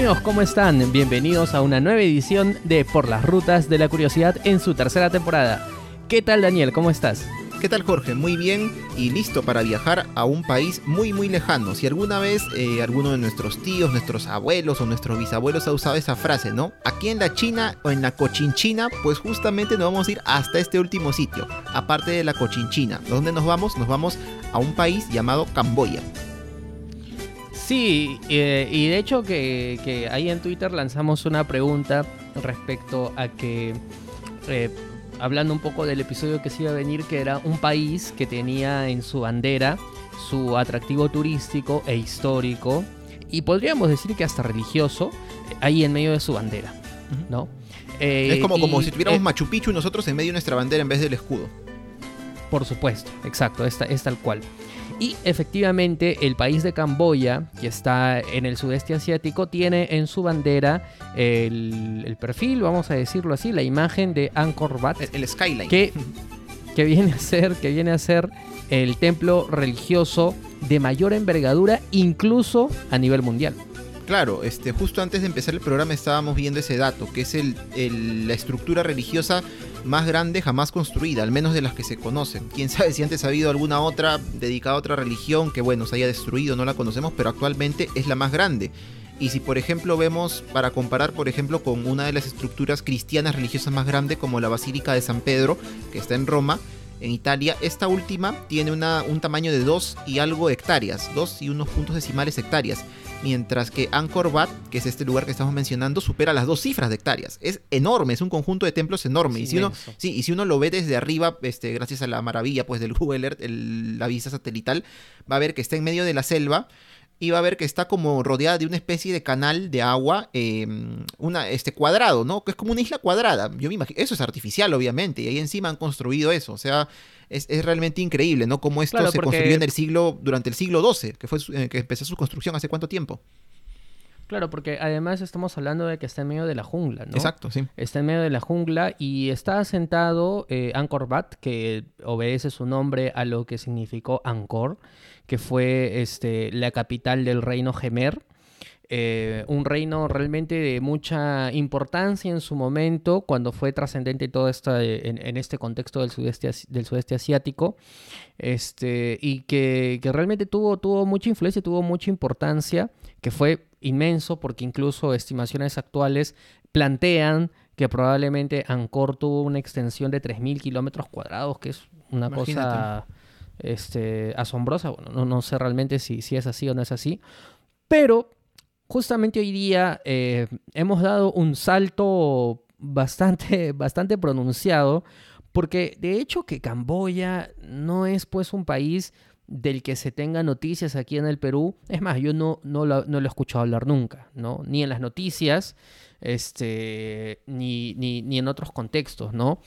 amigos, ¿cómo están? Bienvenidos a una nueva edición de Por las Rutas de la Curiosidad en su tercera temporada. ¿Qué tal Daniel? ¿Cómo estás? ¿Qué tal Jorge? Muy bien y listo para viajar a un país muy muy lejano. Si alguna vez eh, alguno de nuestros tíos, nuestros abuelos o nuestros bisabuelos ha usado esa frase, ¿no? Aquí en la China o en la Cochinchina, pues justamente nos vamos a ir hasta este último sitio, aparte de la Cochinchina. ¿Dónde nos vamos? Nos vamos a un país llamado Camboya. Sí, eh, y de hecho que, que, ahí en Twitter lanzamos una pregunta respecto a que eh, hablando un poco del episodio que se iba a venir, que era un país que tenía en su bandera su atractivo turístico e histórico, y podríamos decir que hasta religioso, ahí en medio de su bandera, ¿no? es como, eh, como si tuviéramos Machu Picchu y nosotros en medio de nuestra bandera en vez del escudo. Por supuesto, exacto, es tal cual. Y efectivamente el país de Camboya, que está en el sudeste asiático, tiene en su bandera el, perfil, vamos a decirlo así, la imagen de Angkor Wat. El, skyline. Que, que, viene a ser, que viene a ser el templo religioso de mayor envergadura incluso a nivel mundial. Claro, este, justo antes de empezar el programa estábamos viendo ese dato, que es el, la estructura religiosa más grande jamás construida, al menos de las que se conocen. Quién sabe si antes ha habido alguna otra dedicada a otra religión que, bueno, se haya destruido, no la conocemos, pero actualmente es la más grande. Y si por ejemplo vemos, para comparar por ejemplo con una de las estructuras cristianas religiosas más grandes como la Basílica de San Pedro, que está en Roma, en Italia, esta última tiene una, un tamaño de 2 y algo hectáreas, 2 y unos puntos decimales hectáreas mientras que Angkor Wat, que es este lugar que estamos mencionando, supera las dos cifras de hectáreas. Es enorme, es un conjunto de templos enorme. y, si uno, sí, y si uno lo ve desde arriba, este, gracias a la maravilla pues, del Google Earth, la vista satelital, va a ver que está en medio de la selva y va a ver que está como rodeada de una especie de canal de agua, em, una, este cuadrado, ¿no? Que es como una isla cuadrada. Yo me imagino, eso es artificial, obviamente, y ahí encima han construido eso. O sea, es, realmente increíble, ¿no? Cómo esto se construyó en el siglo, durante el siglo XII, que fue eh, que empezó su construcción hace cuánto tiempo. Claro, porque además estamos hablando de que está en medio de la jungla, ¿no? Exacto, sí. Está en medio de la jungla y está asentado eh, Angkor Wat, que obedece su nombre a lo que significó Angkor, que fue este, la capital del reino Gemer. Eh, un reino realmente de mucha importancia en su momento, cuando fue trascendente todo esto en, este contexto del sudeste, del sudeste asiático, este, y que, realmente tuvo, tuvo mucha influencia, tuvo mucha importancia, que fue inmenso, porque incluso estimaciones actuales plantean que probablemente Angkor tuvo una extensión de 3.000 kilómetros cuadrados, que es una cosa este, asombrosa. Bueno, no, no sé realmente si, si es así o no es así, pero justamente hoy día eh, hemos dado un salto bastante, bastante pronunciado, porque de hecho que Camboya no es pues un país del que se tenga noticias aquí en el Perú. Es más, yo no, no, lo, no lo he escuchado hablar nunca, ¿no? Ni en las noticias, este, ni, ni, ni en otros contextos, ¿no?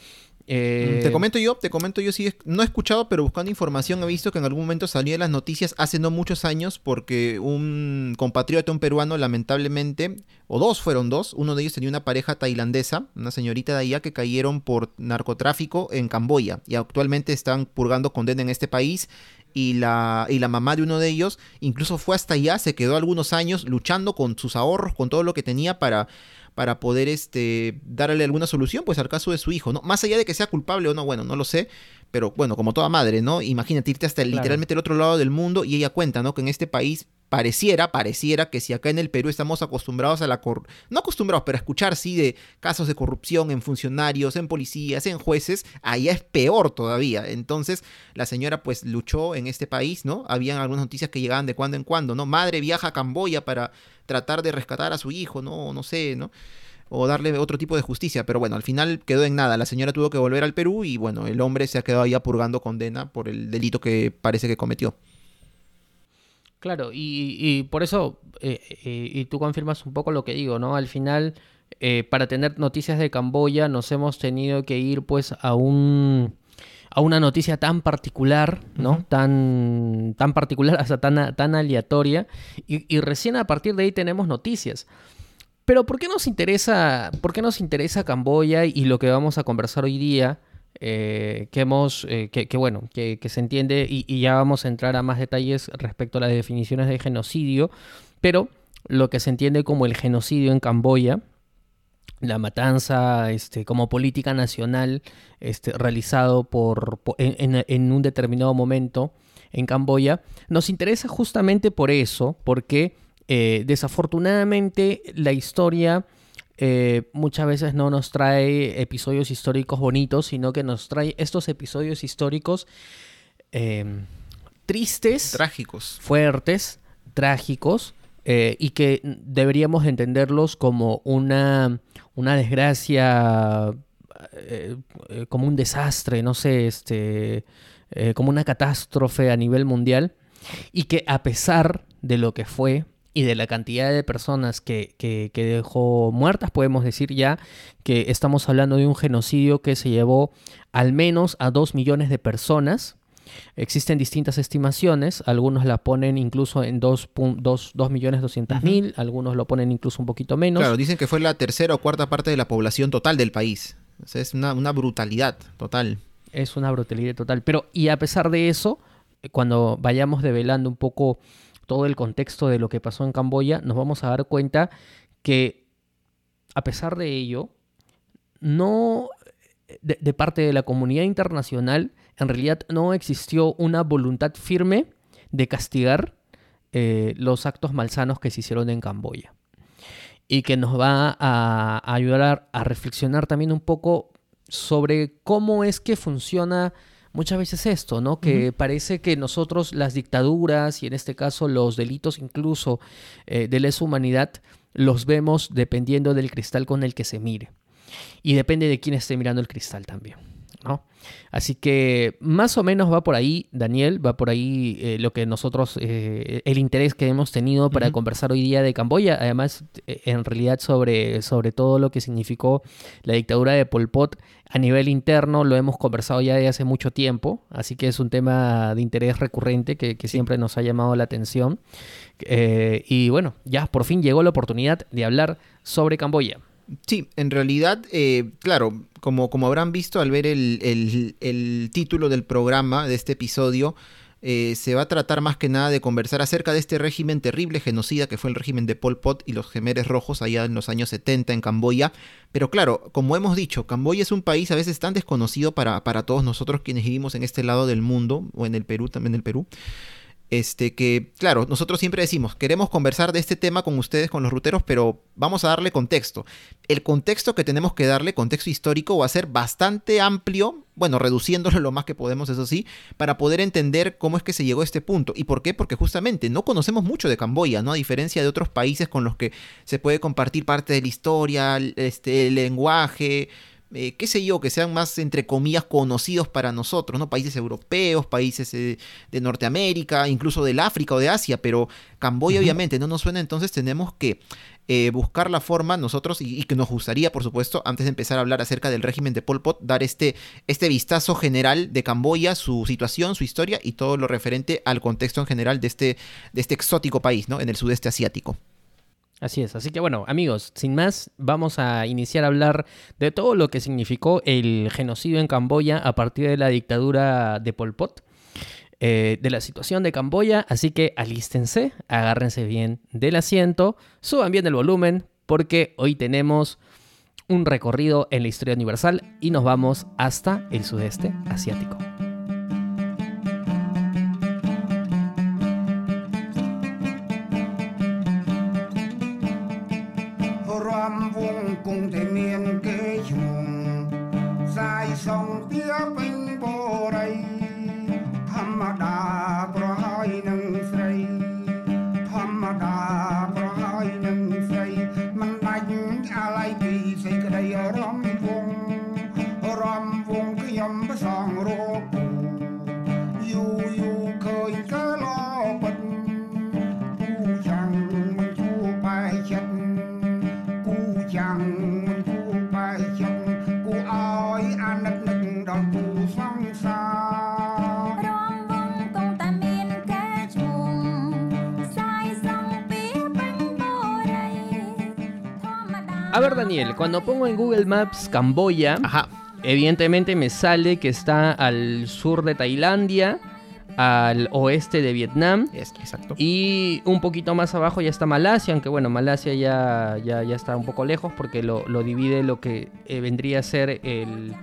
Eh, te comento yo, te comento yo, sí, no he escuchado, pero buscando información he visto que en algún momento salió en las noticias hace no muchos años porque un compatriota, un peruano, lamentablemente, o dos fueron dos, uno de ellos tenía una pareja tailandesa, una señorita de allá que cayeron por narcotráfico en Camboya y actualmente están purgando condena en este país y la, y la mamá de uno de ellos incluso fue hasta allá, se quedó algunos años luchando con sus ahorros, con todo lo que tenía para para poder este, darle alguna solución pues al caso de su hijo, ¿no? Más allá de que sea culpable o no, bueno, no lo sé, pero bueno, como toda madre, ¿no? Imagínate irte hasta literalmente el otro lado del mundo y ella cuenta, ¿no? Que en este país pareciera, pareciera que si acá en el Perú estamos acostumbrados a la cor no acostumbrados, pero a escuchar sí de casos de corrupción en funcionarios, en policías, en jueces, allá es peor todavía. Entonces, la señora pues luchó en este país, ¿no? Habían algunas noticias que llegaban de cuando en cuando, ¿no? Madre viaja a Camboya para tratar de rescatar a su hijo, ¿no? No sé, ¿no? o darle otro tipo de justicia. Pero bueno, al final quedó en nada. La señora tuvo que volver al Perú y bueno, el hombre se ha quedado ahí purgando condena por el delito que parece que cometió. Claro, y, por eso, eh, eh, y tú confirmas un poco lo que digo, ¿no? Al final, eh, para tener noticias de Camboya, nos hemos tenido que ir pues a un a una noticia tan particular, ¿no? tan, tan particular, hasta tan, tan aleatoria, y, y, recién a partir de ahí tenemos noticias. Pero ¿por qué nos interesa, por qué nos interesa Camboya y lo que vamos a conversar hoy día? Eh, que hemos, eh, que, bueno, que, se entiende y, ya vamos a entrar a más detalles respecto a las definiciones de genocidio, pero lo que se entiende como el genocidio en Camboya, la matanza este, como política nacional este, realizado por, en, un determinado momento en Camboya, nos interesa justamente por eso, porque eh, desafortunadamente la historia eh, muchas veces no nos trae episodios históricos bonitos, sino que nos trae estos episodios históricos em, tristes, trágicos, fuertes, trágicos, eh, y que deberíamos entenderlos como una, una desgracia, eh, como un desastre, no sé, este, como una catástrofe a nivel mundial, y que a pesar de lo que fue, y de la cantidad de personas que, que, dejó muertas, podemos decir ya que estamos hablando de un genocidio que se llevó al menos a 2 millones de personas. Existen distintas estimaciones, algunos la ponen incluso en 2, millones 200 mil, algunos lo ponen incluso un poquito menos. Claro, dicen que fue la tercera o cuarta parte de la población total del país. es una, una brutalidad total. Es una brutalidad total. Pero, y a pesar de eso, cuando vayamos develando un poco todo el contexto de lo que pasó en Camboya, nos vamos a dar cuenta que a pesar de ello, no de, parte de la comunidad internacional, en realidad no existió una voluntad firme de castigar eh, los actos malsanos que se hicieron en Camboya. Y que nos va a ayudar a reflexionar también un poco sobre cómo es que funciona muchas veces esto, ¿no? Que parece que nosotros las dictaduras y en este caso los delitos incluso eh, de lesa humanidad los vemos dependiendo del cristal con el que se mire. Y depende de quién esté mirando el cristal también. Así que más o menos va por ahí, Daniel, va por ahí eh, lo que nosotros, eh, el interés que hemos tenido para conversar hoy día de Camboya, además eh, en realidad sobre, sobre todo lo que significó la dictadura de Pol Pot a nivel interno, lo hemos conversado ya de hace mucho tiempo, así que es un tema de interés recurrente que, que siempre nos ha llamado la atención. y bueno, ya por fin llegó la oportunidad de hablar sobre Camboya. Sí, en realidad, eh, claro, como, como habrán visto al ver el, título del programa, de este episodio, eh, se va a tratar más que nada de conversar acerca de este régimen terrible, genocida, que fue el régimen de Pol Pot y los Gemeres Rojos allá en los años 70 en Camboya. Pero claro, como hemos dicho, Camboya es un país a veces tan desconocido para, para todos nosotros quienes vivimos en este lado del mundo, o en el Perú, también en el Perú. Este que, claro, nosotros siempre decimos, queremos conversar de este tema con ustedes, con los ruteros, pero vamos a darle contexto. El contexto que tenemos que darle, contexto histórico, va a ser bastante amplio, bueno, reduciéndolo lo más que podemos, eso sí, para poder entender cómo es que se llegó a este punto. ¿Y por qué? Porque justamente no conocemos mucho de Camboya, ¿no? A diferencia de otros países con los que se puede compartir parte de la historia, este, el lenguaje, eh, qué sé yo, que sean más, entre comillas, conocidos para nosotros, ¿no? Países europeos, países eh, de Norteamérica, incluso del África o de Asia, pero Camboya obviamente no nos suena, entonces tenemos que eh, buscar la forma nosotros, y, que nos gustaría, por supuesto, antes de empezar a hablar acerca del régimen de Pol Pot, dar este, este vistazo general de Camboya, su situación, su historia y todo lo referente al contexto en general de este, de este exótico país, ¿no? En el sudeste asiático. Así es, así que bueno, amigos, sin más, vamos a iniciar a hablar de todo lo que significó el genocidio en Camboya a partir de la dictadura de Pol Pot, eh, de la situación de Camboya, así que alístense, agárrense bien del asiento, suban bien el volumen, porque hoy tenemos un recorrido en la historia universal y nos vamos hasta el sudeste asiático. sentimiento. Ver, Daniel, cuando pongo en Google Maps Camboya, evidentemente me sale que está al sur de Tailandia, al oeste de Vietnam. exacto. Y un poquito más abajo ya está Malasia, aunque bueno, Malasia ya, ya, ya está un poco lejos porque lo, divide lo que eh, vendría a ser el,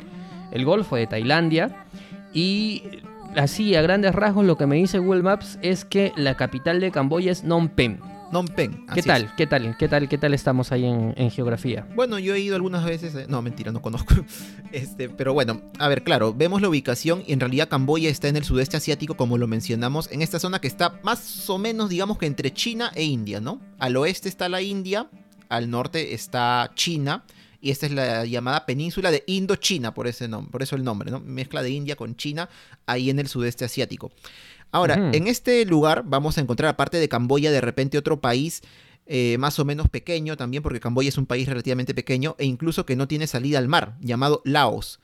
el Golfo de Tailandia. Y así, a grandes rasgos, lo que me dice Google Maps es que la capital de Camboya es Phnom Penh. Phnom Penh. ¿Qué tal? ¿Qué tal? ¿Qué tal? ¿Qué tal estamos ahí en, geografía? Bueno, yo he ido algunas veces. Eh, no, mentira, no conozco. Este, pero bueno, a ver, claro, vemos la ubicación y en realidad Camboya está en el sudeste asiático, como lo mencionamos, en esta zona que está más o menos, digamos que entre China e India, ¿no? Al oeste está la India, al norte está China. Y esta es la llamada península de Indochina, por, ese nombre, por eso el nombre, ¿no? Mezcla de India con China, ahí en el sudeste asiático. Ahora, en este lugar vamos a encontrar, aparte de Camboya, de repente otro país eh, más o menos pequeño también, porque Camboya es un país relativamente pequeño e incluso que no tiene salida al mar, llamado Laos.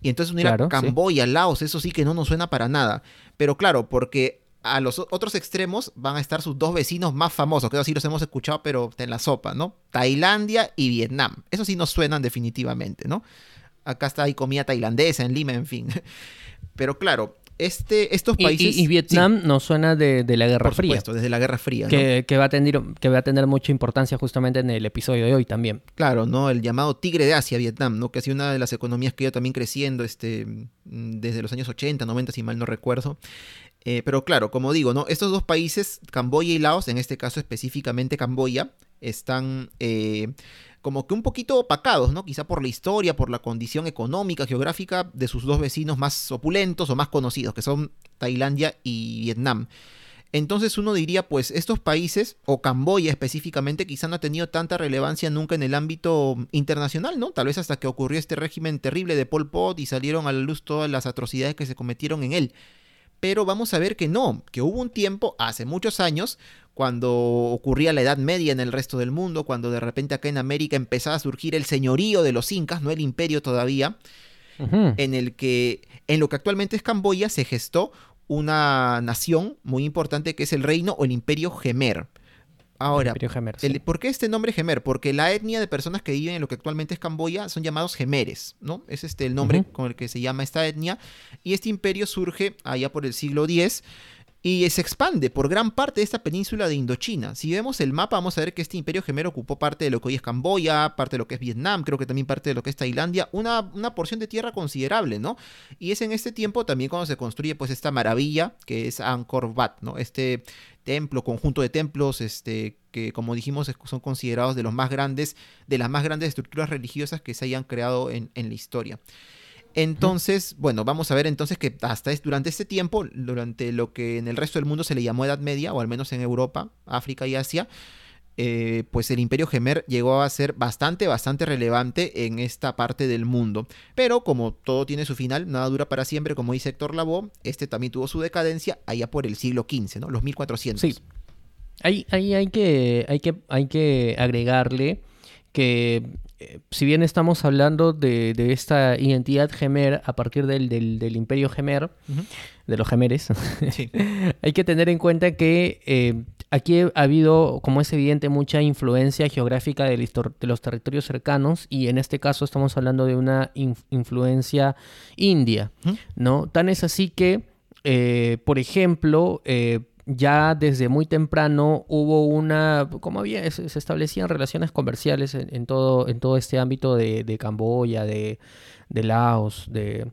Y entonces unir a Camboya, Laos, eso sí que no nos suena para nada. Pero claro, porque a los otros extremos van a estar sus dos vecinos más famosos, que así los hemos escuchado, pero en la sopa, ¿no? Tailandia y Vietnam. Eso sí nos suenan definitivamente, ¿no? Acá está ahí comida tailandesa en Lima, en fin. Pero claro, este, estos países... Y, Vietnam nos suena de, la Guerra Por supuesto, desde la Guerra Fría. Que, va a tener, que va a tener mucha importancia justamente en el episodio de hoy también. Claro, ¿no? El llamado tigre de Asia, Vietnam, ¿no? Que ha sido una de las economías que ha ido también creciendo este, desde los años 80, 90, si mal no recuerdo. Eh, pero claro, como digo, ¿no? Estos dos países, Camboya y Laos, en este caso específicamente Camboya, están... Eh, como que un poquito opacados, ¿no? Quizá por la historia, por la condición económica, geográfica de sus dos vecinos más opulentos o más conocidos, que son Tailandia y Vietnam. Entonces uno diría, pues estos países, o Camboya específicamente, quizá no ha tenido tanta relevancia nunca en el ámbito internacional, ¿no? Tal vez hasta que ocurrió este régimen terrible de Pol Pot y salieron a la luz todas las atrocidades que se cometieron en él. Pero vamos a ver que no, que hubo un tiempo, hace muchos años, cuando ocurría la Edad Media en el resto del mundo, cuando de repente acá en América empezaba a surgir el señorío de los incas, no el imperio todavía, en el que en lo que actualmente es Camboya se gestó una nación muy importante que es el reino o el imperio Gemer. Ahora, ¿por qué este nombre Gemer? Porque la etnia de personas que viven en lo que actualmente es Camboya son llamados Gemeres, ¿no? Es este el nombre con el que se llama esta etnia. Y este imperio surge allá por el siglo X y se expande por gran parte de esta península de Indochina. Si vemos el mapa, vamos a ver que este imperio gemero ocupó parte de lo que hoy es Camboya, parte de lo que es Vietnam, creo que también parte de lo que es Tailandia, una, una porción de tierra considerable, ¿no? Y es en este tiempo también cuando se construye pues esta maravilla que es Angkor Wat, ¿no? Este templo, conjunto de templos, este, que como dijimos son considerados de los más grandes, de las más grandes estructuras religiosas que se hayan creado en, en la historia. Entonces, bueno, vamos a ver entonces que hasta es, durante este tiempo, durante lo que en el resto del mundo se le llamó Edad Media, o al menos en Europa, África y Asia, eh, pues el imperio Gemer llegó a ser bastante, bastante relevante en esta parte del mundo. Pero como todo tiene su final, nada dura para siempre, como dice Héctor Lavoe, este también tuvo su decadencia allá por el siglo XV, ¿no? Los 1400. Sí. Ahí, hay, que, hay, que, hay que agregarle que si bien estamos hablando de, esta identidad gemer a partir del, imperio gemer, de los gemeres, hay que tener en cuenta que eh, aquí ha habido, como es evidente, mucha influencia geográfica de, los territorios cercanos y en este caso estamos hablando de una influencia india, ¿no? Tan es así que, eh, por ejemplo, ya desde muy temprano hubo una, como había, se, establecían relaciones comerciales en, todo, en todo este ámbito de, Camboya, de, Laos, de,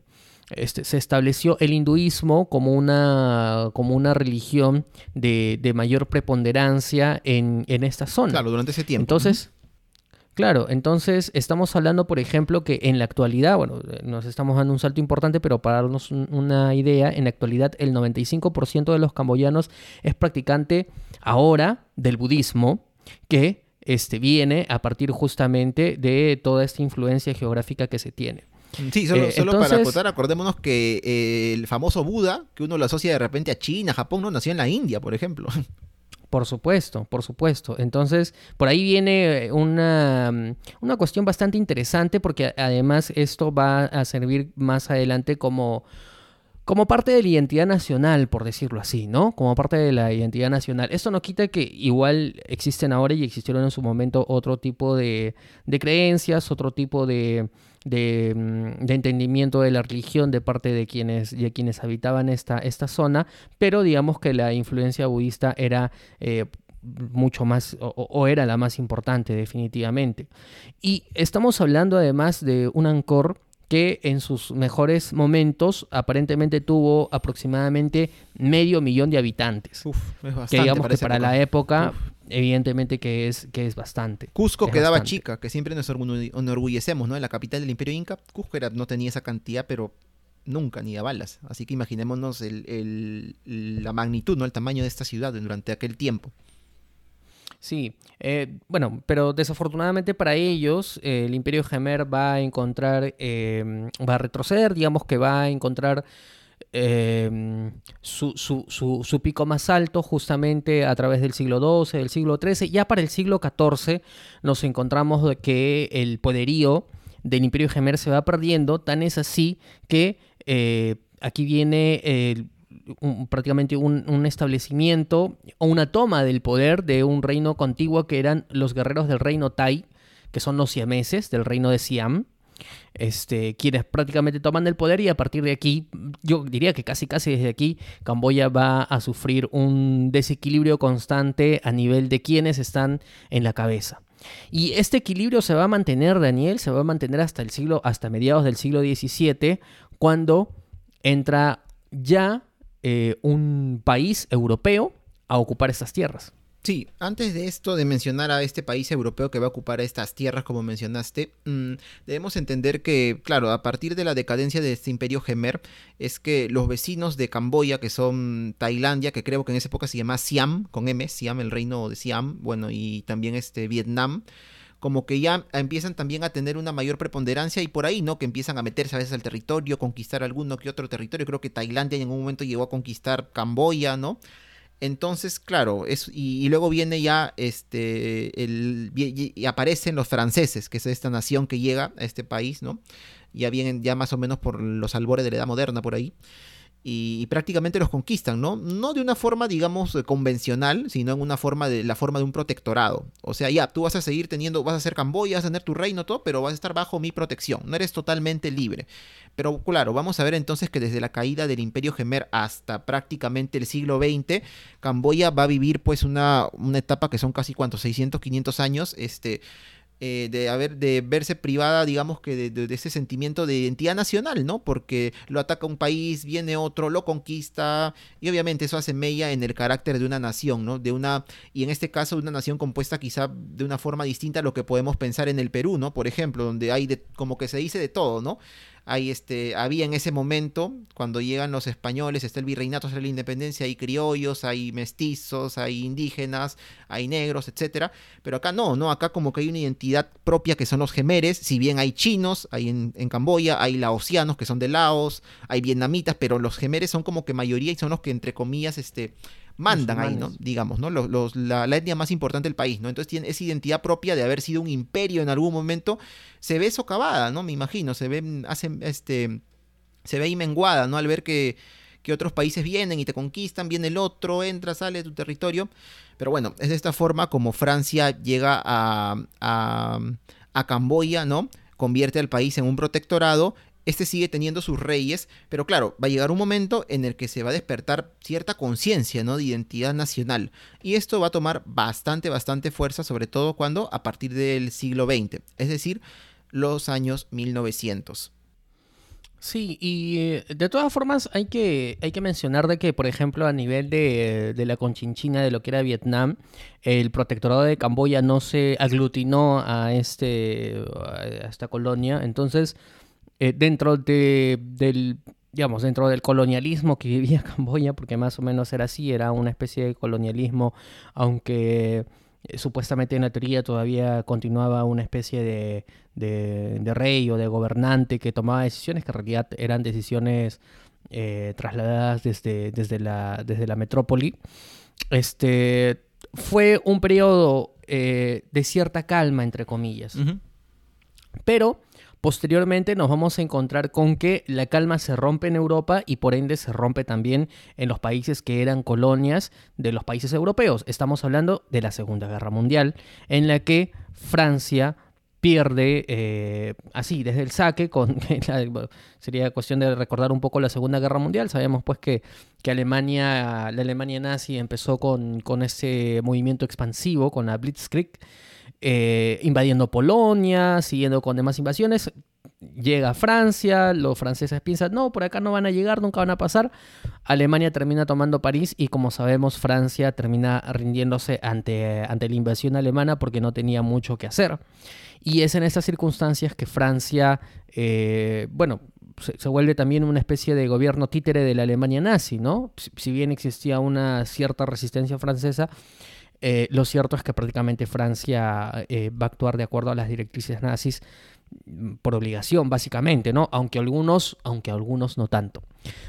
este, se estableció el hinduismo como una, como una religión de, de mayor preponderancia en, en, esta zona. Claro, durante ese tiempo. Entonces, Claro, entonces estamos hablando, por ejemplo, que en la actualidad, bueno, nos estamos dando un salto importante, pero para darnos una idea, en la actualidad el 95% de los camboyanos es practicante ahora del budismo, que este, viene a partir justamente de toda esta influencia geográfica que se tiene. Sí, solo, eh, para acotar, acordémonos que eh, el famoso Buda, que uno lo asocia de repente a China, Japón, no nació en la India, por ejemplo. Por supuesto, por supuesto. Entonces, por ahí viene eh, una, mm, una, cuestión bastante interesante porque además esto va a servir más adelante como, como parte de la identidad nacional, por decirlo así, ¿no? Como parte de la identidad nacional. Esto no quita que igual existen ahora y existieron en su momento otro tipo de, creencias, otro tipo mm, de, entendimiento de la religión de parte de quienes, de quienes habitaban esta, esta zona, pero digamos que la influencia budista era eh, mucho más o, era la más importante definitivamente. Y estamos hablando además de un Angkor que en sus mejores momentos aparentemente tuvo aproximadamente medio millón de habitantes. Uf, es bastante. Que digamos que para la época, evidentemente que es, que es bastante. Cusco quedaba chica, que siempre nos enorgullecemos, ¿no? En la capital del Imperio Inca, Cusco era, no tenía esa cantidad, pero nunca ni a balas. Así que imaginémonos el, la magnitud, ¿no? El tamaño de esta ciudad durante aquel tiempo. Sí, eh, bueno, pero desafortunadamente para ellos eh, el Imperio Gemer va a encontrar, em, va a retroceder, digamos que va a encontrar em, su, su, su, pico más alto justamente a través del siglo XII, del siglo XIII. Ya para el siglo XIV nos encontramos que el poderío del Imperio Gemer se va perdiendo, tan es así que eh, aquí viene el prácticamente un, establecimiento o una toma del poder de un reino contiguo que eran los guerreros del reino Tai, que son los siameses del reino de Siam. Este, quienes prácticamente toman el poder y a partir de aquí, yo diría que casi casi desde aquí, Camboya va a sufrir un desequilibrio constante a nivel de quienes están en la cabeza. Y este equilibrio se va a mantener, Daniel, se va a mantener hasta el siglo, hasta mediados del siglo XVII, cuando entra ya eh, un país europeo a ocupar estas tierras. Sí, antes de esto, de mencionar a este país europeo que va a ocupar estas tierras, como mencionaste, mm, debemos entender que, claro, a partir de la decadencia de este imperio Gemer, es que los vecinos de Camboya, que son Tailandia, que creo que en esa época se llama Siam, con M, Siam, el reino de Siam, bueno, y también este Vietnam, como que ya empiezan también a tener una mayor preponderancia y por ahí, ¿no? Que empiezan a meterse a veces al territorio, conquistar alguno que otro territorio. Creo que Tailandia en un momento llegó a conquistar Camboya, ¿no? Entonces, claro, es, y, luego viene ya este el, y, aparecen los franceses, que es esta nación que llega a este país, ¿no? Ya vienen ya más o menos por los albores de la edad moderna por ahí y, prácticamente los conquistan, ¿no? No de una forma, digamos, eh, convencional, sino en una forma de la forma de un protectorado. O sea, ya, tú vas a seguir teniendo, vas a ser Camboya, vas a tener tu reino, todo, pero vas a estar bajo mi protección. No eres totalmente libre. Pero claro, vamos a ver entonces que desde la caída del Imperio Gemer hasta prácticamente el siglo XX, Camboya va a vivir pues una, una etapa que son casi cuántos, 600, 500 años, este eh, de, haber, de verse privada, digamos que de, ese sentimiento de identidad nacional, ¿no? Porque lo ataca un país, viene otro, lo conquista, y obviamente eso hace mella en el carácter de una nación, ¿no? De una, y en este caso, una nación compuesta quizá de una forma distinta a lo que podemos pensar en el Perú, ¿no? Por ejemplo, donde hay de, como que se dice de todo, ¿no? Hay este, había en ese momento, cuando llegan los españoles, está el virreinato, está la independencia, hay criollos, hay mestizos, hay indígenas, hay negros, etcétera. Pero acá no, no, acá como que hay una identidad propia que son los gemeres, si bien hay chinos, hay en, en Camboya, hay laosianos que son de Laos, hay vietnamitas, pero los gemeres son como que mayoría y son los que entre comillas, este, mandan ahí, ¿no? Digamos, ¿no? Los, la, etnia más importante del país, ¿no? Entonces tiene esa identidad propia de haber sido un imperio en algún momento, se ve socavada, ¿no? Me imagino, se ve, hace, este, se ve ahí menguada, ¿no? Al ver que, que otros países vienen y te conquistan, viene el otro, entra, sale de tu territorio. Pero bueno, es de esta forma como Francia llega a, a, a Camboya, ¿no? Convierte al país en un protectorado este sigue teniendo sus reyes, pero claro, va a llegar un momento en el que se va a despertar cierta conciencia, ¿no? De identidad nacional. Y esto va a tomar bastante, bastante fuerza, sobre todo cuando a partir del siglo XX, es decir, los años 1900. Sí, y eh, de todas formas hay que, hay que mencionar de que, por ejemplo, a nivel de, de, la conchinchina de lo que era Vietnam, el protectorado de Camboya no se aglutinó a, este, a esta colonia, entonces eh, dentro de, del, digamos, dentro del colonialismo que vivía Camboya, porque más o menos era así, era una especie de colonialismo, aunque eh, supuestamente en la teoría todavía continuaba una especie de, de, rey o de gobernante que tomaba decisiones que en realidad eran decisiones eh, trasladadas desde, desde, la, desde la metrópoli. Este, fue un periodo de cierta calma, entre comillas. Pero Posteriormente nos vamos a encontrar con que la calma se rompe en Europa y por ende se rompe también en los países que eran colonias de los países europeos. Estamos hablando de la Segunda Guerra Mundial, en la que Francia pierde eh, así, desde el saque, con, sería cuestión de recordar un poco la Segunda Guerra Mundial. Sabemos pues que, que Alemania, la Alemania nazi empezó con, con ese movimiento expansivo, con la Blitzkrieg, eh, invadiendo Polonia, siguiendo con demás invasiones. Llega a Francia, los franceses piensan, no, por acá no van a llegar, nunca van a pasar. Alemania termina tomando París y como sabemos Francia termina rindiéndose ante, ante la invasión alemana porque no tenía mucho que hacer. Y es en estas circunstancias que Francia, eh, bueno, se, vuelve también una especie de gobierno títere de la Alemania nazi, ¿no? Si, bien existía una cierta resistencia francesa, eh, lo cierto es que prácticamente Francia eh, va a actuar de acuerdo a las directrices nazis mm, por obligación, básicamente, ¿no? Aunque algunos, aunque algunos no tanto.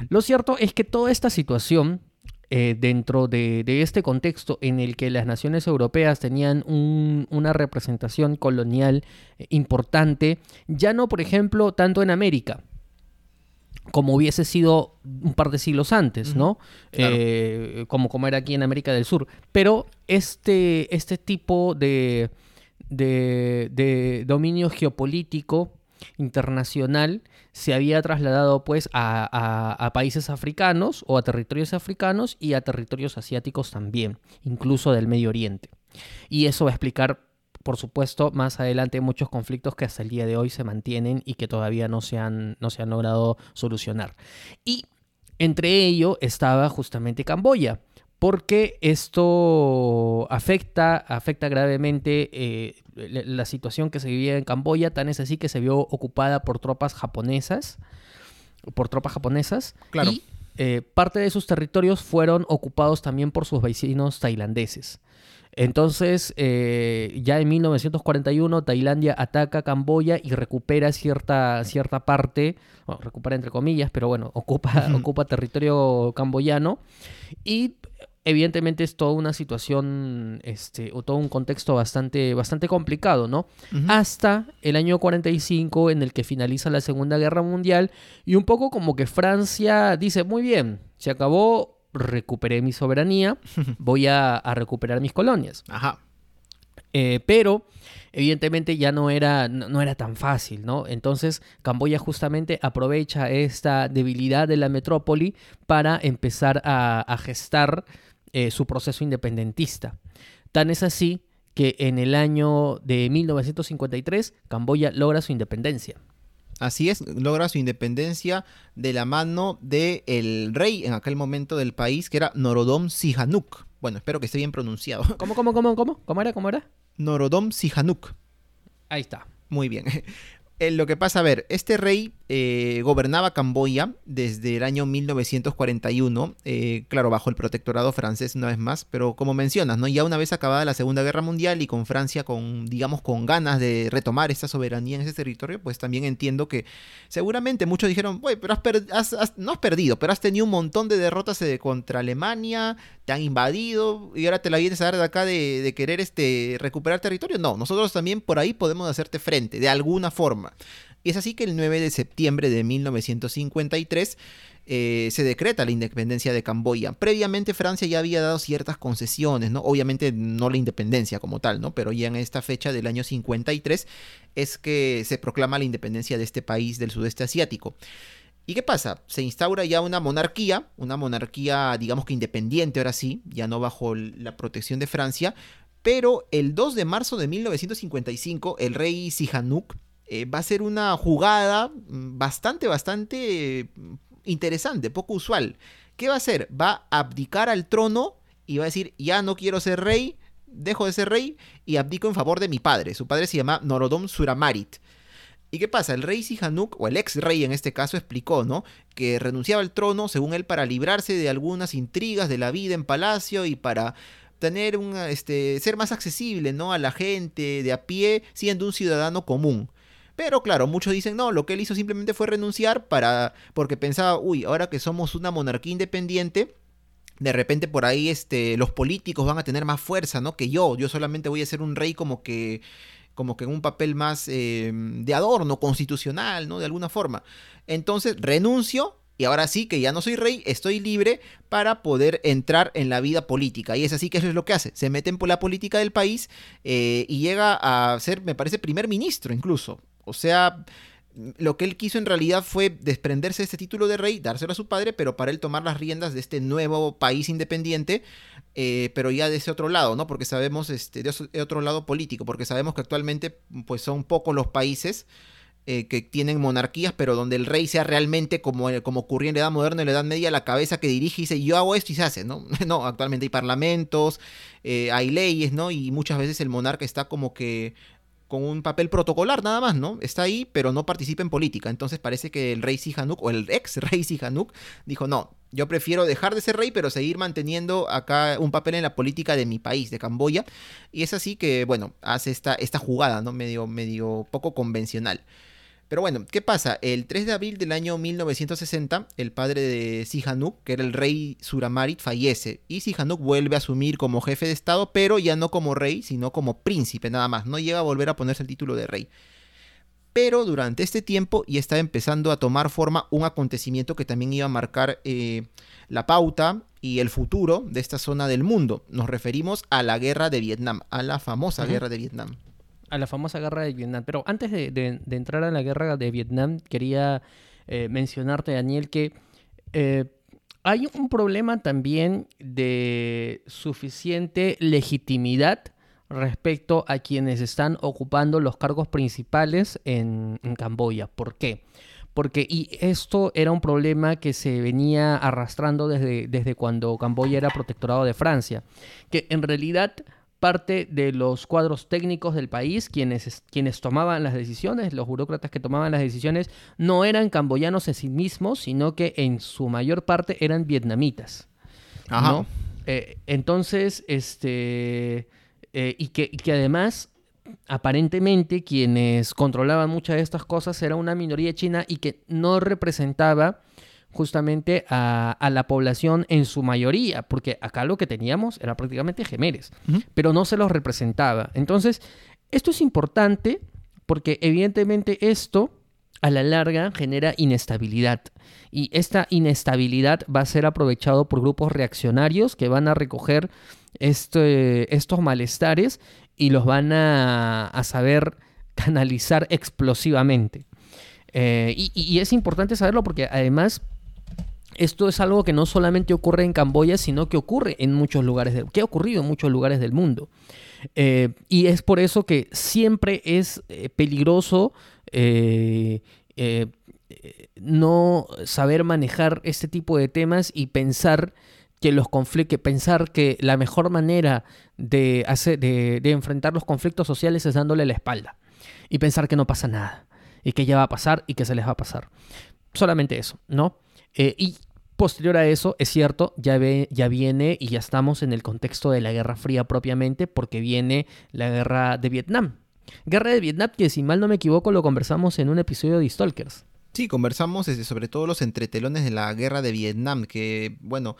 Lo cierto es que toda esta situación eh, dentro de, este contexto en el que las naciones europeas tenían una representación colonial importante, ya no, por ejemplo, tanto en América, como hubiese sido un par de siglos antes, ¿no? Eh, como, como era aquí en América del Sur. Pero este, este tipo de, de dominio geopolítico internacional se había trasladado pues a, países africanos o a territorios africanos y a territorios asiáticos también, incluso del Medio Oriente. Y eso va a explicar, por supuesto, más adelante muchos conflictos que hasta el día de hoy se mantienen y que todavía no se han, no se han logrado solucionar. Y entre ello estaba justamente Camboya porque esto afecta, afecta gravemente eh, la situación que se vivía en Camboya, tan es así que se vio ocupada por tropas japonesas, por tropas japonesas, claro. y eh, parte de sus territorios fueron ocupados también por sus vecinos tailandeses. Entonces, eh, ya en 1941, Tailandia ataca Camboya y recupera cierta, cierta parte, recupera entre comillas, pero bueno, ocupa, ocupa territorio camboyano. Y evidentemente es toda una situación, este, o todo un contexto bastante, bastante complicado, ¿no? Hasta el año 45 en el que finaliza la Segunda Guerra Mundial y un poco como que Francia dice, muy bien, se acabó, recuperé mi soberanía, voy a, recuperar mis colonias. Ajá. Eh, pero evidentemente ya no era, no, era tan fácil, ¿no? Entonces Camboya justamente aprovecha esta debilidad de la metrópoli para empezar a gestar eh, su proceso independentista. Tan es así que en el año de 1953 Camboya logra su independencia. Así es, logra su independencia de la mano del el rey en aquel momento del país, que era Norodom Sihanouk. Bueno, espero que esté bien pronunciado. ¿Cómo, cómo, cómo, cómo? ¿Cómo era? ¿Cómo era? Norodom Sihanouk. Ahí está. Muy bien. Eh, lo que pasa, a ver, este rey eh, gobernaba Camboya desde el año 1941, eh, claro, bajo el protectorado francés una vez más, pero como mencionas, ¿no? Ya una vez acabada la Segunda Guerra Mundial y con Francia con, digamos, con ganas de retomar esta soberanía en ese territorio, pues también entiendo que seguramente muchos dijeron, pero has, no has perdido, pero has tenido un montón de derrotas contra Alemania, han invadido y ahora te la vienes a dar de acá de, de querer este, recuperar territorio. No, nosotros también por ahí podemos hacerte frente, de alguna forma. Y es así que el 9 de septiembre de 1953 eh, se decreta la independencia de Camboya. Previamente Francia ya había dado ciertas concesiones, ¿no? Obviamente no la independencia como tal, ¿no? Pero ya en esta fecha del año 53 es que se proclama la independencia de este país del sudeste asiático. ¿Y qué pasa? Se instaura ya una monarquía, una monarquía digamos que independiente ahora sí, ya no bajo la protección de Francia, pero el 2 de marzo de 1955 el rey Sihanouk eh, va a ser una jugada mm, bastante, bastante mm, interesante, poco usual. ¿Qué va a hacer? Va a abdicar al trono y va a decir, ya no quiero ser rey, dejo de ser rey y abdico en favor de mi padre. Su padre se llama Norodom Suramarit. ¿Y qué pasa? El rey Sihanouk, o el ex rey en este caso, explicó, ¿no? Que renunciaba al trono, según él, para librarse de algunas intrigas de la vida en palacio y para tener un, este, ser más accesible, ¿no? A la gente de a pie, siendo un ciudadano común. Pero claro, muchos dicen, no, lo que él hizo simplemente fue renunciar para, porque pensaba, uy, ahora que somos una monarquía independiente, de repente por ahí este, los políticos van a tener más fuerza, ¿no? Que yo, yo solamente voy a ser un rey como que como que en un papel más em, de adorno constitucional, ¿no? De alguna forma. Entonces renuncio y ahora sí que ya no soy rey, estoy libre para poder entrar en la vida política. Y es así que eso es lo que hace. Se mete en la política del país eh, y llega a ser, me parece, primer ministro incluso. O sea, lo que él quiso en realidad fue desprenderse de este título de rey, dárselo a su padre, pero para él tomar las riendas de este nuevo país independiente, eh, pero ya de ese otro lado, ¿no? Porque sabemos, este, de otro lado político, porque sabemos que actualmente pues son pocos los países eh, que tienen monarquías, pero donde el rey sea realmente como, como ocurría en la Edad Moderna, en la Edad Media, la cabeza que dirige y dice, yo hago esto y se hace, ¿no? no, actualmente hay parlamentos, eh, hay leyes, ¿no? Y muchas veces el monarca está como que con un papel protocolar nada más, ¿no? Está ahí, pero no participa en política. Entonces parece que el rey Sihanouk, o el ex rey Sihanouk, dijo, no, yo prefiero dejar de ser rey, pero seguir manteniendo acá un papel en la política de mi país, de Camboya. Y es así que, bueno, hace esta, esta jugada, ¿no? Medio, medio poco convencional. Pero bueno, ¿qué pasa? El 3 de abril del año 1960, el padre de Sihanouk, que era el rey Suramarit, fallece y Sihanouk vuelve a asumir como jefe de Estado, pero ya no como rey, sino como príncipe nada más. No llega a volver a ponerse el título de rey. Pero durante este tiempo ya está empezando a tomar forma un acontecimiento que también iba a marcar eh, la pauta y el futuro de esta zona del mundo. Nos referimos a la guerra de Vietnam, a la famosa guerra de Vietnam a la famosa guerra de Vietnam. Pero antes de, entrar a la guerra de Vietnam, quería eh, mencionarte, Daniel, que eh, hay un problema también de suficiente legitimidad respecto a quienes están ocupando los cargos principales en, en Camboya. ¿Por qué? Porque y esto era un problema que se venía arrastrando desde, desde cuando Camboya era protectorado de Francia, que en realidad parte de los cuadros técnicos del país, quienes, quienes tomaban las decisiones, los burócratas que tomaban las decisiones, no eran camboyanos en sí mismos, sino que en su mayor parte eran vietnamitas. Ajá. Eh, entonces, este, eh, y, que, y que además aparentemente quienes controlaban muchas de estas cosas era una minoría china y que no representaba justamente a, la población en su mayoría, porque acá lo que teníamos era prácticamente gemeres, pero no se los representaba. Entonces, esto es importante porque evidentemente esto a la larga genera inestabilidad. Y esta inestabilidad va a ser aprovechado por grupos reaccionarios que van a recoger este, estos malestares y los van a, saber canalizar explosivamente. Eh, y, es importante saberlo porque además esto es algo que no solamente ocurre en Camboya, sino que ocurre en muchos lugares, de, que ha ocurrido en muchos lugares del mundo. Eh, y es por eso que siempre es eh, peligroso eh, no saber manejar este tipo de temas y pensar que los conflictos, pensar que la mejor manera de, hacer, de, enfrentar los conflictos sociales es dándole la espalda y pensar que no pasa nada y que ya va a pasar y que se les va a pasar. Solamente eso, ¿no? y posterior a eso, es cierto, ya, ve, ya viene y ya estamos en el contexto de la Guerra Fría propiamente, porque viene la Guerra de Vietnam. Guerra de Vietnam, que si mal no me equivoco, lo conversamos en un episodio de Stalkers. Sí, conversamos sobre todo los entretelones de la Guerra de Vietnam, que, bueno,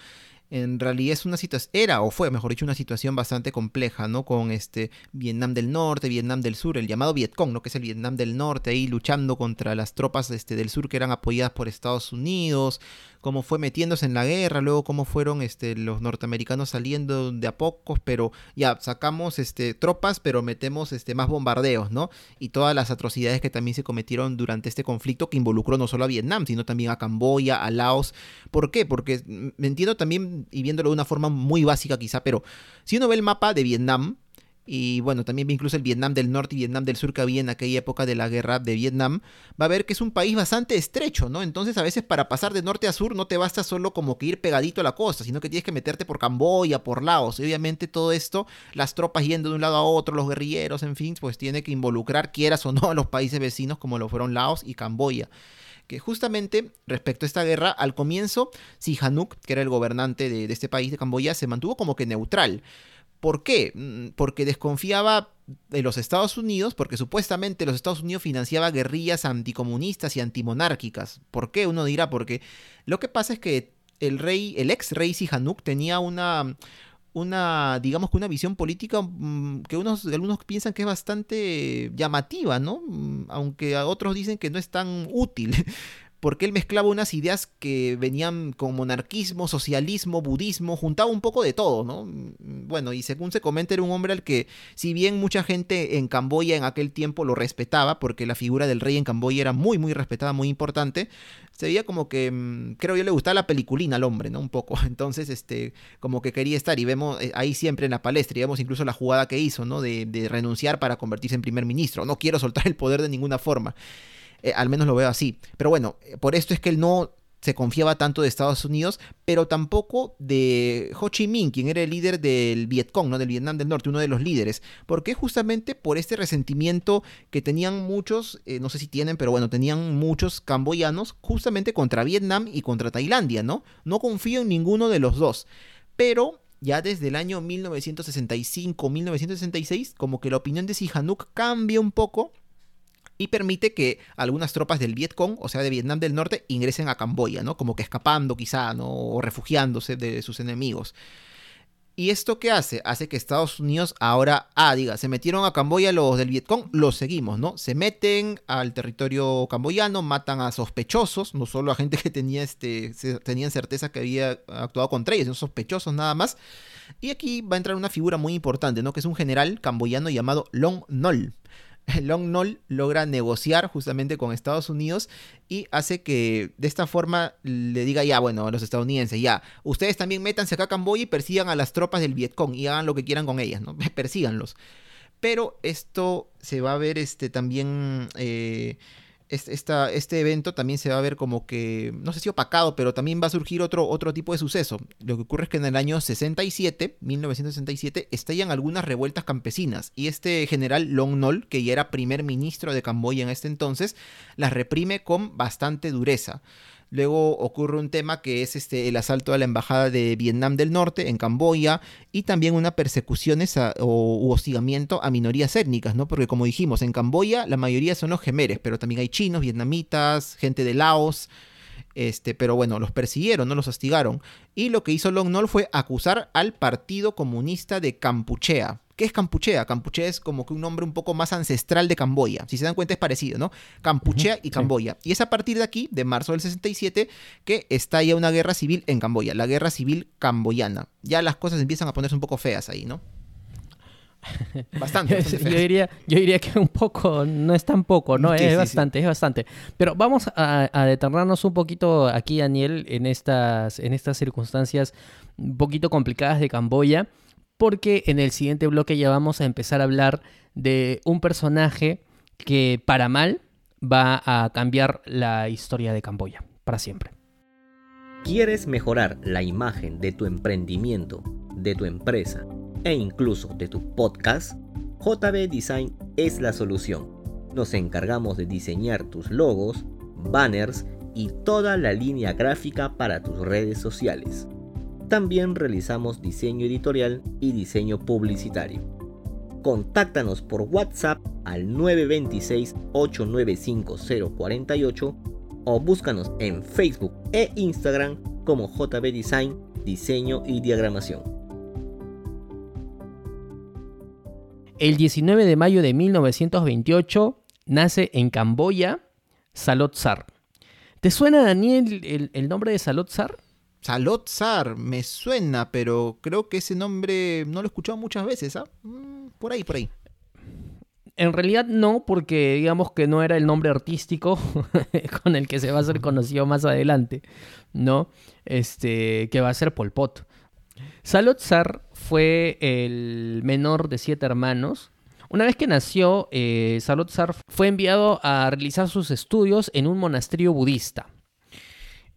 en realidad es una situación, era o fue, mejor dicho, una situación bastante compleja, ¿no? Con este Vietnam del Norte, Vietnam del Sur, el llamado Vietcong, ¿no? Que es el Vietnam del Norte, ahí luchando contra las tropas este, del sur que eran apoyadas por Estados Unidos, cómo fue metiéndose en la guerra, luego cómo fueron este, los norteamericanos saliendo de a pocos, pero ya sacamos este, tropas, pero metemos este, más bombardeos, ¿no? Y todas las atrocidades que también se cometieron durante este conflicto que involucró no solo a Vietnam, sino también a Camboya, a Laos. ¿Por qué? Porque me entiendo también, y viéndolo de una forma muy básica quizá, pero si uno ve el mapa de Vietnam, y bueno, también incluso el Vietnam del Norte y Vietnam del Sur que había en aquella época de la guerra de Vietnam, va a ver que es un país bastante estrecho, ¿no? Entonces a veces para pasar de norte a sur no te basta solo como que ir pegadito a la costa, sino que tienes que meterte por Camboya, por Laos, y obviamente todo esto, las tropas yendo de un lado a otro, los guerrilleros, en fin, pues tiene que involucrar, quieras o no, a los países vecinos como lo fueron Laos y Camboya que justamente respecto a esta guerra, al comienzo, Sihanouk, que era el gobernante de, de, este país de Camboya, se mantuvo como que neutral. ¿Por qué? Mm, porque desconfiaba de los Estados Unidos, porque supuestamente los Estados Unidos financiaba guerrillas anticomunistas y antimonárquicas. ¿Por qué? Uno dirá, porque lo que pasa es que el rey, el ex rey Sihanouk tenía una, una, digamos que una visión política mm, que unos, algunos piensan que es bastante llamativa, ¿no? Mm, aunque a otros dicen que no es tan útil. porque él mezclaba unas ideas que venían con monarquismo, socialismo, budismo, juntaba un poco de todo, ¿no? Bueno, y según se comenta, era un hombre al que, si bien mucha gente en Camboya en aquel tiempo lo respetaba, porque la figura del rey en Camboya era muy, muy respetada, muy importante, se veía como que, mm, creo yo, le gustaba la peliculina al hombre, ¿no? Un poco. Entonces, este, como que quería estar, y vemos eh, ahí siempre en la palestra, y vemos incluso la jugada que hizo, ¿no? De, de renunciar para convertirse en primer ministro. No quiero soltar el poder de ninguna forma. Eh, al menos lo veo así. Pero bueno, eh, por esto es que él no se confiaba tanto de Estados Unidos, pero tampoco de Ho Chi Minh, quien era el líder del Vietcong, ¿no? del Vietnam del Norte, uno de los líderes, porque justamente por este resentimiento que tenían muchos, eh, no sé si tienen, pero bueno, tenían muchos camboyanos justamente contra Vietnam y contra Tailandia, ¿no? No confío en ninguno de los dos, pero ya desde el año 1965-1966, como que la opinión de Sihanouk cambia un poco y permite que algunas tropas del Vietcong, o sea, de Vietnam del Norte, ingresen a Camboya, ¿no? Como que escapando quizá, ¿no? O refugiándose de sus enemigos. ¿Y esto qué hace? Hace que Estados Unidos ahora, ah, diga, se metieron a Camboya los del Vietcong, los seguimos, ¿no? Se meten al territorio camboyano, matan a sospechosos, no solo a gente que tenía este, tenían certeza que había actuado contra ellos, sino sospechosos nada más. Y aquí va a entrar una figura muy importante, ¿no? Que es un general camboyano llamado Long Nol. Long Nol logra negociar justamente con Estados Unidos y hace que de esta forma le diga ya, bueno, a los estadounidenses, ya, ustedes también métanse acá a Camboya y persigan a las tropas del Vietcong y hagan lo que quieran con ellas, ¿no? Persíganlos. Pero esto se va a ver este, también... Eh, este evento también se va a ver como que, no sé si opacado, pero también va a surgir otro, otro tipo de suceso. Lo que ocurre es que en el año 67, 1967, estallan algunas revueltas campesinas y este general Long Nol, que ya era primer ministro de Camboya en este entonces, las reprime con bastante dureza. Luego ocurre un tema que es este, el asalto a la embajada de Vietnam del Norte en Camboya y también una persecución o hostigamiento a minorías étnicas, ¿no? Porque como dijimos, en Camboya la mayoría son los gemeres, pero también hay chinos, vietnamitas, gente de Laos, este, pero bueno, los persiguieron, no los hostigaron. Y lo que hizo Long Nol fue acusar al Partido Comunista de Campuchea. ¿Qué es Campuchea? Campuchea es como que un nombre un poco más ancestral de Camboya. Si se dan cuenta es parecido, ¿no? Campuchea y Camboya. Y es a partir de aquí, de marzo del 67, que estalla una guerra civil en Camboya, la guerra civil camboyana. Ya las cosas empiezan a ponerse un poco feas ahí, ¿no? Bastante. yo, diría, yo diría que un poco, no es tan poco, ¿no? es bastante, es bastante. Pero vamos a, a, detenernos un poquito aquí, Daniel, en estas, en estas circunstancias un poquito complicadas de Camboya, porque en el siguiente bloque ya vamos a empezar a hablar de un personaje que para mal va a cambiar la historia de Camboya, para siempre. ¿Quieres mejorar la imagen de tu emprendimiento, de tu empresa? e incluso de tu podcast, JB Design es la solución. Nos encargamos de diseñar tus logos, banners y toda la línea gráfica para tus redes sociales. También realizamos diseño editorial y diseño publicitario. Contáctanos por WhatsApp al 926-895-048 o búscanos en Facebook e Instagram como JB Design, Diseño y Diagramación. El 19 de mayo de 1928 nace en Camboya Salot Sar. ¿Te suena, Daniel, el, nombre de Salot Sar? Salot Sar, me suena, pero creo que ese nombre no lo he escuchado muchas veces. ¿ah? Mm, por ahí, por ahí. En realidad no, porque digamos que no era el nombre artístico con el que se va a ser conocido más adelante, ¿no? Este, que va a ser Pol Pot. Salot Sar fue el menor de siete hermanos. Una vez que nació, eh, Salot fue enviado a realizar sus estudios en un monasterio budista.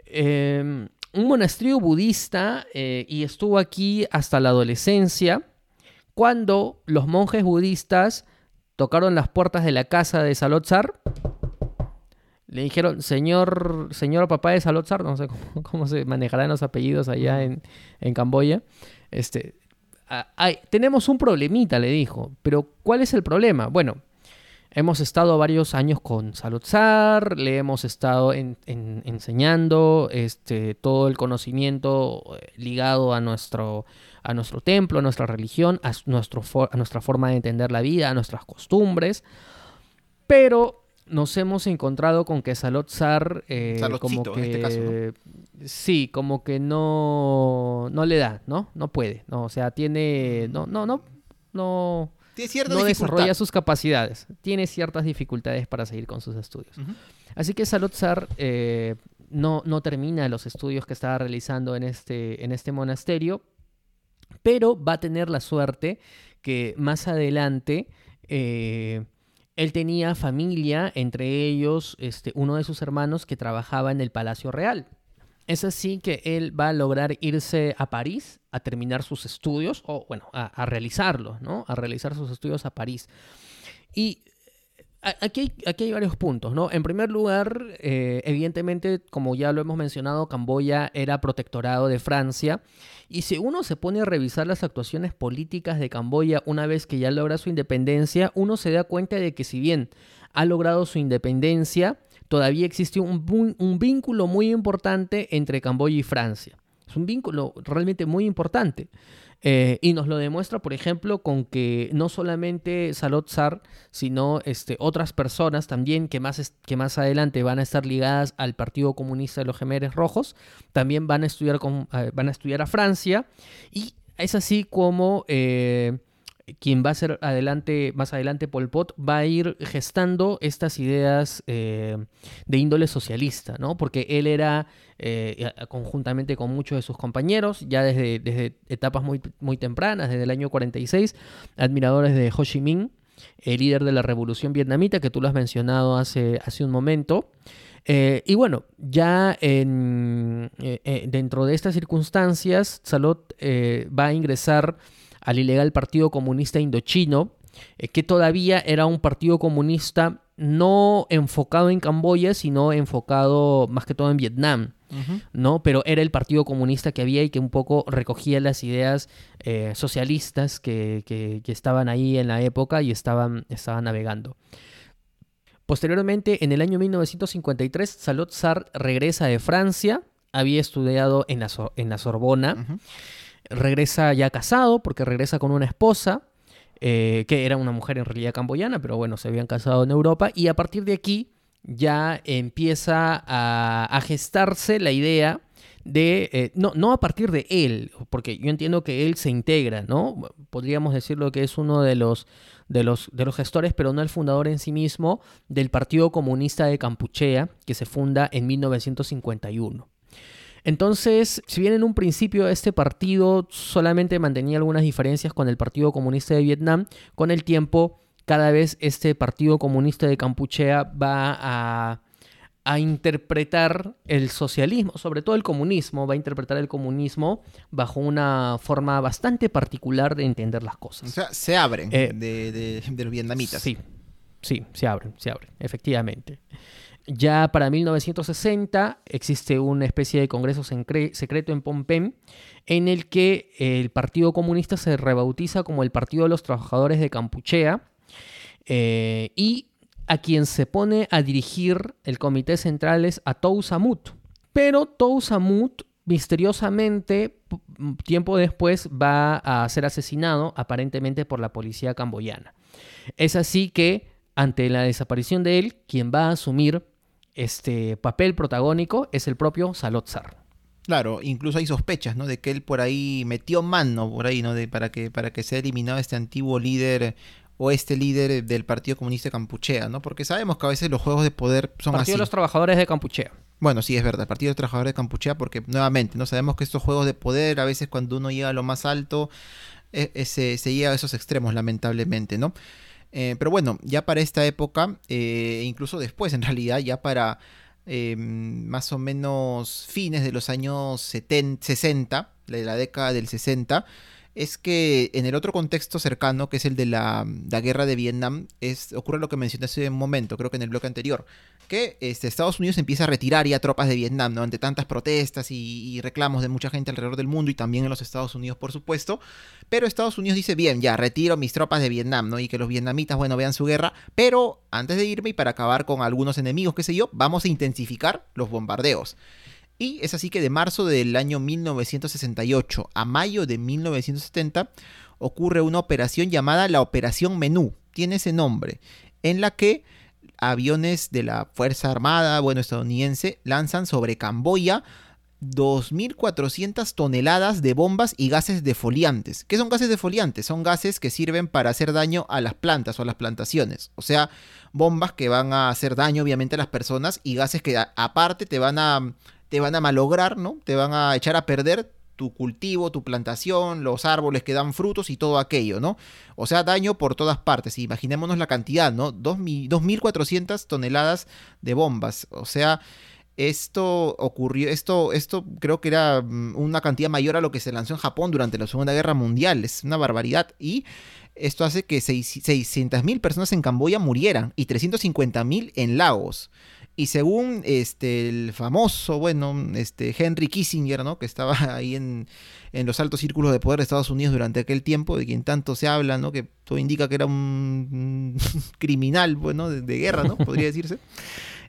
Em, un monasterio budista eh, y estuvo aquí hasta la adolescencia, cuando los monjes budistas tocaron las puertas de la casa de Salotzar le dijeron, señor, señor papá de Salotzar, no sé cómo, se manejarán los apellidos allá en, en Camboya, este, tenemos un problemita, le dijo, pero ¿cuál es el problema? Bueno, hemos estado varios años con Salotzar, le hemos estado enseñando este, todo el conocimiento eh, ligado a nuestro, a nuestro templo, a nuestra religión, a, nuestro, a nuestra forma de entender la vida, a nuestras costumbres, pero nos hemos encontrado con que Salot Sar eh, como que en este caso, sí, como que no no le da, ¿no? No puede, no, o sea, tiene no no no no tiene no desarrolla sus capacidades, tiene ciertas dificultades para seguir con sus estudios. Así que Salot Sar eh, no, no termina los estudios que estaba realizando en este, en este monasterio, pero va a tener la suerte que más adelante eh, él tenía familia, entre ellos este, uno de sus hermanos que trabajaba en el Palacio Real. Es así que él va a lograr irse a París a terminar sus estudios, o bueno, a, realizarlos, ¿no? A realizar sus estudios a París. Y Aquí hay, varios puntos, ¿no? En primer lugar, eh, evidentemente, como ya lo hemos mencionado, Camboya era protectorado de Francia. Y si uno se pone a revisar las actuaciones políticas de Camboya una vez que ya logra su independencia, uno se da cuenta de que si bien ha logrado su independencia, todavía existe un, vínculo muy importante entre Camboya y Francia. Es un vínculo realmente muy importante. Eh, y nos lo demuestra, por ejemplo, con que no solamente Salot Sar, sino este, otras personas también que más, que más adelante van a estar ligadas al Partido Comunista de los Gemeres Rojos, también van a estudiar, con, eh, van a, estudiar a Francia. Y es así como eh, quien va a ser adelante, más adelante Pol Pot, va a ir gestando estas ideas eh, de índole socialista, ¿no? Porque él era, eh, conjuntamente con muchos de sus compañeros, ya desde, etapas muy, tempranas, desde el año 46, admiradores de Ho Chi Minh, el líder de la revolución vietnamita, que tú lo has mencionado hace, un momento. Eh, y bueno, ya en, dentro de estas circunstancias, Salot va a ingresar al ilegal Partido Comunista Indochino, eh, que todavía era un partido comunista no enfocado en Camboya, sino enfocado más que todo en Vietnam. ¿no? Pero era el partido comunista que había y que un poco recogía las ideas eh, socialistas que, estaban ahí en la época y estaban, estaban navegando. Posteriormente, en el año 1953, Salot Sar regresa de Francia, había estudiado en la, en la Sorbona regresa ya casado, porque regresa con una esposa, eh, que era una mujer en realidad camboyana, pero bueno, se habían casado en Europa, y a partir de aquí ya empieza a, gestarse la idea de, eh, no, no a partir de él, porque yo entiendo que él se integra, ¿no? Podríamos decirlo que es uno de los, de los, de los gestores, pero no el fundador en sí mismo, del Partido Comunista de Campuchea, que se funda en 1951. Entonces, si bien en un principio este partido solamente mantenía algunas diferencias con el Partido Comunista de Vietnam, con el tiempo cada vez este Partido Comunista de Campuchea va a, interpretar el socialismo, sobre todo el comunismo, va a interpretar el comunismo bajo una forma bastante particular de entender las cosas. O sea, se abren eh, de, de los vietnamitas. Sí, sí, se abren, se abren, efectivamente. Ya para 1960 existe una especie de congreso secreto en Pompem en el que el Partido Comunista se rebautiza como el Partido de los Trabajadores de Campuchea eh, y a quien se pone a dirigir el comité central es a Tou Samut. Pero Tou Samut misteriosamente tiempo después va a ser asesinado aparentemente por la policía camboyana. Es así que ante la desaparición de él, quien va a asumir este papel protagónico es el propio Salotzar. Claro, incluso hay sospechas, ¿no? De que él por ahí metió mano por ahí, ¿no? De, para que para que sea eliminado este antiguo líder o este líder del Partido Comunista de Campuchea, ¿no? Porque sabemos que a veces los juegos de poder son Partido de los Trabajadores de Campuchea. Bueno, sí, es verdad, el Partido de los Trabajadores de Campuchea, porque nuevamente, ¿no? Sabemos que estos juegos de poder, a veces cuando uno llega a lo más alto, e, e, se, se llega a esos extremos, lamentablemente, ¿no? Eh, pero bueno, ya para esta época, eh, incluso después en realidad, ya para eh, más o menos fines de los años 70, 60, de la década del 60, es que en el otro contexto cercano, que es el de la, guerra de Vietnam, es, ocurre lo que mencioné hace un momento, creo que en el bloque anterior, que este, Estados Unidos empieza a retirar ya tropas de Vietnam, ¿no? Ante tantas protestas y, reclamos de mucha gente alrededor del mundo y también en los Estados Unidos, por supuesto. Pero Estados Unidos dice, bien, ya, retiro mis tropas de Vietnam, ¿no? Y que los vietnamitas, bueno, vean su guerra, pero antes de irme y para acabar con algunos enemigos, qué sé yo, vamos a intensificar los bombardeos. Y es así que de marzo del año 1968 a mayo de 1970 ocurre una operación llamada la Operación Menú, tiene ese nombre, en la que aviones de la Fuerza Armada, bueno, estadounidense, lanzan sobre Camboya 2.400 toneladas de bombas y gases defoliantes. ¿Qué son gases defoliantes? Son gases que sirven para hacer daño a las plantas o a las plantaciones. O sea, bombas que van a hacer daño obviamente a las personas y gases que aparte te van a, te van a malograr, ¿no? Te van a echar a perder tu cultivo, tu plantación, los árboles que dan frutos y todo aquello, ¿no? O sea, daño por todas partes. Imaginémonos la cantidad, ¿no? 2.400 toneladas de bombas. O sea, esto ocurrió, esto, esto creo que era mm, una cantidad mayor a lo que se lanzó en Japón durante la Segunda Guerra Mundial, es una barbaridad. Y esto hace que 600.000 personas en Camboya murieran y 350.000 en Laos. Y según este, el famoso, bueno, este, Henry Kissinger, ¿no? que estaba ahí en, en, los altos círculos de poder de Estados Unidos durante aquel tiempo, de quien tanto se habla, ¿no? que todo indica que era un criminal bueno, de guerra, ¿no? podría decirse.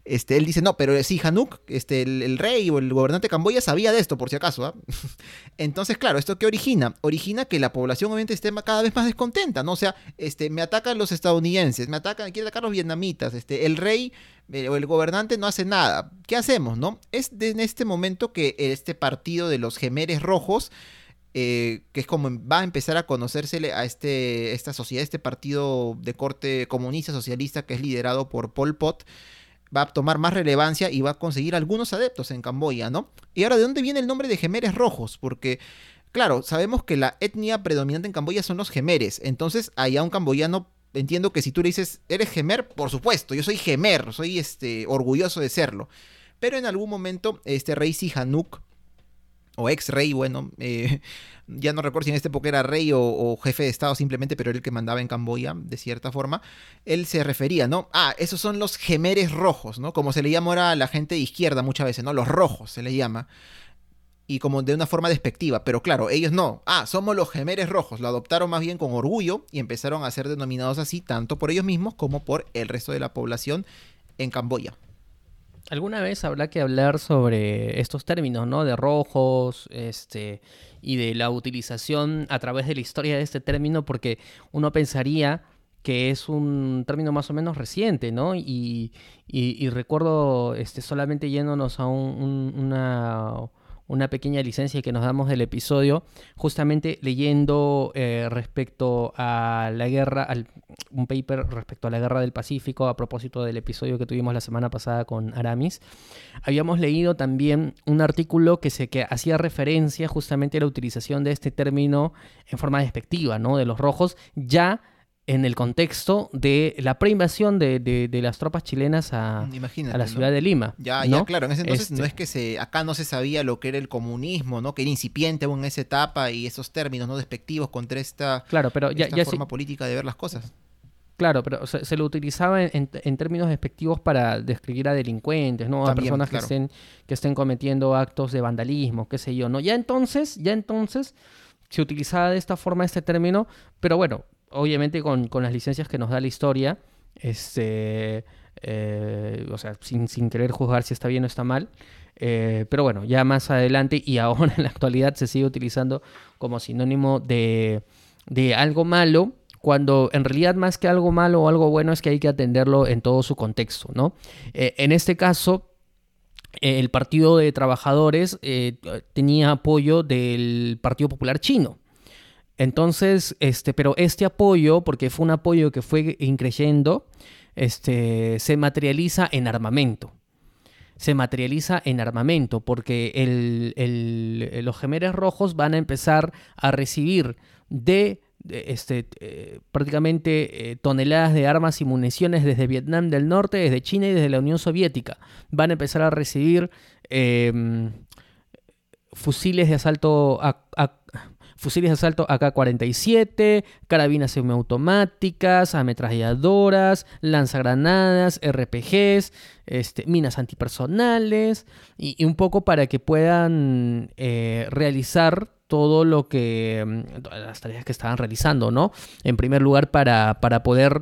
Este, él dice, no, pero sí, Hanuk, este, el, rey o el gobernante de Camboya sabía de esto, por si acaso. ¿ah? Entonces, claro, ¿esto qué origina? Origina que la población obviamente esté cada vez más descontenta, ¿no? O sea, este, me atacan los estadounidenses, me atacan, quieren atacar los vietnamitas, este, el rey eh, o el gobernante no hace nada. ¿Qué hacemos, no? Es en este momento que este partido de los gemeres rojos eh, que es como va a empezar a conocérsele a este, esta sociedad, este partido de corte comunista socialista que es liderado por Pol Pot, va a tomar más relevancia y va a conseguir algunos adeptos en Camboya, ¿no? Y ahora, ¿de dónde viene el nombre de Gemeres Rojos? Porque, claro, sabemos que la etnia predominante en Camboya son los Gemeres, entonces allá un camboyano entiendo que si tú le dices, eres gemer, por supuesto, yo soy gemer, soy este, orgulloso de serlo. Pero en algún momento, este rey Sihanouk o ex rey, bueno, eh, ya no recuerdo si en este época era rey o, jefe de Estado simplemente, pero era el que mandaba en Camboya, de cierta forma, él se refería, ¿no? Ah, esos son los gemeres rojos, ¿no? Como se le llama ahora a la gente de izquierda muchas veces, ¿no? Los rojos se le llama. Y como de una forma despectiva, pero claro, ellos no. Ah, somos los gemeres rojos. Lo adoptaron más bien con orgullo y empezaron a ser denominados así tanto por ellos mismos como por el resto de la población en Camboya. Alguna vez habrá que hablar sobre estos términos, ¿no? De rojos, este, y de la utilización a través de la historia de este término, porque uno pensaría que es un término más o menos reciente, ¿no? Y, y, recuerdo este, solamente yéndonos a una una pequeña licencia que nos damos del episodio, justamente leyendo eh, respecto a la guerra, un paper respecto a la guerra del Pacífico, a propósito del episodio que tuvimos la semana pasada con Aramis. Habíamos leído también un artículo que, se, que hacía referencia justamente a la utilización de este término en forma despectiva, ¿no? De los rojos, ya en el contexto de la preinvasión de, de, las tropas chilenas a, a la ciudad de Lima. Ya, ya, claro, en ese entonces no este es que se, acá no se sabía lo que era el comunismo, ¿no? Que era incipiente aún en esa etapa y esos términos no despectivos contra esta, claro, pero ya, forma política de ver las cosas. Claro, pero se, lo utilizaba en, términos despectivos para describir a delincuentes, ¿no? a personas que estén, que estén cometiendo actos de vandalismo, qué sé yo, ¿no? Ya entonces, ya entonces se utilizaba de esta forma este término, pero bueno, obviamente con, las licencias que nos da la historia, este, eh, o sea, sin, querer juzgar si está bien o está mal. Eh, pero bueno, ya más adelante y ahora en la actualidad se sigue utilizando como sinónimo de, algo malo, cuando en realidad más que algo malo o algo bueno es que hay que atenderlo en todo su contexto, ¿no? Eh, en este caso, el Partido de Trabajadores tenía apoyo del Partido Popular Chino. Entonces, este, pero este apoyo, porque fue un apoyo que fue increyendo, este, se materializa en armamento. Se materializa en armamento, porque los gemeres rojos van a empezar a recibir de, este, eh, prácticamente eh, toneladas de armas y municiones desde Vietnam del Norte, desde China y desde la Unión Soviética. Van a empezar a recibir em, fusiles de asalto a, fusiles de asalto AK-47, carabinas semiautomáticas, ametralladoras, lanzagranadas, RPGs, este, minas antipersonales y, un poco para que puedan eh, realizar todo lo que, mm, las tareas que estaban realizando, ¿no? En primer lugar, para, para poder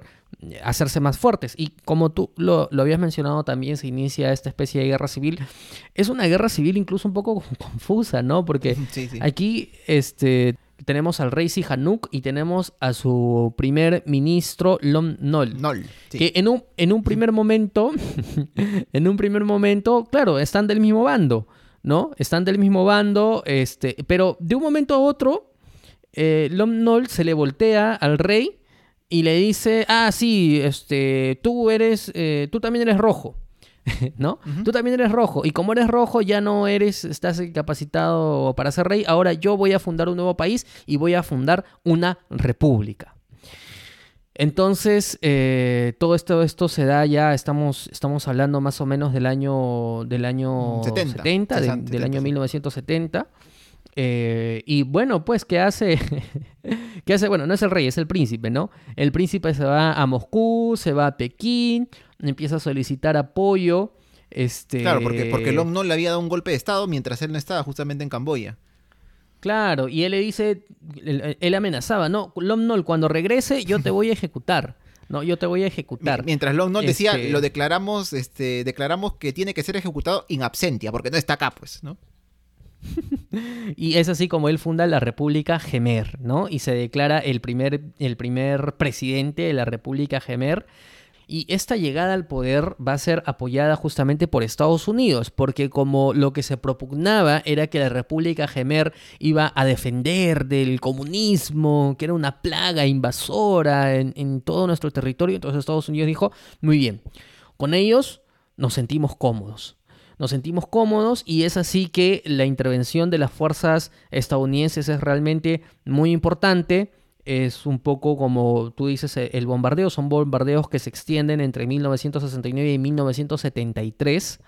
hacerse más fuertes. Y como tú lo, habías mencionado también, se inicia esta especie de guerra civil. Es una guerra civil incluso un poco confusa, ¿no? Porque aquí este, tenemos al rey Sihanouk y tenemos a su primer ministro Lom Nol. Nol. sí. Que en un, en un primer momento, en un primer momento, claro, están del mismo bando, ¿no? Están del mismo bando, este, pero de un momento a otro, eh, Lom Nol se le voltea al rey y le dice, ah, sí, este, tú eres, eh, tú también eres rojo. ¿No? Tú también eres rojo. Y como eres rojo, ya no eres, estás capacitado para ser rey. Ahora yo voy a fundar un nuevo país y voy a fundar una república. Entonces, eh, todo esto, esto se da ya, estamos, estamos hablando más o menos del año, del año 70, 70, de- 60, del año 70. 1970. Eh, y bueno, pues, ¿qué hace? ¿Qué hace? Bueno, no es el rey, es el príncipe, ¿no? El príncipe se va a Moscú, se va a Pekín, empieza a solicitar apoyo. Este, Claro, porque, porque no le había dado un golpe de estado mientras él no estaba justamente en Camboya. Claro, y él le dice, él, él amenazaba, no, Lomnol, cuando regrese yo te voy a ejecutar. No, yo te voy a ejecutar. Mi- Mientras Long no decía, Este- lo declaramos, este, declaramos que tiene que ser ejecutado in absentia, porque no está acá, pues, ¿no? Y es así como él funda la República Gemer, ¿no? Y se declara el primer, el primer presidente de la República Gemer. Y esta llegada al poder va a ser apoyada justamente por Estados Unidos, porque como lo que se propugnaba era que la República Gemer iba a defender del comunismo, que era una plaga invasora en, en todo nuestro territorio, entonces Estados Unidos dijo, muy bien, con ellos nos sentimos cómodos. Nos sentimos cómodos y es así que la intervención de las fuerzas estadounidenses es realmente muy importante. Es un poco como tú dices, eh, el bombardeo. Son bombardeos que se extienden entre 1969 y 1973.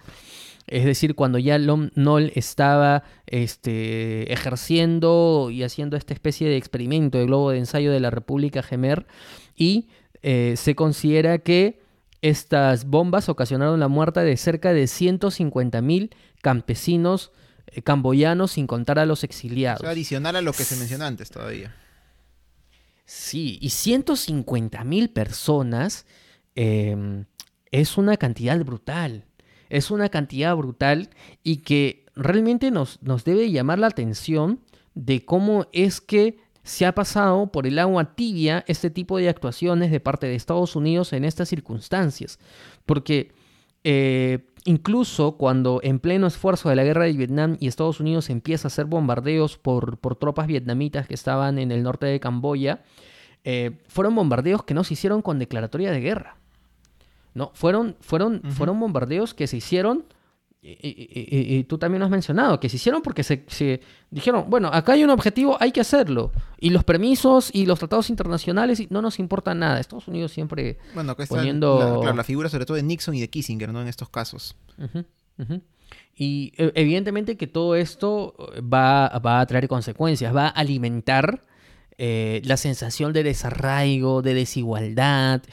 Es decir, cuando ya Lom Nol estaba este, ejerciendo y haciendo esta especie de experimento de globo de ensayo de la República Gemer. Y eh, se considera que estas bombas ocasionaron la muerte de cerca de 150.000 campesinos eh, camboyanos, sin contar a los O exiliados. sea, adicional a lo que se mencionó antes todavía. Sí, y 150.000 personas eh, es una cantidad brutal. Es una cantidad brutal y que realmente nos, nos debe llamar la atención de cómo es que se ha pasado por el agua tibia este tipo de actuaciones de parte de Estados Unidos en estas circunstancias. Porque eh, incluso cuando en pleno esfuerzo de la guerra de Vietnam y Estados Unidos empieza a hacer bombardeos por, por tropas vietnamitas que estaban en el norte de Camboya, eh, fueron bombardeos que no se hicieron con declaratoria de guerra. No, fueron, fueron, fueron bombardeos que se hicieron, y, tú también lo has mencionado, que se hicieron porque se, se dijeron, bueno, acá hay un objetivo, hay que hacerlo. Y los permisos y los tratados internacionales no nos importa nada. Estados Unidos siempre Bueno, acá está Poniendo- la, claro, la figura sobre todo de Nixon y de Kissinger, ¿no? En estos casos. Y eh, evidentemente que todo esto va, va a traer consecuencias, va a alimentar eh, la sensación de desarraigo, de desigualdad,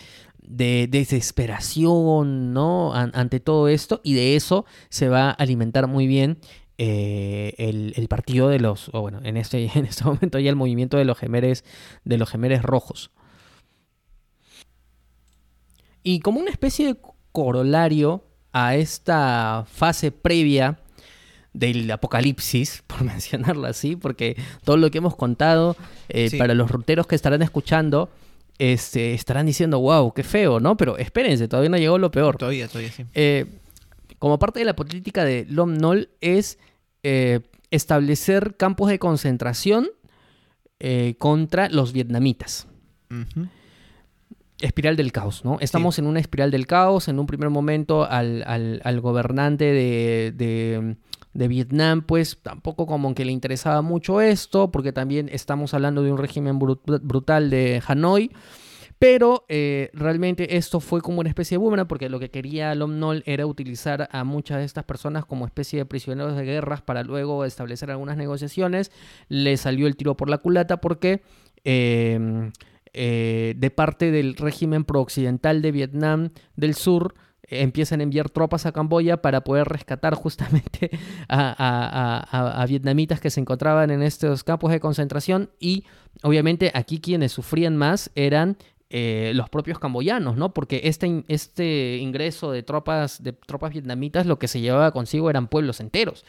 de desesperación, ¿no? An- ante todo esto, y de eso se va a alimentar muy bien eh, el, el partido de los, o bueno, en este, en este momento ya el movimiento de los gemeres, de los gemeres rojos. Y como una especie de corolario a esta fase previa del apocalipsis, por mencionarlo así, porque todo lo que hemos contado, eh, Sí. para los ruteros que estarán escuchando, este, estarán diciendo, wow, qué feo, ¿no? Pero espérense, todavía no llegó lo peor. Todavía, todavía sí. Eh, como parte de la política de Lom Nol es eh, establecer campos de concentración eh, contra los vietnamitas espiral del caos, ¿no? Estamos en una espiral del caos. En un primer momento al, al- al gobernante de, de- de Vietnam, pues tampoco como que le interesaba mucho esto, porque también estamos hablando de un régimen bru- brutal de Hanoi. Pero eh, realmente esto fue como una especie de boomerang, porque lo que quería Lom Nol era utilizar a muchas de estas personas como especie de prisioneros de guerras para luego establecer algunas negociaciones. Le salió el tiro por la culata porque eh, eh, de parte del régimen prooccidental de Vietnam del Sur empiezan a enviar tropas a Camboya para poder rescatar justamente a, vietnamitas que se encontraban en estos campos de concentración y obviamente aquí quienes sufrían más eran eh, los propios camboyanos, ¿no? Porque este, este ingreso de tropas, de tropas vietnamitas lo que se llevaba consigo eran pueblos enteros.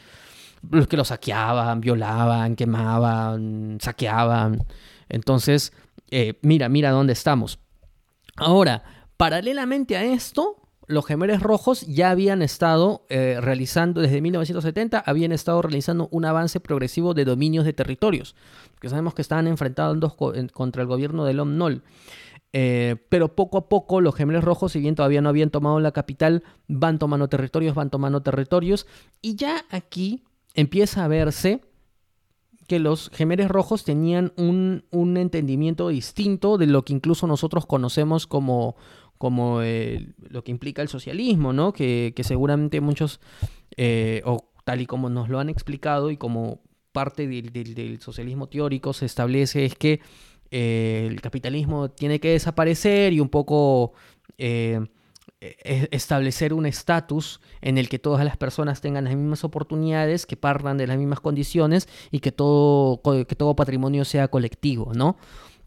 los que lo saqueaban, violaban, quemaban, saqueaban. Entonces, eh, mira, mira dónde estamos. Ahora, paralelamente a esto, los gemeres rojos ya habían estado eh, realizando, desde 1970, habían estado realizando un avance progresivo de dominios de territorios, que sabemos que estaban enfrentados contra el gobierno de Lom eh, pero poco a poco los gemeres rojos, si bien todavía no habían tomado la capital, van tomando territorios, van tomando territorios, y ya aquí empieza a verse que los gemeres rojos tenían un entendimiento distinto de lo que incluso nosotros conocemos como, como eh, lo que implica el socialismo, ¿no? Que, seguramente muchos, eh, o tal y como nos lo han explicado y como parte del, socialismo teórico se establece es que eh, el capitalismo tiene que desaparecer y un poco e, establecer un estatus en el que todas las personas tengan las mismas oportunidades, que partan de las mismas condiciones y que todo, que todo patrimonio sea colectivo, ¿no?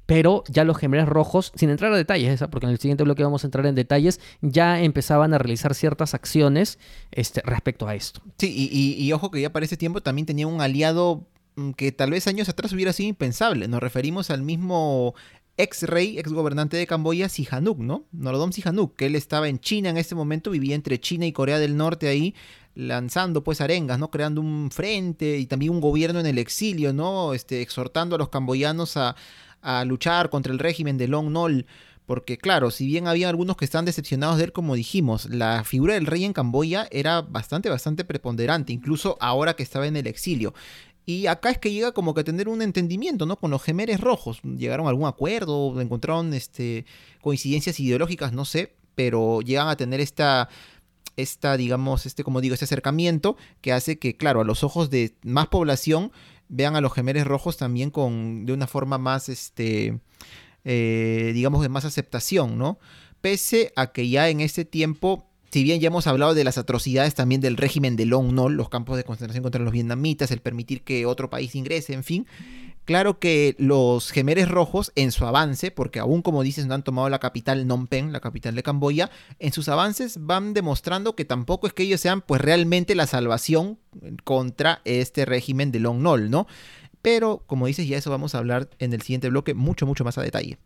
Pero ya los gemelos rojos, sin entrar a detalles, porque en el siguiente bloque vamos a entrar en detalles, ya empezaban a realizar ciertas acciones este, respecto a esto. Sí, y, ojo que ya para ese tiempo también tenía un aliado mm, que tal vez años atrás hubiera sido impensable. Nos referimos al mismo ex rey, ex gobernante de Camboya, Sihanouk, ¿no? Norodom Sihanouk, que él estaba en China en ese momento, vivía entre China y Corea del Norte ahí, lanzando pues arengas, ¿no? Creando un frente y también un gobierno en el exilio, ¿no? Este, exhortando a los camboyanos a, a luchar contra el régimen de Long Nol. Porque claro, si bien había algunos que están decepcionados de él, como dijimos, la figura del rey en Camboya era bastante, bastante preponderante, incluso ahora que estaba en el exilio. Y acá es que llega como que a tener un entendimiento, ¿no? Con los gemeres rojos. Llegaron a algún acuerdo, encontraron este, coincidencias ideológicas, no sé, pero llegan a tener esta, esta, digamos, este, como digo, este acercamiento que hace que, claro, a los ojos de más población vean a los gemeres rojos también con, de una forma más, este, eh, digamos, de más aceptación, ¿no? Pese a que ya en este tiempo, si bien ya hemos hablado de las atrocidades también del régimen de Long Nol, los campos de concentración contra los vietnamitas, el permitir que otro país ingrese, en fin, Claro que los gemeres rojos en su avance, porque aún como dices no han tomado la capital Phnom Penh, la capital de Camboya, en sus avances van demostrando que tampoco es que ellos sean pues realmente la salvación contra este régimen de Long Nol, ¿no? Pero como dices ya eso vamos a hablar en el siguiente bloque mucho mucho más a detalle.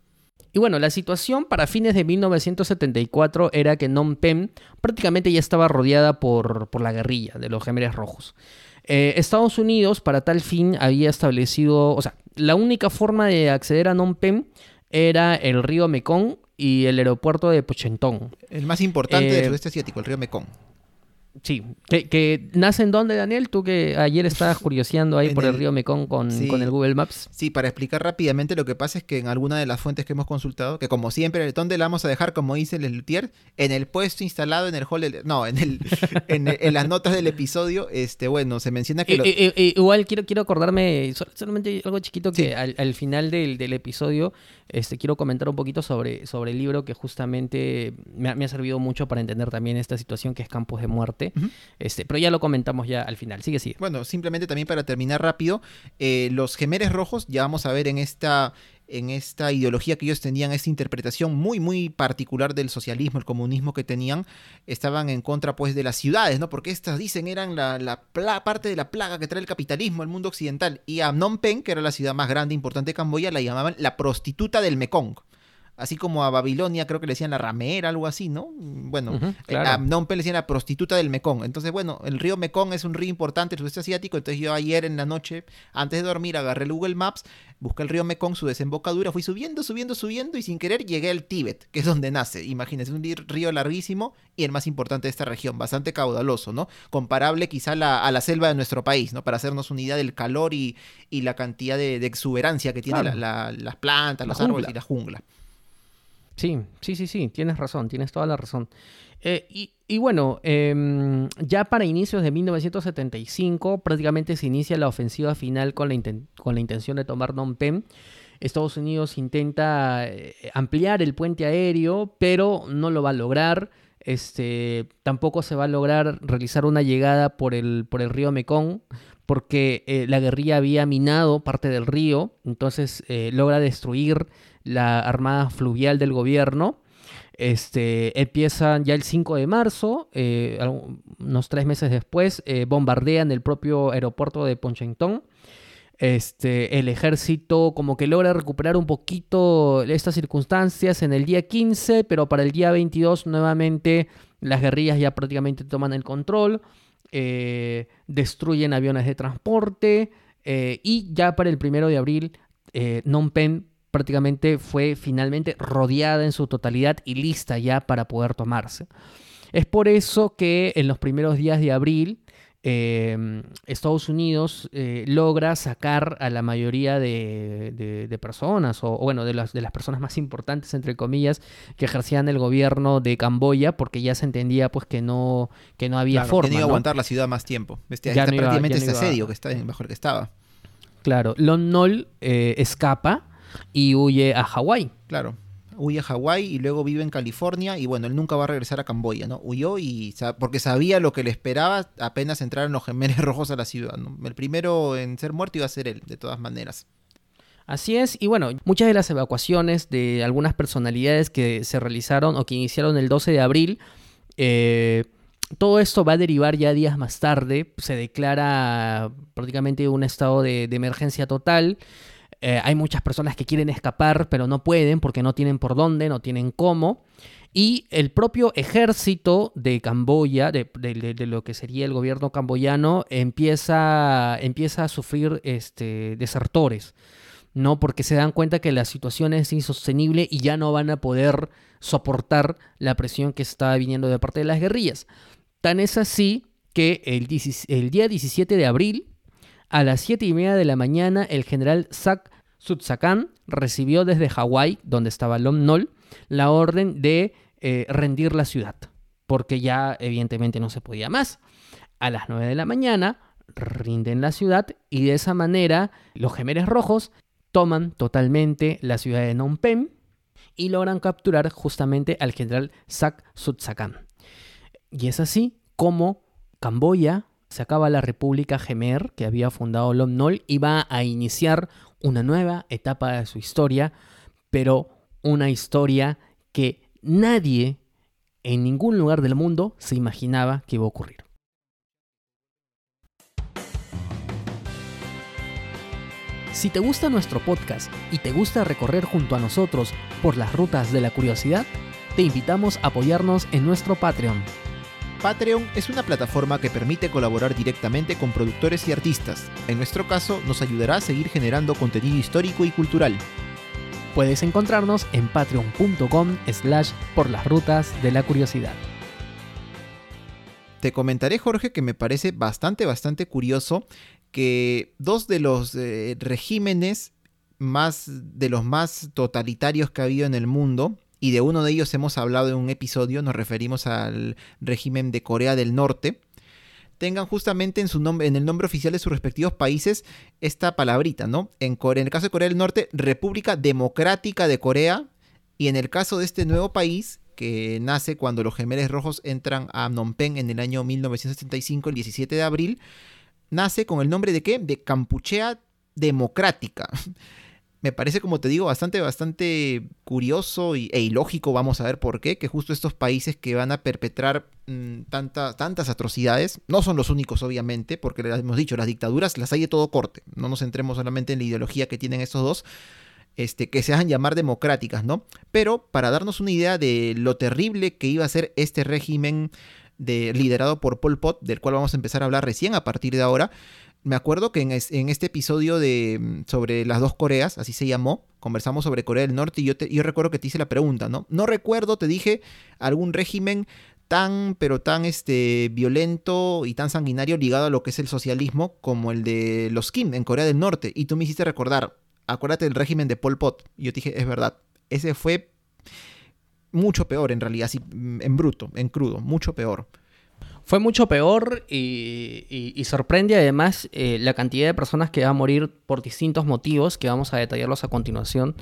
Y bueno, la situación para fines de 1974 era que Phnom Penh prácticamente ya estaba rodeada por, por la guerrilla de los gemeres rojos. Eh, Estados Unidos, para tal fin, había establecido, o sea, la única forma de acceder a Phnom Penh era el río Mekong y el aeropuerto de Pochentón. El más importante del eh, sudeste asiático, el río Mekong. Sí, que, nace en dónde, Daniel? Tú que ayer estabas curioseando ahí por el, río Mekong con, con, el Google Maps. Sí, para explicar rápidamente lo que pasa es que en alguna de las fuentes que hemos consultado, que como siempre, ¿dónde la vamos a dejar, como dice el Lutier? En el puesto instalado en el hall, no, en, el, en, las notas del episodio, este, bueno, se menciona que... igual quiero, quiero acordarme, solamente algo chiquito que al, final del, del episodio este, quiero comentar un poquito sobre, sobre el libro que justamente me ha, servido mucho para entender también esta situación que es Campos de Muerte. Este, pero ya lo comentamos ya al final. Sigue, sigue. Bueno, simplemente también para terminar rápido, eh, los gemeres rojos, ya vamos a ver en esta en esta ideología que ellos tenían, esta interpretación muy, muy particular del socialismo, el comunismo que tenían, estaban en contra pues de las ciudades, ¿no? Porque estas, dicen, eran la, la parte de la plaga que trae el capitalismo al mundo occidental. Y a Phnom Penh, que era la ciudad más grande e importante de Camboya, la llamaban la prostituta del Mekong así como a Babilonia creo que le decían la ramera, algo así, ¿no? Bueno, eh, a Phnom le decían la prostituta del Mekong. Entonces, bueno, el río Mekong es un río importante el sudeste asiático, entonces yo ayer en la noche, antes de dormir, agarré el Google Maps, busqué el río Mekong, su desembocadura, fui subiendo, subiendo, subiendo y sin querer llegué al Tíbet, que es donde nace. Imagínense, un río larguísimo y el más importante de esta región, bastante caudaloso, ¿no? Comparable quizá a la selva de nuestro país, ¿no? Para hacernos una idea del calor y, la cantidad de, exuberancia que tiene las plantas, los árboles y la jungla. Sí, sí, sí, sí, tienes razón, tienes toda la razón. Eh, y, bueno, em, ya para inicios de 1975 prácticamente se inicia la ofensiva final con la, con la intención de tomar Phnom Penh. Estados Unidos intenta eh, ampliar el puente aéreo, pero no lo va a lograr. Este, tampoco se va a lograr realizar una llegada por el, por el río Mekong, porque eh, la guerrilla había minado parte del río, entonces logra destruir la armada fluvial del gobierno. Este, empiezan ya el 5 de marzo, eh, unos tres meses después, eh, bombardean el propio aeropuerto de Ponchentón. Este, el ejército como que logra recuperar un poquito estas circunstancias en el día 15, pero para el día 22 nuevamente las guerrillas ya prácticamente toman el control, eh, destruyen aviones de transporte y ya para el primero de abril Phnom Penh prácticamente fue finalmente rodeada en su totalidad y lista ya para poder tomarse. Es por eso que en los primeros días de abril em, Estados Unidos eh, logra sacar a la mayoría de, personas, o, bueno, de las, de las, personas más importantes, entre comillas, que ejercían el gobierno de Camboya, porque ya se entendía pues que no, que no había forma. Que no iba a aguantar la ciudad más tiempo. Este, ya prácticamente este asedio que está mejor que estaba. Claro, Lon Nol eh, escapa y huye a Hawái. Claro. Huye a Hawái y luego vive en California y bueno, él nunca va a regresar a Camboya, ¿no? Huyó y porque sabía lo que le esperaba apenas entraron los gemeres rojos a la ciudad, El primero en ser muerto iba a ser él, de todas maneras. Así es, y bueno, muchas de las evacuaciones de algunas personalidades que se realizaron o que iniciaron el 12 de abril, eh, todo esto va a derivar ya días más tarde, se declara prácticamente un estado de emergencia total. Eh, hay muchas personas que quieren escapar, pero no pueden porque no tienen por dónde, no tienen cómo. Y el propio ejército de Camboya, de, lo que sería el gobierno camboyano, empieza, empieza a sufrir este, desertores. ¿no? Porque se dan cuenta que la situación es insostenible y ya no van a poder soportar la presión que está viniendo de parte de las guerrillas. Tan es así que el, el día 17 de abril, a las 7 y media de la mañana, el general Sak Sutsakan recibió desde Hawái, donde estaba Lom Nol, la orden de eh, rendir la ciudad, porque ya evidentemente no se podía más. A las 9 de la mañana rinden la ciudad y de esa manera los gemeres rojos toman totalmente la ciudad de Phnom Penh y logran capturar justamente al general Sak Sutsakan. Y es así como Camboya se acaba la República Gemer que había fundado Lom Nol y va a iniciar una nueva etapa de su historia, pero una historia que nadie en ningún lugar del mundo se imaginaba que iba a ocurrir. Si te gusta nuestro podcast y te gusta recorrer junto a nosotros por las rutas de la curiosidad, te invitamos a apoyarnos en nuestro Patreon Patreon es una plataforma que permite colaborar directamente con productores y artistas. En nuestro caso, nos ayudará a seguir generando contenido histórico y cultural. Puedes encontrarnos en patreon.com slash por las rutas de la curiosidad. Te comentaré, Jorge, que me parece bastante, bastante curioso que dos de los eh, regímenes más, de los más totalitarios que ha habido en el mundo, y de uno de ellos hemos hablado en un episodio, nos referimos al régimen de Corea del Norte, tengan justamente en, su nombre, en el nombre oficial de sus respectivos países esta palabrita, ¿no? En, en el caso de Corea del Norte, República Democrática de Corea, y en el caso de este nuevo país, que nace cuando los gemelos rojos entran a Phnom Penh en el año 1975, el 17 de abril, nace con el nombre de qué? De Campuchea Democrática me parece, como te digo, bastante, bastante curioso y, e ilógico, vamos a ver por qué, que justo estos países que van a perpetrar mm, tantas atrocidades, no son los únicos, obviamente, porque les hemos dicho, las dictaduras las hay de todo corte, no nos centremos solamente en la ideología que tienen estos dos, este, que se hagan llamar democráticas, ¿no? Pero para darnos una idea de lo terrible que iba a ser este régimen de, liderado por Pol Pot, del cual vamos a empezar a hablar recién a partir de ahora, me acuerdo que en, este episodio de mm, sobre las dos Coreas, así se llamó, conversamos sobre Corea del Norte y yo, yo recuerdo que te hice la pregunta, ¿no? No recuerdo, te dije, algún régimen tan, pero tan este, violento y tan sanguinario ligado a lo que es el socialismo como el de los Kim en Corea del Norte. Y tú me hiciste recordar, acuérdate del régimen de Pol Pot. Y yo te dije, es verdad, ese fue mucho peor en realidad, así mm, en bruto, en crudo, mucho peor. Fue mucho peor y, sorprende además eh, la cantidad de personas que va a morir por distintos motivos, que vamos a detallarlos a continuación,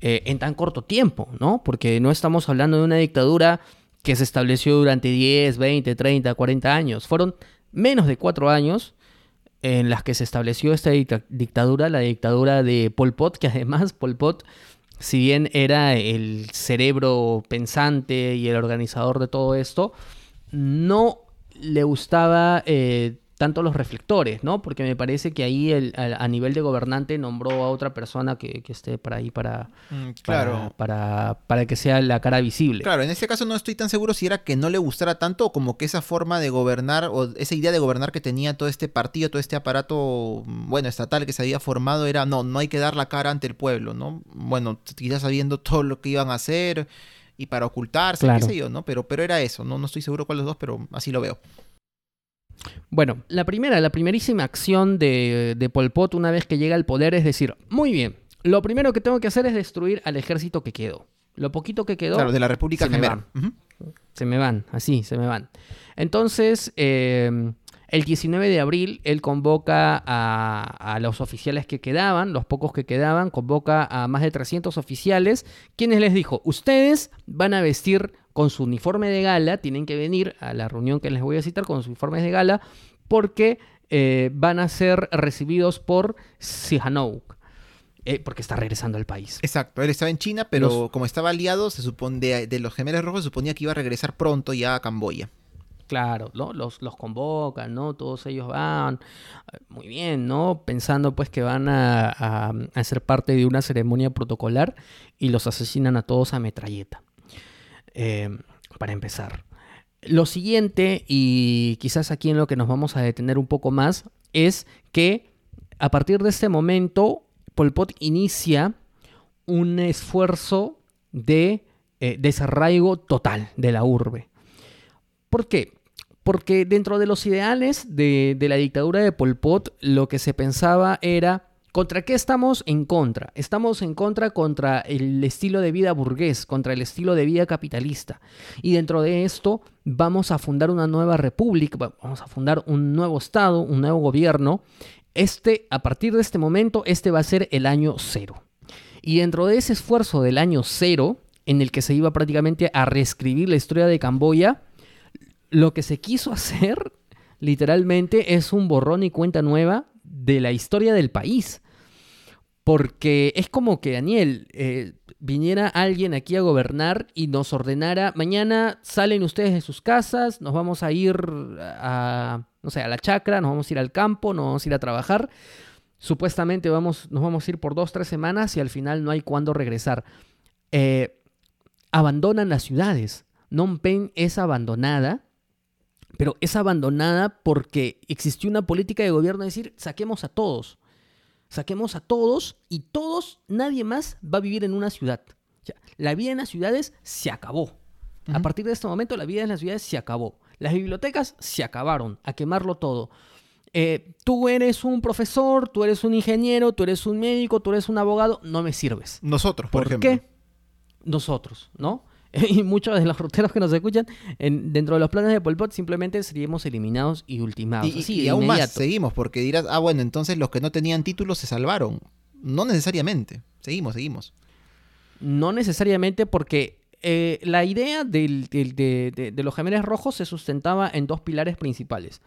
eh, en tan corto tiempo, ¿no? Porque no estamos hablando de una dictadura que se estableció durante 10, 20, 30, 40 años. Fueron menos de cuatro años en las que se estableció esta dictadura, la dictadura de Pol Pot, que además Pol Pot si bien era el cerebro pensante y el organizador de todo esto, no le gustaba eh, tanto los reflectores, ¿no? Porque me parece que ahí el, a, nivel de gobernante nombró a otra persona que, esté para ahí para, mm, claro. para, para, que sea la cara visible. Claro, en este caso no estoy tan seguro si era que no le gustara tanto o como que esa forma de gobernar o esa idea de gobernar que tenía todo este partido, todo este aparato, bueno, estatal que se había formado era, no, no hay que dar la cara ante el pueblo, ¿no? Bueno, quizás sabiendo todo lo que iban a hacer y para ocultarse, qué sé yo, ¿no? Pero, pero era eso, ¿no? No estoy seguro cuál de los dos, pero así lo veo. Bueno, la primera, la primerísima acción de, de Pol Pot una vez que llega al poder es decir, muy bien, lo primero que tengo que hacer es destruir al ejército que quedó. Lo poquito que quedó. Claro, de la República se me van. Se me van, así, se me van. Entonces, eh, el 19 de abril, él convoca a, a, los oficiales que quedaban, los pocos que quedaban, convoca a más de 300 oficiales, quienes les dijo, ustedes van a vestir con su uniforme de gala, tienen que venir a la reunión que les voy a citar con sus uniformes de gala, porque eh, van a ser recibidos por Sihanouk. Eh, porque está regresando al país. Exacto, él estaba en China, pero como estaba aliado, se supone de, los gemelos rojos, se suponía que iba a regresar pronto ya a Camboya. Claro, ¿no? los, los convocan, ¿no? Todos ellos van, muy bien, ¿no? Pensando pues que van a, a, ser parte de una ceremonia protocolar y los asesinan a todos a metralleta. Eh, para empezar. Lo siguiente, y quizás aquí en lo que nos vamos a detener un poco más, es que a partir de este momento, Pol Pot inicia un esfuerzo de eh, desarraigo total de la urbe. ¿Por qué? Porque dentro de los ideales de, la dictadura de Pol Pot, lo que se pensaba era ¿Contra qué estamos en contra? Estamos en contra contra el estilo de vida burgués, contra el estilo de vida capitalista. Y dentro de esto vamos a fundar una nueva república, vamos a fundar un nuevo Estado, un nuevo gobierno. Este, a partir de este momento, este va a ser el año cero. Y dentro de ese esfuerzo del año cero, en el que se iba prácticamente a reescribir la historia de Camboya, lo que se quiso hacer literalmente es un borrón y cuenta nueva de la historia del país. Porque es como que, Daniel, eh, viniera alguien aquí a gobernar y nos ordenara, mañana salen ustedes de sus casas, nos vamos a ir a, no sé, a la chacra, nos vamos a ir al campo, nos vamos a ir a trabajar. Supuestamente vamos, nos vamos a ir por dos, tres semanas y al final no hay cuándo regresar. Eh, abandonan las ciudades. Phnom Penh es abandonada, pero es abandonada porque existió una política de gobierno de decir, saquemos a todos saquemos a todos y todos, nadie más va a vivir en una ciudad. la vida en las ciudades se acabó. A partir de este momento, la vida en las ciudades se acabó. Las bibliotecas se acabaron, a quemarlo todo. Eh, tú eres un profesor, tú eres un ingeniero, tú eres un médico, tú eres un abogado, no me sirves. Nosotros, por, ejemplo. ¿Por qué? Nosotros, ¿no? y muchos de los ruteros que nos escuchan, dentro de los planes de Pol Pot simplemente seríamos eliminados y ultimados. Y, aún más seguimos, porque dirás, ah, bueno, entonces los que no tenían títulos se salvaron. No necesariamente. Seguimos, seguimos. No necesariamente porque eh, la idea de, los gemelos rojos se sustentaba en dos pilares principales.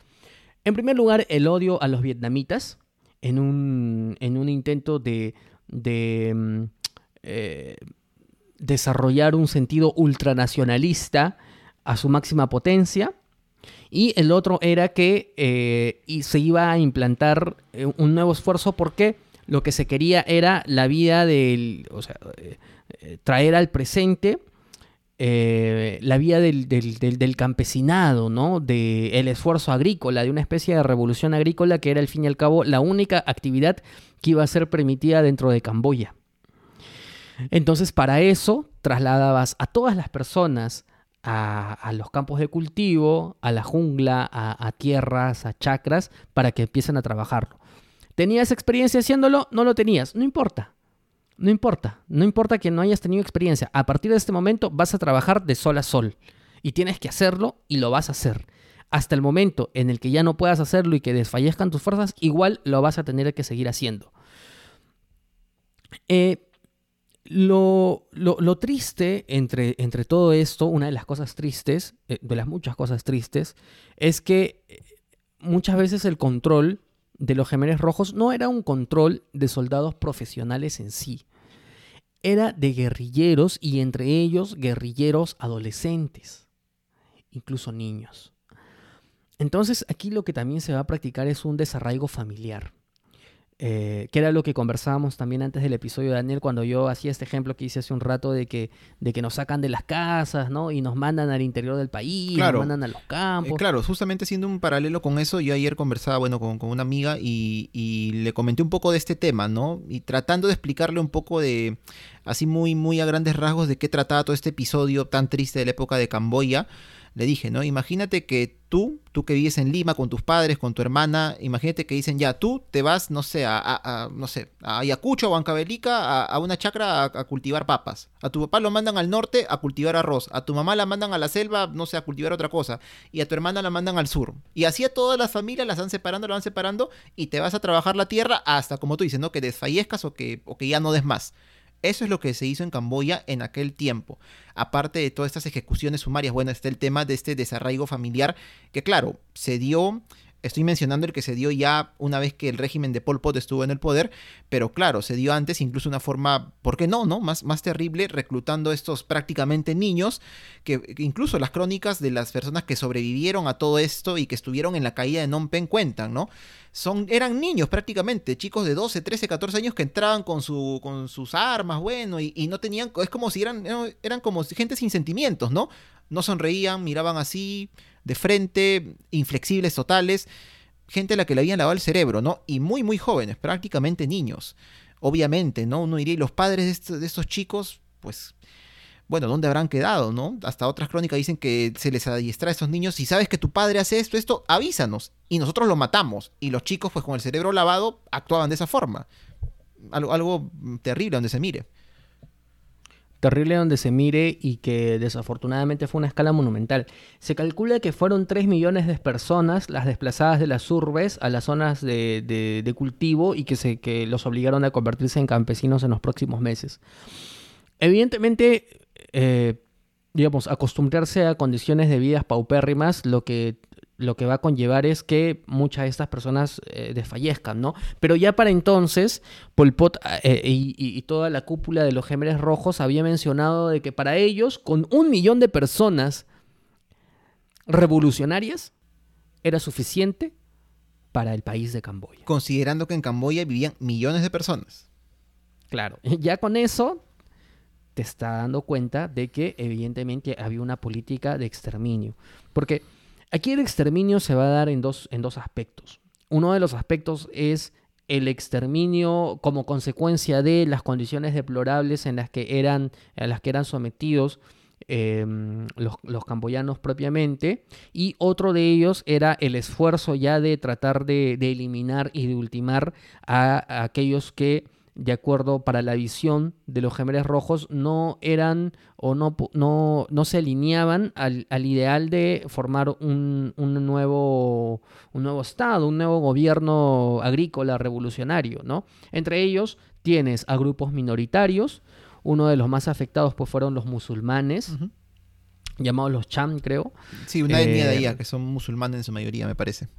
En primer lugar, el odio a los vietnamitas, en un, en un intento de, de mm, eh, desarrollar un sentido ultranacionalista a su máxima potencia. Y el otro era que eh, se iba a implantar eh, un nuevo esfuerzo porque lo que se quería era la vida del, o sea, eh, traer al presente la vida del, del, campesinado, ¿no? Del esfuerzo agrícola, de una especie de revolución agrícola que era al fin y al cabo la única actividad que iba a ser permitida dentro de Camboya. Entonces, para eso trasladabas a todas las personas a, los campos de cultivo, a la jungla, a, tierras, a chacras, para que empiecen a trabajarlo. ¿Tenías experiencia haciéndolo? No lo tenías. No importa. No importa. No importa que no hayas tenido experiencia. A partir de este momento vas a trabajar de sol a sol. Y tienes que hacerlo y lo vas a hacer. Hasta el momento en el que ya no puedas hacerlo y que desfallezcan tus fuerzas, igual lo vas a tener que seguir haciendo. Eh, lo, triste entre, entre, todo esto, una de las cosas tristes, eh, de las muchas cosas tristes, es que eh, muchas veces el control de los gemelos rojos no era un control de soldados profesionales en sí. era de guerrilleros y entre ellos guerrilleros adolescentes, incluso niños. Entonces aquí lo que también se va a practicar es un desarraigo familiar. Eh, que era lo que conversábamos también antes del episodio de Daniel, cuando yo hacía este ejemplo que hice hace un rato de que, de que nos sacan de las casas, ¿no? Y nos mandan al interior del país, nos mandan a los Eh, campos. claro, justamente haciendo un paralelo con eso, yo ayer conversaba, bueno, con, con una amiga y, y le comenté un poco de este tema, ¿no? Y tratando de explicarle un poco de, así muy, muy a grandes rasgos, de qué trataba todo este episodio tan triste de la época de Camboya. Le dije, ¿no? Imagínate que tú, tú que vives en Lima con tus padres, con tu hermana, imagínate que dicen, ya, tú te vas, no sé, a, no sé, a Ayacucho o a Huancavelica a, una chacra a, a cultivar papas. A tu papá lo mandan al norte a cultivar arroz. A tu mamá la mandan a la selva, no sé, a cultivar otra cosa. Y a tu hermana la mandan al sur. Y así a todas las familias las van separando, las van separando y te vas a trabajar la tierra hasta, como tú dices, ¿no? Que desfallezcas o que, o que ya no des más. Eso es lo que se hizo en Camboya en aquel tiempo. Aparte de todas estas ejecuciones sumarias, bueno, está el tema de este desarraigo familiar, que claro, se dio, estoy mencionando el que se dio ya una vez que el régimen de Pol Pot estuvo en el poder, pero claro, se dio antes incluso una forma, ¿por qué no, no? Más, más terrible, reclutando estos prácticamente niños, que, incluso las crónicas de las personas que sobrevivieron a todo esto y que estuvieron en la caída de Phnom Penh cuentan, ¿no? Son, eran niños prácticamente, chicos de 12, 13, 14 años que entraban con, su, con sus armas, bueno, y, y no tenían, es como si eran, eran como gente sin sentimientos, ¿no? No sonreían, miraban así, de frente, inflexibles totales, gente a la que le habían lavado el cerebro, ¿no? Y muy, muy jóvenes, prácticamente niños. Obviamente, ¿no? Uno diría, y los padres de estos, chicos, pues bueno, ¿dónde habrán quedado, no? Hasta otras crónicas dicen que se les adiestra a estos niños. Si sabes que tu padre hace esto, esto, avísanos. Y nosotros lo matamos. Y los chicos, pues con el cerebro lavado, actuaban de esa forma. Algo, algo terrible donde se mire. Terrible donde se mire y que desafortunadamente fue una escala monumental. Se calcula que fueron 3 millones de personas las desplazadas de las urbes a las zonas de, de- cultivo y que, se, que los obligaron a convertirse en campesinos en los próximos meses. Evidentemente, eh, digamos, acostumbrarse a condiciones de vidas paupérrimas, lo que, lo que va a conllevar es que muchas de estas personas eh, desfallezcan, ¿no? Pero ya para entonces, Pol Pot eh, y, toda la cúpula de los Gemeres Rojos había mencionado de que para ellos, con un millón de personas revolucionarias, era suficiente para el país de Camboya. Considerando que en Camboya vivían millones de personas. Claro, ya con eso te está dando cuenta de que evidentemente había una política de exterminio. Porque aquí el exterminio se va a dar en dos, en dos aspectos. Uno de los aspectos es el exterminio como consecuencia de las condiciones deplorables en las que eran, a las que eran sometidos eh, los, los camboyanos propiamente. Y otro de ellos era el esfuerzo ya de tratar de, de eliminar y de ultimar a aquellos que de acuerdo para la visión de los gemelos rojos, no eran o no, no, no se alineaban al, al ideal de formar un, un nuevo, un nuevo Estado, un nuevo gobierno agrícola revolucionario, ¿no? Entre ellos tienes a grupos minoritarios, uno de los más afectados pues fueron los musulmanes, llamados los Cham, creo, Sí, una etnia de Eh, allá, que son musulmanes en su mayoría, me parece.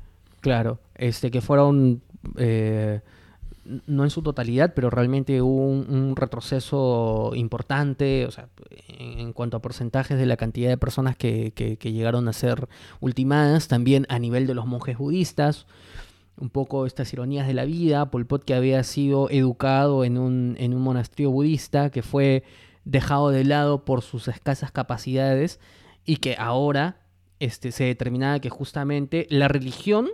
Claro, este que fueron eh, no en su totalidad, pero realmente hubo un, retroceso importante, o sea, en, en cuanto a porcentajes de la cantidad de personas que, que- que llegaron a ser ultimadas, también a nivel de los monjes budistas, un poco estas ironías de la vida, Pol Pot que había sido educado en un, en un monasterio budista, que fue dejado de lado por sus escasas capacidades y que ahora este, se determinaba que justamente la religión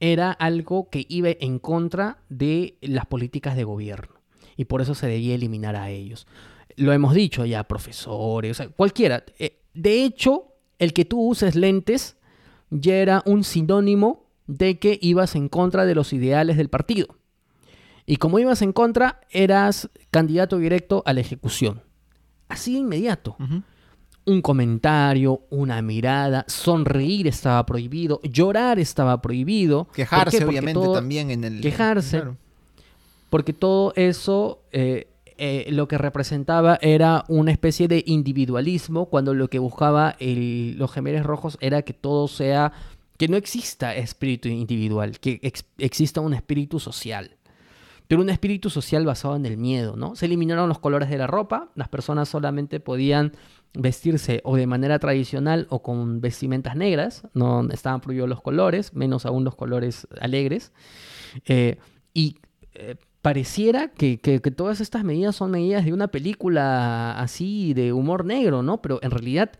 era algo que iba en contra de las políticas de gobierno y por eso se debía eliminar a ellos. Lo hemos dicho ya, profesores, o sea, cualquiera. Eh, De hecho, el que tú uses lentes ya era un sinónimo de que ibas en contra de los ideales del partido. Y como ibas en contra, eras candidato directo a la ejecución. Así de inmediato. Un comentario, una mirada, sonreír estaba prohibido, llorar estaba prohibido. ¿Por Quejarse, obviamente, todo- también en el... quejarse. Claro. Porque todo eso eh, eh, lo que representaba era una especie de individualismo, cuando lo que buscaba el- los gemelos rojos era que todo sea, que no exista espíritu individual, que ex- exista un espíritu social. pero un espíritu social basado en el miedo, ¿no? Se eliminaron los colores de la ropa, las personas solamente podían vestirse o de manera tradicional o con vestimentas negras, no estaban prohibidos los colores, menos aún los colores alegres. Eh, y eh, pareciera que, todas estas medidas son medidas de una película así de humor negro, ¿no? Pero en realidad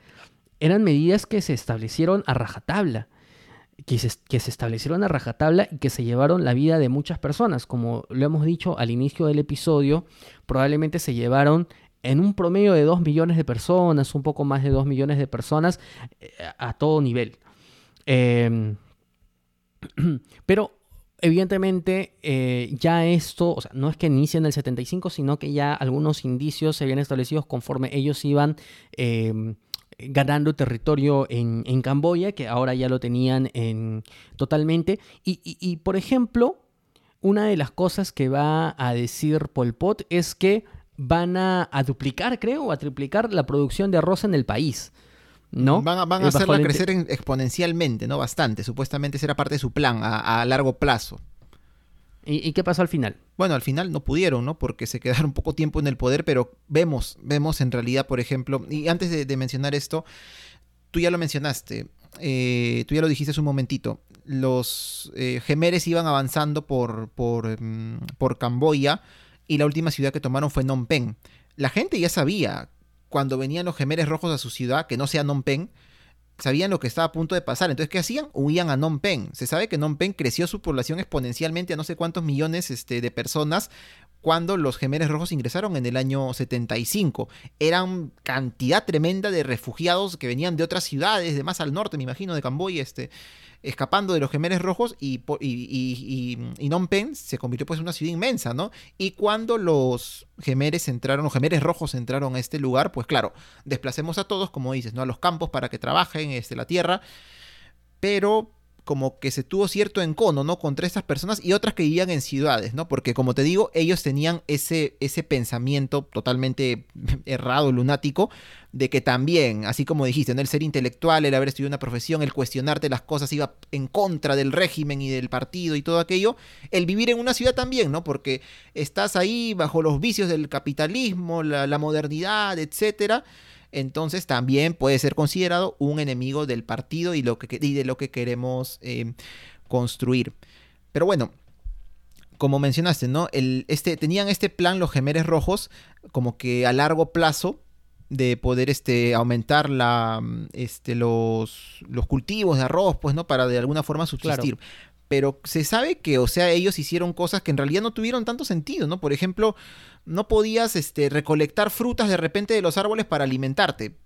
eran medidas que se establecieron a rajatabla. Que se, que se establecieron a rajatabla y que se llevaron la vida de muchas personas. Como lo hemos dicho al inicio del episodio, probablemente se llevaron en un promedio de 2 millones de personas, un poco más de 2 millones de personas eh, a todo nivel. Em, pero evidentemente eh, ya esto, o sea, no es que inicie en el 75, sino que ya algunos indicios se habían establecido conforme ellos iban em, ganando territorio en, Camboya, que ahora ya lo tenían en, totalmente. y, por ejemplo, una de las cosas que va a decir Pol Pot es que van a, duplicar, creo, o a triplicar la producción de arroz en el país. ¿No? Van a, van a hacerla crecer exponencialmente, ¿no? Bastante. Supuestamente será parte de su plan a, largo plazo. ¿Y, qué pasó al final? Bueno, al final no pudieron, ¿no? Porque se quedaron poco tiempo en el poder, pero vemos, vemos en realidad, por ejemplo, y antes de, mencionar esto, tú ya lo mencionaste, eh, tú ya lo dijiste hace un momentito, los eh, gemeres iban avanzando por, por, mm, por Camboya, y la última ciudad que tomaron fue Phnom Penh. La gente ya sabía cuando venían los gemeres rojos a su ciudad, que no sea Phnom Penh, sabían lo que estaba a punto de pasar. Entonces, ¿qué hacían? Huían a Phnom Penh. Se sabe que Phnom Penh creció su población exponencialmente a no sé cuántos millones este, de personas cuando los gemeres rojos ingresaron en el año 75. Eran cantidad tremenda de refugiados que venían de otras ciudades, de más al norte, me imagino, de Camboya, este, escapando de los gemeres rojos y, y, y, se convirtió pues en una ciudad inmensa, ¿no? Y cuando los gemeres entraron, los gemeres rojos entraron a este lugar, pues claro, desplacemos a todos, como dices, ¿no? A los campos para que trabajen este, la tierra, pero como que se tuvo cierto encono, ¿no? Contra estas personas y otras que vivían en ciudades, ¿no? Porque como te digo, ellos tenían ese, ese pensamiento totalmente errado, lunático, de que también, así como dijiste, el ser intelectual, el haber estudiado una profesión, el cuestionarte las cosas iba en contra del régimen y del partido y todo aquello, el vivir en una ciudad también, ¿no? Porque estás ahí bajo los vicios del capitalismo, la modernidad, etcétera entonces también puede ser considerado un enemigo del partido y, lo que, de lo que queremos eh, construir. Pero bueno, como mencionaste, ¿no? El, este, tenían este plan los gemeres rojos como que a largo plazo de poder este, aumentar la, este, los, los cultivos de arroz, pues, ¿no? Para de alguna forma subsistir. Pero se sabe que, o sea, ellos hicieron cosas que en realidad no tuvieron tanto sentido, ¿no? Por ejemplo, no podías este, recolectar frutas de repente de los árboles para alimentarte.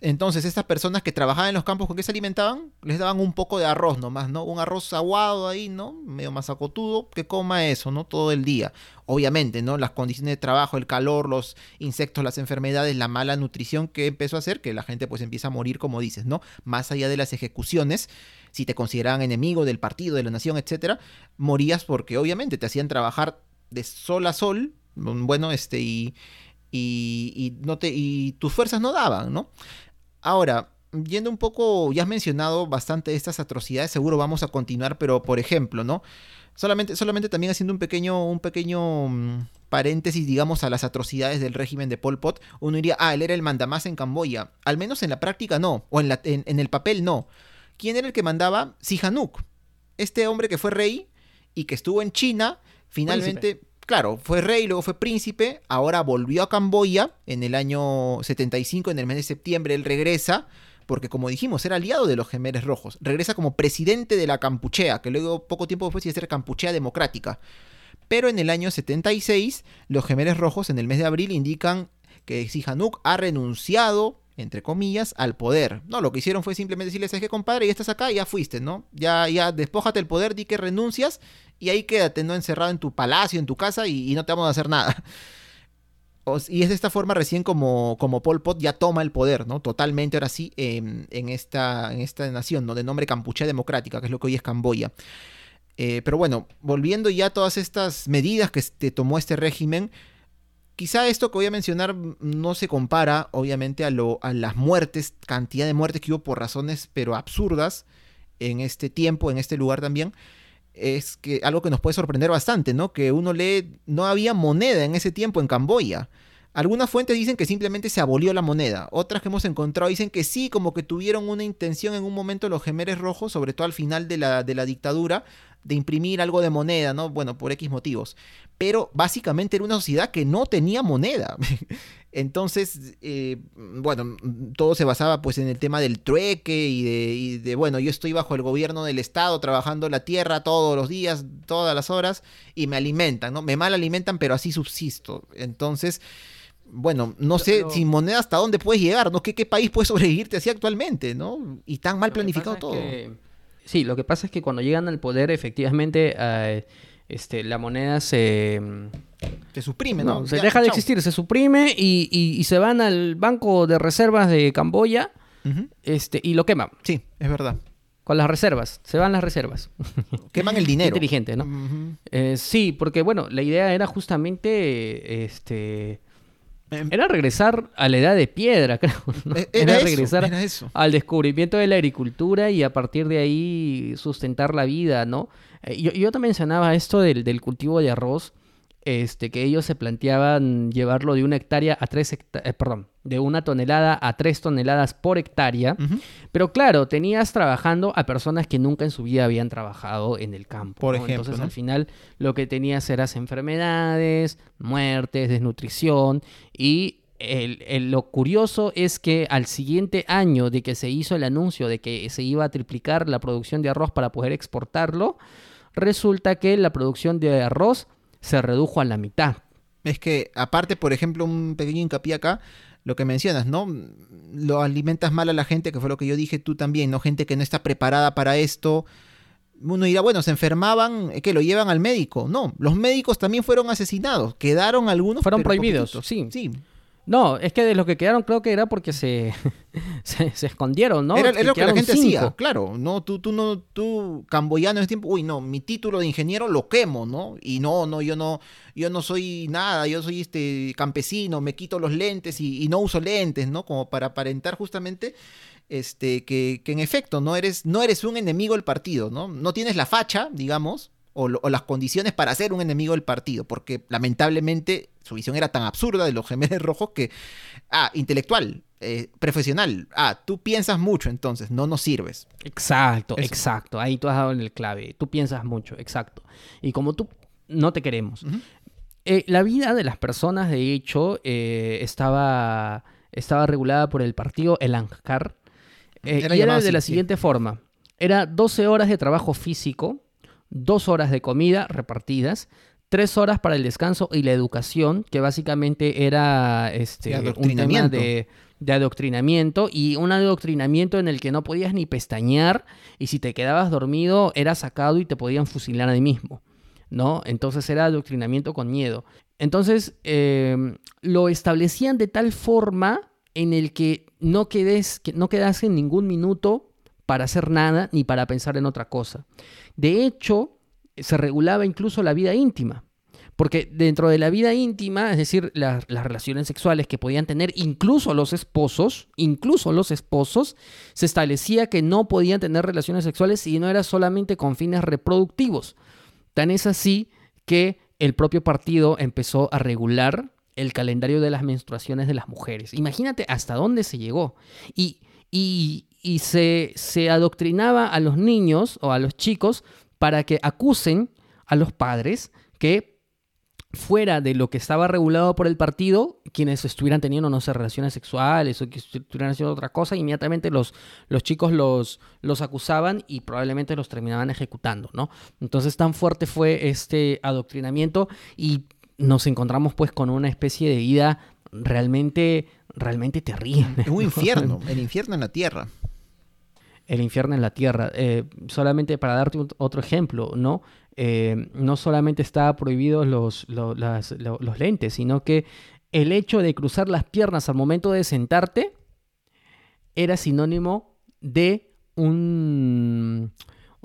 Entonces, estas personas que trabajaban en los campos, ¿con qué se alimentaban? Les daban un poco de arroz nomás, ¿no? Un arroz aguado ahí, ¿no? Medio masacotudo, que coma eso, ¿no? Todo el día. Obviamente, ¿no? Las condiciones de trabajo, el calor, los insectos, las enfermedades, la mala nutrición que empezó a hacer que la gente pues empieza a morir, como dices, ¿no? Más allá de las ejecuciones, si te consideraban enemigo del partido, de la nación, etcétera, morías porque obviamente te hacían trabajar de sol a sol bueno, este, y, y, no te, y tus fuerzas no daban, ¿no? Ahora, yendo un poco, ya has mencionado bastante estas atrocidades, seguro vamos a continuar, pero por ejemplo, ¿no? Solamente, solamente también haciendo un pequeño, un pequeño mm, paréntesis, digamos, a las atrocidades del régimen de Pol Pot, uno diría, ah, él era el mandamás en Camboya. Al menos en la práctica no, o en, la, en, el papel no. ¿Quién era el que mandaba? Sihanouk. Este hombre que fue rey y que estuvo en China, finalmente claro, fue rey, luego fue príncipe, ahora volvió a Camboya en el año 75, en el mes de septiembre, él regresa, porque como dijimos, era aliado de los Gemeres Rojos, regresa como presidente de la Campuchea, que luego poco tiempo después iba a ser Campuchea Democrática. Pero en el año 76, los Gemeres Rojos en el mes de abril indican que Sihanouk ha renunciado entre comillas, al poder. No, lo que hicieron fue simplemente decirle, ¿sabes qué, compadre? Ya estás acá, ya fuiste, ¿no? Ya, ya, despójate el poder, di que renuncias y ahí quédate, ¿no? Encerrado en tu palacio, en tu casa y, no te vamos a hacer nada. Y es de esta forma recién como, como Pol Pot ya toma el poder, ¿no? Totalmente ahora sí en, esta, en esta nación, ¿no? De nombre Campuchea Democrática, que es lo que hoy es Camboya. Eh, pero bueno, volviendo ya a todas estas medidas que te tomó este régimen, Quizá esto que voy a mencionar no se compara, obviamente, a, lo, a las muertes, cantidad de muertes que hubo por razones, pero absurdas, en este tiempo, en este lugar también. es que algo que nos puede sorprender bastante, ¿no? Que uno lee, no había moneda en ese tiempo en Camboya. Algunas fuentes dicen que simplemente se abolió la moneda. Otras que hemos encontrado dicen que sí, como que tuvieron una intención en un momento los gemeres rojos, sobre todo al final de la, de la dictadura, de imprimir algo de moneda, ¿no? Bueno, por X motivos. Pero básicamente era una sociedad que no tenía moneda. Entonces, eh, bueno, todo se basaba pues en el tema del trueque y de, y de, bueno, yo estoy bajo el gobierno del Estado trabajando la tierra todos los días, todas las horas, y me alimentan, ¿no? Me mal alimentan, pero así subsisto. Entonces, bueno, no sé sin moneda hasta dónde puedes llegar, ¿no? ¿Qué, qué país puede sobrevivirte así actualmente, ¿no? Y tan mal planificado todo. Sí, lo que pasa es que cuando llegan al poder, efectivamente, uh, este, la moneda se... Se suprime, ¿no? se deja de existir, se suprime y, y, y, se van al Banco de Reservas de Camboya uh -huh. este, y lo queman. Sí, es verdad. Con las reservas, se van las reservas. Queman el dinero. inteligente, ¿no? Uh -huh. eh, sí, porque bueno, la idea era justamente este era regresar a la edad de piedra, creo. ¿no? Era, era, eso, regresar era eso. al descubrimiento de la agricultura y a partir de ahí sustentar la vida, ¿no? Eh, yo, yo te mencionaba esto del, del, cultivo de arroz, este, que ellos se planteaban llevarlo de una hectárea a tres hectáreas, eh, perdón, de una tonelada a tres toneladas por hectárea. Uh -huh. Pero claro, tenías trabajando a personas que nunca en su vida habían trabajado en el campo. Por ¿no? ejemplo. Entonces, ¿no? al final, lo que tenías eras enfermedades, muertes, desnutrición y el, el, lo curioso es que al siguiente año de que se hizo el anuncio de que se iba a triplicar la producción de arroz para poder exportarlo, resulta que la producción de arroz se redujo a la mitad. Es que, aparte, por ejemplo, un pequeño hincapié acá, lo que mencionas, ¿no? Lo alimentas mal a la gente, que fue lo que yo dije tú también, ¿no? Gente que no está preparada para esto. Uno dirá, bueno, se enfermaban, que lo llevan al médico. No, los médicos también fueron asesinados. Quedaron algunos. Fueron prohibidos, sí. Sí. No, es que de los que quedaron creo que era porque se, se, se, escondieron, ¿no? Era, era lo que la gente cinco. hacía, claro. No, tú, tú no, tú, camboyano en ese tiempo, uy, no, mi título de ingeniero lo quemo, ¿no? Y no, no, yo no, yo no soy nada, yo soy este campesino, me quito los lentes y, y no uso lentes, ¿no? Como para aparentar justamente este, que, que en efecto no eres, no eres un enemigo del partido, ¿no? No tienes la facha, digamos, o, lo, o, las condiciones para ser un enemigo del partido, porque lamentablemente su visión era tan absurda de los gemelos rojos que, ah, intelectual, eh, profesional, ah, tú piensas mucho entonces, no nos sirves. Exacto, Eso. exacto, ahí tú has dado en el clave, tú piensas mucho, exacto. Y como tú no te queremos. Uh -huh. eh, la vida de las personas, de hecho, eh, estaba, estaba regulada por el partido El Ancar, era y era de así, la siguiente sí. forma, era 12 horas de trabajo físico, dos horas de comida repartidas, tres horas para el descanso y la educación, que básicamente era este, un tema de, de, adoctrinamiento y un adoctrinamiento en el que no podías ni pestañear y si te quedabas dormido era sacado y te podían fusilar ahí mismo, ¿no? Entonces era adoctrinamiento con miedo. Entonces eh, lo establecían de tal forma en el que no, quedes, que no quedas en ningún minuto para hacer nada ni para pensar en otra cosa. De hecho, se regulaba incluso la vida íntima. Porque dentro de la vida íntima, es decir, la, las relaciones sexuales que podían tener incluso los esposos, incluso los esposos, se establecía que no podían tener relaciones sexuales si no era solamente con fines reproductivos. Tan es así que el propio partido empezó a regular el calendario de las menstruaciones de las mujeres. Imagínate hasta dónde se llegó. Y, y, y se, se adoctrinaba a los niños o a los chicos para que acusen a los padres que fuera de lo que estaba regulado por el partido, quienes estuvieran teniendo, no sé, relaciones sexuales o que estuvieran haciendo otra cosa, inmediatamente los, los chicos los, los acusaban y probablemente los terminaban ejecutando, ¿no? Entonces tan fuerte fue este adoctrinamiento y nos encontramos pues con una especie de vida realmente, realmente terrible. Un infierno, el infierno en la tierra el infierno en la tierra. Eh, solamente para darte otro ejemplo, ¿no? Eh, no solamente estaban prohibidos los, los, lentes, sino que el hecho de cruzar las piernas al momento de sentarte era sinónimo de un,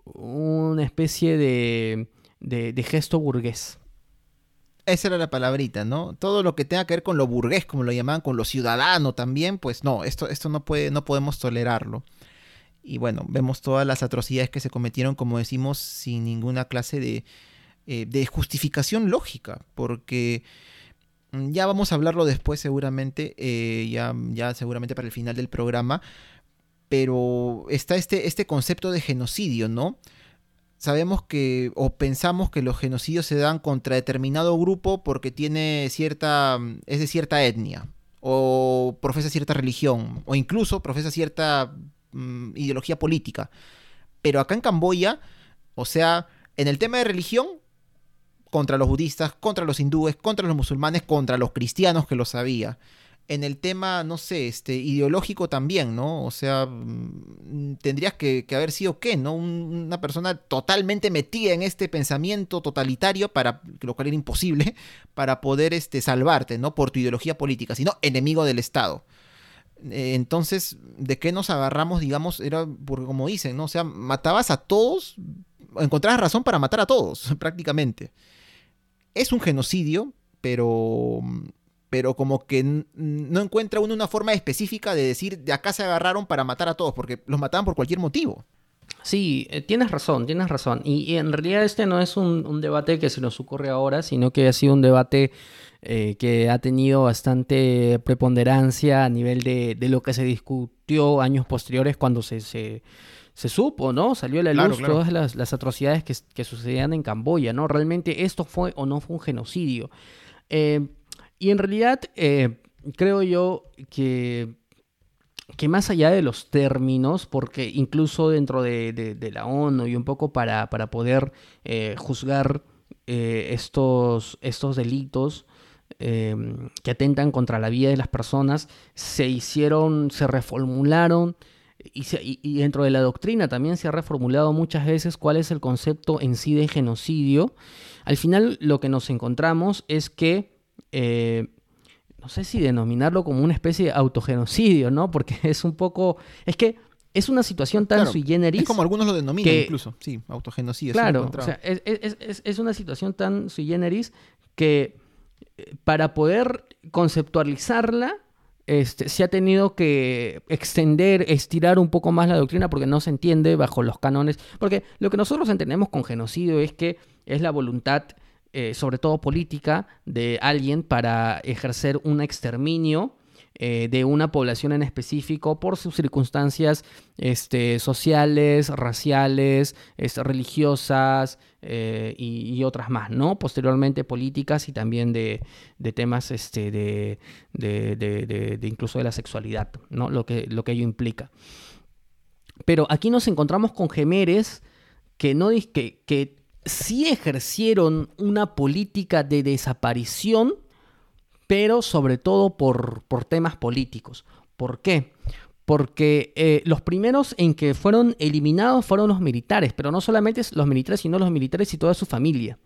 una especie de, de, de gesto burgués. Esa era la palabrita, ¿no? Todo lo que tenga que ver con lo burgués, como lo llamaban, con lo ciudadano también, pues no, esto, esto no, puede, no podemos tolerarlo. Y bueno, vemos todas las atrocidades que se cometieron, como decimos, sin ninguna clase de, eh, de justificación lógica, porque mm, ya vamos a hablarlo después seguramente, eh, ya, ya seguramente para el final del programa, pero está este, este concepto de genocidio, ¿no? Sabemos que, o pensamos que los genocidios se dan contra determinado grupo porque tiene cierta, es de cierta etnia, o profesa cierta religión, o incluso profesa cierta mm, ideología política. Pero acá en Camboya, o sea, en el tema de religión, contra los budistas, contra los hindúes, contra los musulmanes, contra los cristianos que lo sabía en el tema, no sé, este, ideológico también, ¿no? O sea, mm, tendrías que, haber sido qué, ¿no? una persona totalmente metida en este pensamiento totalitario, para, lo cual era imposible, para poder este, salvarte, ¿no? Por tu ideología política, sino enemigo del Estado. Eh, entonces, ¿de qué nos agarramos, digamos? Era, porque como dicen, ¿no? O sea, matabas a todos, encontrabas razón para matar a todos, prácticamente. Es un genocidio, pero pero como que no encuentra uno una forma específica de decir de acá se agarraron para matar a todos, porque los mataban por cualquier motivo. Sí, eh, tienes razón, tienes razón. Y, en realidad este no es un, debate que se nos ocurre ahora, sino que ha sido un debate eh, que ha tenido bastante preponderancia a nivel de, lo que se discutió años posteriores cuando se, se, supo, ¿no? Salió a la luz todas las, atrocidades que, que, sucedían en Camboya, ¿no? Realmente esto fue o no fue un genocidio. Eh, y en realidad eh, creo yo que, que más allá de los términos, porque incluso dentro de, la ONU y un poco para, para poder juzgar estos, estos delitos, que atentan contra la vida de las personas, se hicieron, se reformularon y, y, dentro de la doctrina también se ha reformulado muchas veces cuál es el concepto en sí de genocidio. Al final lo que nos encontramos es que eh, no sé si denominarlo como una especie de autogenocidio, ¿no? Porque es un poco, es que es una situación tan sui generis. Es como algunos lo denominan incluso, sí, autogenocidio. Claro, o sea, es, una situación tan sui generis que para poder conceptualizarla, este, se ha tenido que extender, estirar un poco más la doctrina porque no se entiende bajo los cánones. Porque lo que nosotros entendemos con genocidio es que es la voluntad eh, sobre todo política, de alguien para ejercer un exterminio eh, de una población en específico por sus circunstancias este, sociales, raciales, este, religiosas eh, y, otras más, ¿no? Posteriormente políticas y también de, temas este, de, de, incluso de la sexualidad, ¿no? Lo que, lo que ello implica. Pero aquí nos encontramos con gemeres que, no, que, que sí ejercieron una política de desaparición, pero sobre todo por, por temas políticos. ¿Por qué? Porque eh, los primeros en que fueron eliminados fueron los militares, pero no solamente los militares, sino los militares y toda su familia,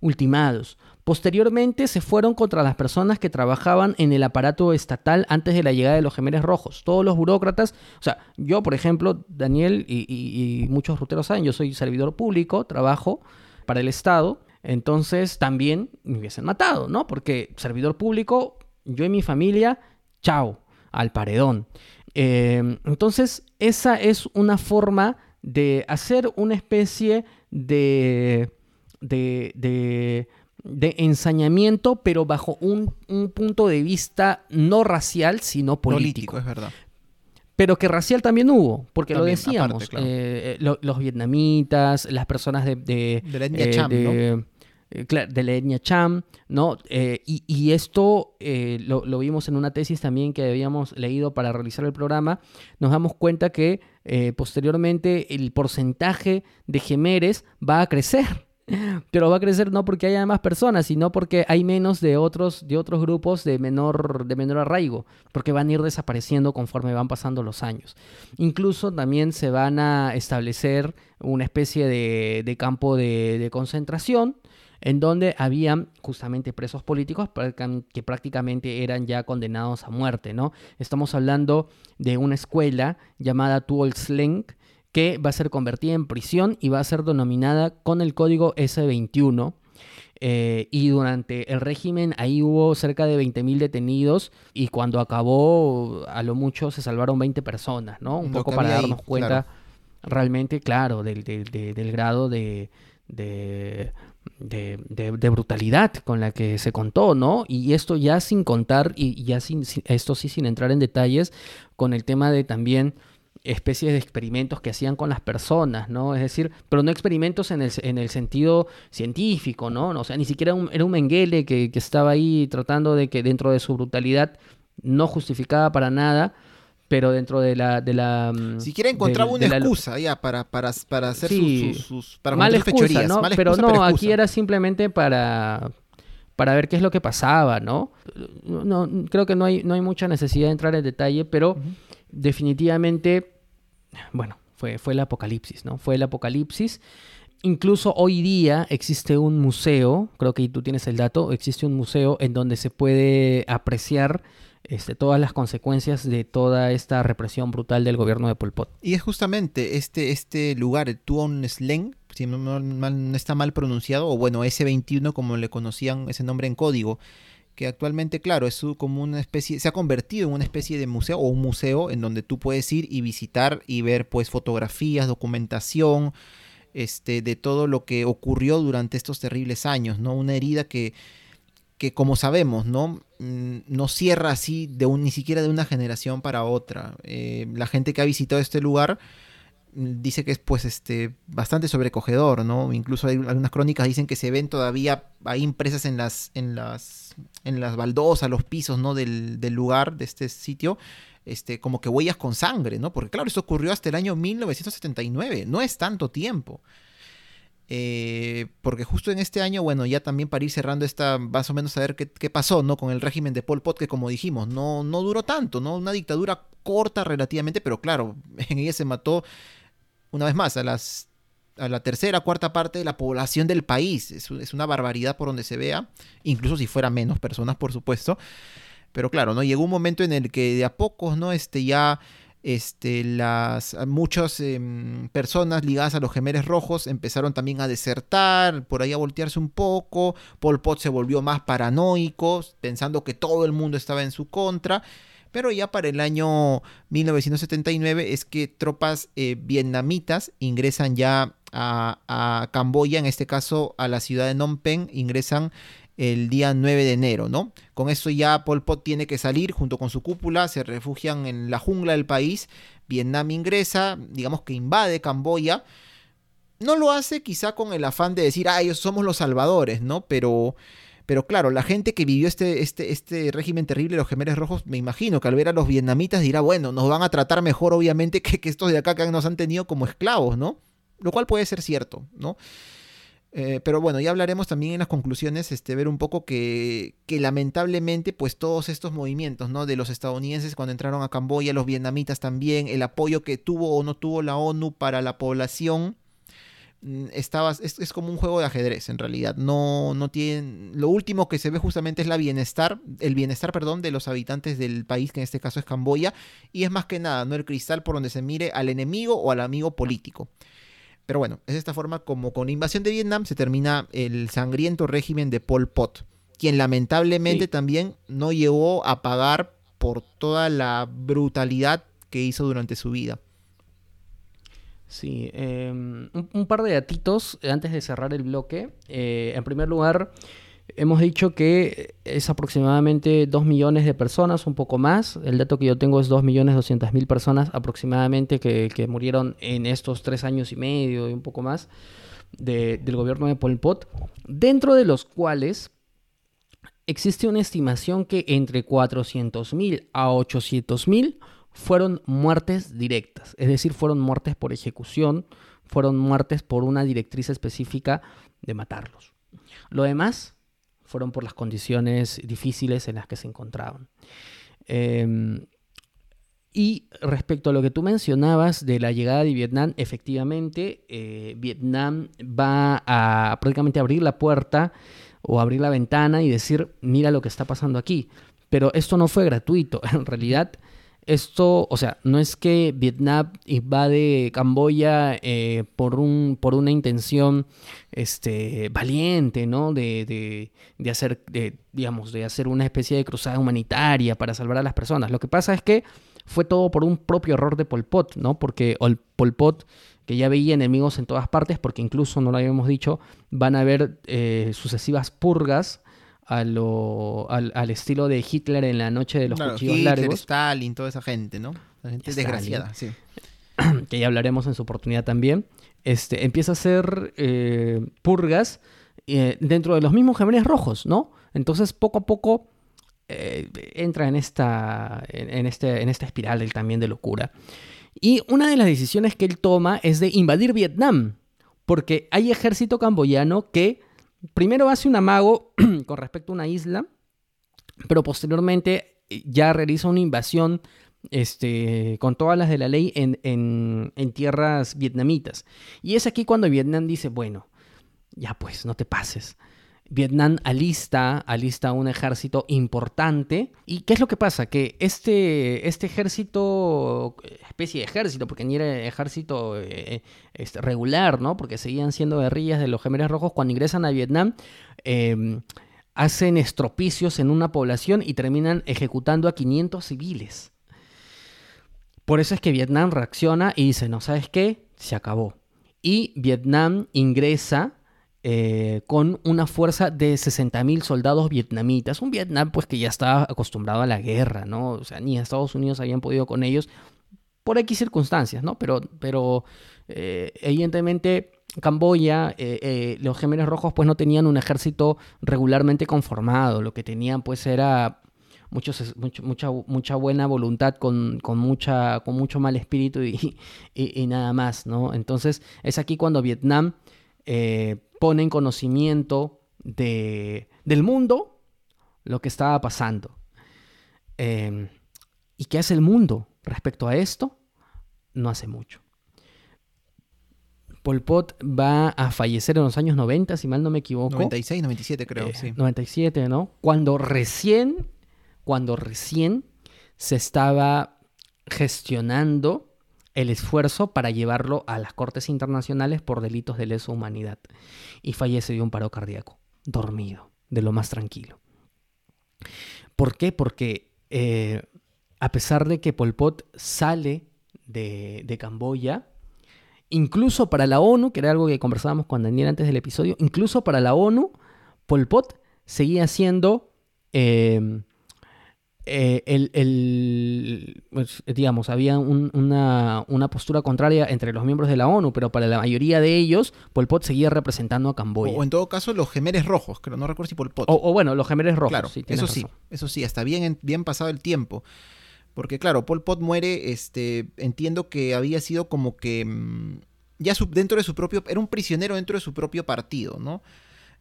ultimados. Posteriormente se fueron contra las personas que trabajaban en el aparato estatal antes de la llegada de los gemeres rojos. Todos los burócratas, o sea, yo por ejemplo, Daniel y, muchos ruteros saben, yo soy servidor público, trabajo para el Estado, entonces también me hubiesen matado, ¿no? Porque servidor público, yo y mi familia, chao, al paredón. Em, entonces, esa es una forma de hacer una especie de, de de ensañamiento, pero bajo un, punto de vista no racial, sino político. es verdad. Pero que racial también hubo, porque lo decíamos, eh, eh, los vietnamitas, las personas de... De, la etnia eh, Cham, ¿no? De la etnia Cham, ¿no? y, esto lo, lo, vimos en una tesis también que habíamos leído para realizar el programa. Nos damos cuenta que posteriormente el porcentaje de gemeres va a crecer. Pero va a crecer no porque haya más personas, sino porque hay menos de otros, de otros grupos de menor, de menor arraigo, porque van a ir desapareciendo conforme van pasando los años. Incluso también se van a establecer una especie de, campo de, concentración en donde habían justamente presos políticos que prácticamente eran ya condenados a muerte, ¿no? Estamos hablando de una escuela llamada Tuol que va a ser convertida en prisión y va a ser denominada con el código S21. Eh, y durante el régimen ahí hubo cerca de 20.000 detenidos y cuando acabó a lo mucho se salvaron 20 personas, ¿no? Un poco para darnos cuenta realmente, claro, del, del grado de, de, de, brutalidad con la que se contó, ¿no? Y esto ya sin contar, y ya sin, esto sí sin entrar en detalles, con el tema de también especies de experimentos que hacían con las personas, ¿no? Es decir, pero no experimentos en el, en el sentido científico, ¿no? O sea, ni siquiera era un Mengele que estaba ahí tratando de que dentro de su brutalidad no justificaba para nada, pero dentro de la... De la mm, Siquiera encontraba una excusa ya para, para, para hacer sus, para mala excusa, ¿no? pero no, aquí era simplemente para para ver qué es lo que pasaba, ¿no? No, creo que no hay, no hay mucha necesidad de entrar en detalle, pero definitivamente, bueno, fue, fue el apocalipsis, ¿no? Fue el apocalipsis. Incluso hoy día existe un museo, creo que tú tienes el dato, existe un museo en donde se puede apreciar este, todas las consecuencias de toda esta represión brutal del gobierno de Pol Pot. Y es justamente este, este lugar, Tuon Sleng, si no, está mal pronunciado, o bueno, S21 como le conocían ese nombre en código, que actualmente, claro, es como una especie, se ha convertido en una especie de museo o un museo en donde tú puedes ir y visitar y ver pues fotografías, documentación, este, de todo lo que ocurrió durante estos terribles años, ¿no? Una herida que que como sabemos, ¿no? Mm, no cierra así de un, ni siquiera de una generación para otra. Eh, la gente que ha visitado este lugar mm, dice que es pues este bastante sobrecogedor, ¿no? Incluso hay algunas crónicas dicen que se ven todavía ahí impresas en las en las en las baldosas, los pisos, ¿no? del, del lugar de este sitio, este como que huellas con sangre, ¿no? Porque claro, esto ocurrió hasta el año 1979, no es tanto tiempo. Eh, porque justo en este año, bueno, ya también para ir cerrando esta, más o menos a ver qué, pasó, ¿no? Con el régimen de Pol Pot, que como dijimos, no, no duró tanto, ¿no? Una dictadura corta relativamente, pero claro, en ella se mató, una vez más, a las a la tercera, cuarta parte de la población del país. Es, es, una barbaridad por donde se vea, incluso si fuera menos personas, por supuesto. Pero claro, ¿no? Llegó un momento en el que de a pocos, ¿no? Este ya este, las, muchas em, personas ligadas a los gemeres rojos empezaron también a desertar, por ahí a voltearse un poco. Pol Pot se volvió más paranoico, pensando que todo el mundo estaba en su contra. Pero ya para el año 1979 es que tropas eh, vietnamitas ingresan ya a, Camboya, en este caso a la ciudad de Phnom Penh, ingresan el día 9 de enero, ¿no? Con eso ya Pol Pot tiene que salir junto con su cúpula, se refugian en la jungla del país, Vietnam ingresa, digamos que invade Camboya, no lo hace quizá con el afán de decir, ah, ellos somos los salvadores, ¿no? Pero, pero claro, la gente que vivió este, este, este régimen terrible, los gemeres rojos, me imagino que al ver a los vietnamitas dirá, bueno, nos van a tratar mejor obviamente que, que estos de acá que nos han tenido como esclavos, ¿no? Lo cual puede ser cierto, ¿no? Eh, pero bueno, ya hablaremos también en las conclusiones, este, ver un poco que, que, lamentablemente, pues todos estos movimientos, ¿no? De los estadounidenses cuando entraron a Camboya, los vietnamitas también, el apoyo que tuvo o no tuvo la ONU para la población, mm, estaba, es, como un juego de ajedrez en realidad. No, no tienen, lo último que se ve justamente es la bienestar, el bienestar, perdón, de los habitantes del país, que en este caso es Camboya, y es más que nada, ¿no? El cristal por donde se mire al enemigo o al amigo político. Pero bueno, es esta forma como con la invasión de Vietnam se termina el sangriento régimen de Pol Pot, quien lamentablemente también no llegó a pagar por toda la brutalidad que hizo durante su vida. Sí, em, un, par de datitos antes de cerrar el bloque. Eh, en primer lugar, Hemos dicho que es aproximadamente 2 millones de personas, un poco más. El dato que yo tengo es 2 millones 200 mil personas aproximadamente que, murieron en estos tres años y medio y un poco más del gobierno de Pol Pot, dentro de los cuales existe una estimación que entre 400 mil a 800 mil fueron muertes directas, es decir, fueron muertes por ejecución, fueron muertes por una directriz específica de matarlos. Lo demás fueron por las condiciones difíciles en las que se encontraban. Em, y respecto a lo que tú mencionabas de la llegada de Vietnam, efectivamente, eh, Vietnam va a prácticamente abrir la puerta o abrir la ventana y decir, mira lo que está pasando aquí. Pero esto no fue gratuito. En realidad, esto, o sea, no es que Vietnam invade Camboya eh, por, un, por una intención este, valiente, ¿no? De, de, hacer, de, digamos, de hacer una especie de cruzada humanitaria para salvar a las personas. Lo que pasa es que fue todo por un propio error de Pol Pot, ¿no? Porque Pol Pot, que ya veía enemigos en todas partes, porque incluso, no lo habíamos dicho, van a haber eh, sucesivas purgas a lo, al, estilo de Hitler en la noche de los cuchillos Hitler, largos. Stalin, toda esa gente, ¿no? La gente desgraciada, sí. Que ya hablaremos en su oportunidad también. Este, empieza a hacer eh, purgas eh, dentro de los mismos gemelos rojos, ¿no? Entonces, poco a poco eh, entra en esta, en, este, en esta espiral del, también de locura. Y una de las decisiones que él toma es de invadir Vietnam, porque hay ejército camboyano que primero hace un amago con respecto a una isla, pero posteriormente eh, ya realiza una invasión este, con todas las de la ley en, en, tierras vietnamitas. Y es aquí cuando Vietnam dice, bueno, ya pues, no te pases. Vietnam alista, alista un ejército importante. ¿Y qué es lo que pasa? Que este, este ejército, especie de ejército, porque ni era ejército eh, este, regular, ¿no? Porque seguían siendo guerrillas de los gemelos rojos, cuando ingresan a Vietnam, em, hacen estropicios en una población y terminan ejecutando a 500 civiles. Por eso es que Vietnam reacciona y dice, no, ¿sabes qué? Se acabó. Y Vietnam ingresa eh, con una fuerza de 60.000 soldados vietnamitas. Un Vietnam pues que ya estaba acostumbrado a la guerra, ¿no? O sea, ni Estados Unidos habían podido con ellos por X circunstancias, ¿no? Pero, pero eh, evidentemente Camboya, eh, los gemelos rojos pues no tenían un ejército regularmente conformado, lo que tenían pues era muchos, mucha, mucha buena voluntad con, mucha, con mucho mal espíritu y, nada más, ¿no? Entonces es aquí cuando Vietnam pone en conocimiento de, del mundo lo que estaba pasando. Em, ¿Y qué hace el mundo respecto a esto? No hace mucho. Pol Pot va a fallecer en los años 90, si mal no me equivoco. 96, 97 creo, eh, sí. 97, ¿no? Cuando recién, cuando recién se estaba gestionando el esfuerzo para llevarlo a las cortes internacionales por delitos de lesa humanidad. Y fallece de un paro cardíaco, dormido, de lo más tranquilo. ¿Por qué? Porque eh, a pesar de que Pol Pot sale de, de, Camboya, incluso para la ONU, que era algo que conversábamos con Daniel antes del episodio, incluso para la ONU, Pol Pot seguía siendo eh, eh, el, pues, digamos, había una, postura contraria entre los miembros de la ONU, pero para la mayoría de ellos, Pol Pot seguía representando a Camboya. O, en todo caso, los gemeres rojos, que no recuerdo si Pol Pot. O, bueno, los gemeres rojos. Claro, eso sí, eso sí, hasta bien, bien pasado el tiempo. Porque claro, Pol Pot muere, este, entiendo que había sido como que mm, ya dentro de su propio, era un prisionero dentro de su propio partido, ¿no?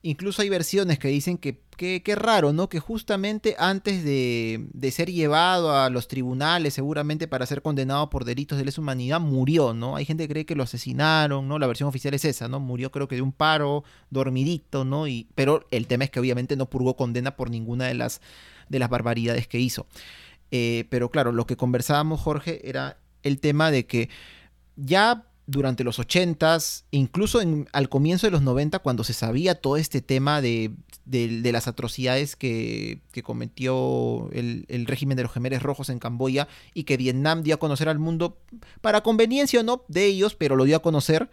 Incluso hay versiones que dicen que qué raro, ¿no? Que justamente antes de, de, ser llevado a los tribunales, seguramente para ser condenado por delitos de lesa humanidad, murió, ¿no? Hay gente que cree que lo asesinaron, ¿no? La versión oficial es esa, ¿no? Murió creo que de un paro, dormidito, ¿no? Y, pero el tema es que obviamente no purgó condena por ninguna de las, de las barbaridades que hizo. Eh, pero claro, lo que conversábamos, Jorge, era el tema de que ya durante los 80s, incluso al comienzo de los 90, cuando se sabía todo este tema de, las atrocidades que, cometió el, régimen de los gemeres rojos en Camboya y que Vietnam dio a conocer al mundo, para conveniencia o no de ellos, pero lo dio a conocer.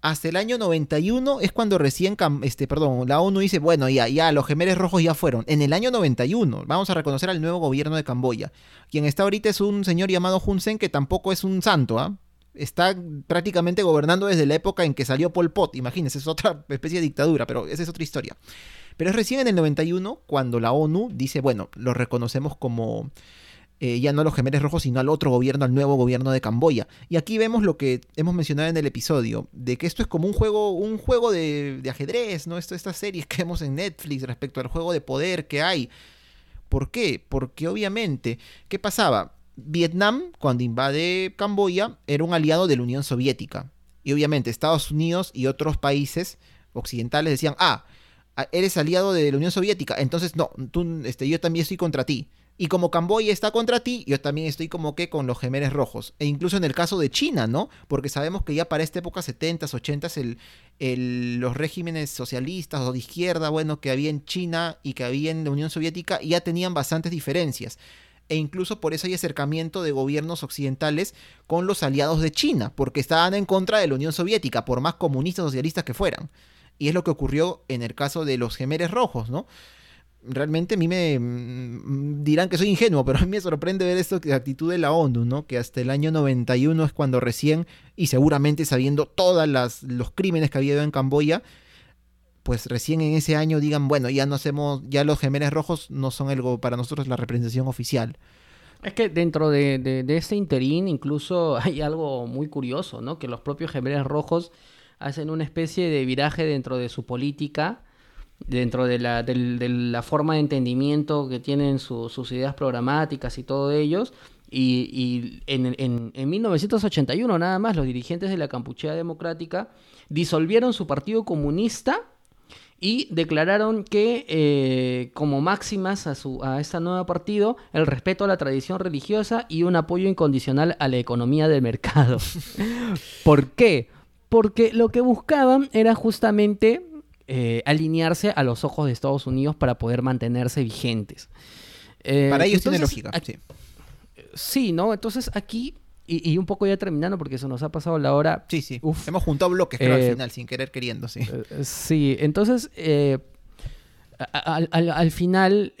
Hasta el año 91 es cuando recién, este, perdón, la ONU dice, bueno, ya, ya, los gemeres rojos ya fueron. En el año 91 vamos a reconocer al nuevo gobierno de Camboya. Quien está ahorita es un señor llamado Hun Sen, que tampoco es un santo, ¿ah? Está prácticamente gobernando desde la época en que salió Pol Pot. Imagínense, es otra especie de dictadura, pero esa es otra historia. Pero es recién en el 91 cuando la ONU dice, bueno, lo reconocemos como eh, ya no a los gemeres rojos, sino al otro gobierno, al nuevo gobierno de Camboya. Y aquí vemos lo que hemos mencionado en el episodio, de que esto es como un juego, un juego de, ajedrez, ¿no? Esto, estas series que vemos en Netflix respecto al juego de poder que hay. ¿Por qué? Porque obviamente, ¿qué pasaba? Vietnam, cuando invade Camboya, era un aliado de la Unión Soviética. Y obviamente Estados Unidos y otros países occidentales decían, ah, eres aliado de la Unión Soviética, entonces no, tú, este, yo también estoy contra ti. Y como Camboya está contra ti, yo también estoy como que con los gemeres rojos. E incluso en el caso de China, ¿no? Porque sabemos que ya para esta época, 70s, 80s, el, los regímenes socialistas o de izquierda, bueno, que había en China y que había en la Unión Soviética, ya tenían bastantes diferencias. E incluso por eso hay acercamiento de gobiernos occidentales con los aliados de China, porque estaban en contra de la Unión Soviética, por más comunistas socialistas que fueran. Y es lo que ocurrió en el caso de los gemeres rojos, ¿no? realmente a mí me mm, dirán que soy ingenuo, pero a mí me sorprende ver esto, la actitud de la ONU, ¿no? Que hasta el año 91 es cuando recién, y seguramente sabiendo todos los crímenes que había habido en Camboya, pues recién en ese año digan, bueno, ya no hacemos, ya los gemeres rojos no son algo para nosotros la representación oficial. Es que dentro de, de, este interín incluso hay algo muy curioso, ¿no? Que los propios gemeres rojos hacen una especie de viraje dentro de su política dentro de la, la, forma de entendimiento que tienen sus ideas programáticas y todo ellos. Y, en, en, 1981 nada más los dirigentes de la Campuchea Democrática disolvieron su partido comunista y declararon que eh, como máximas a, su, a este nuevo partido el respeto a la tradición religiosa y un apoyo incondicional a la economía del mercado. ¿Por qué? Porque lo que buscaban era justamente eh, alinearse a los ojos de Estados Unidos para poder mantenerse vigentes. Eh, para ellos tiene lógica. sí. ¿no? Entonces aquí, y, un poco ya terminando, porque eso nos ha pasado la hora. Sí, sí. Hemos juntado bloques, creo, al eh, final, sin querer queriendo, sí. sí, entonces, al, final,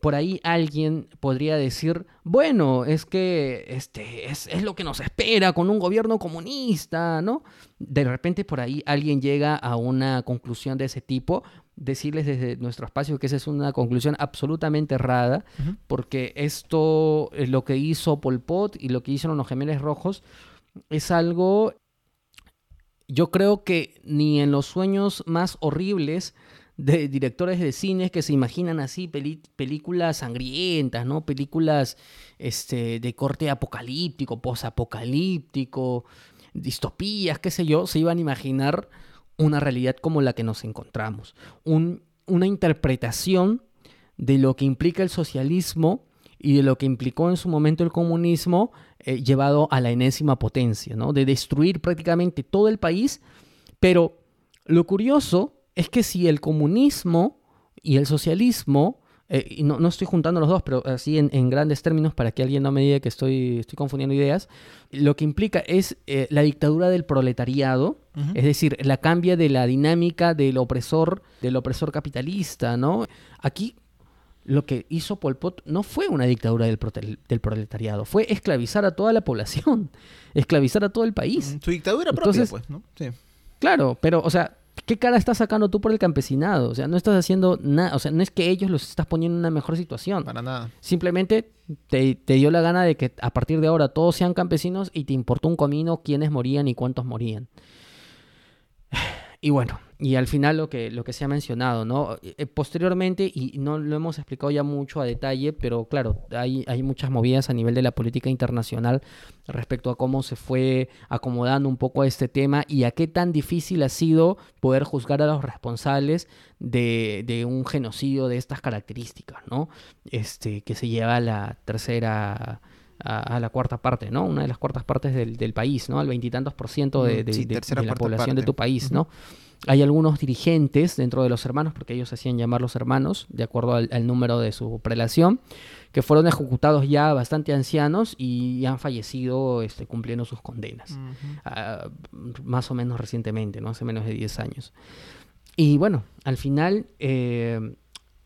por ahí alguien podría decir, bueno, es que este, es, es, lo que nos espera con un gobierno comunista, ¿no? De repente por ahí alguien llega a una conclusión de ese tipo, decirles desde nuestro espacio que esa es una conclusión absolutamente errada, porque esto, es lo que hizo Pol Pot y lo que hicieron los gemelos rojos, es algo, yo creo que ni en los sueños más horribles, de directores de cine que se imaginan así películas sangrientas, ¿no? Películas este, de corte apocalíptico, posapocalíptico, distopías, qué sé yo, se iban a imaginar una realidad como la que nos encontramos. una interpretación de lo que implica el socialismo y de lo que implicó en su momento el comunismo eh, llevado a la enésima potencia, ¿no? De destruir prácticamente todo el país, pero lo curioso es que si el comunismo y el socialismo, eh, y no, estoy juntando los dos, pero así en, grandes términos para que alguien no me diga que estoy, estoy confundiendo ideas, lo que implica es eh, la dictadura del proletariado, es decir, la cambia de la dinámica del opresor, del opresor capitalista, ¿no? Aquí lo que hizo Pol Pot no fue una dictadura del, del, proletariado, fue esclavizar a toda la población, esclavizar a todo el país. Su dictadura propia, pues, ¿no? Sí. Claro, pero, o sea, ¿Qué cara estás sacando tú por el campesinado? O sea, no estás haciendo nada. O sea, no es que ellos los estás poniendo en una mejor situación. Para nada. Simplemente te, dio la gana de que a partir de ahora todos sean campesinos y te importó un comino quiénes morían y cuántos morían. Y bueno, y al final lo que, lo que se ha mencionado, ¿no? Eh, posteriormente, y no lo hemos explicado ya mucho a detalle, pero claro, hay, hay muchas movidas a nivel de la política internacional respecto a cómo se fue acomodando un poco a este tema y a qué tan difícil ha sido poder juzgar a los responsables de, de un genocidio de estas características, ¿no? Este, que se lleva a la tercera a, la cuarta parte, ¿no? Una de las cuartas partes del, del país, ¿no? Al veintitantos por ciento de, la población de tu país, ¿no? Hay algunos dirigentes dentro de los hermanos, porque ellos hacían llamar los hermanos, de acuerdo al, número de su prelación, que fueron ejecutados ya bastante ancianos y han fallecido este, cumpliendo sus condenas, ah, más o menos recientemente, ¿no? hace menos de 10 años. Y bueno, al final, eh,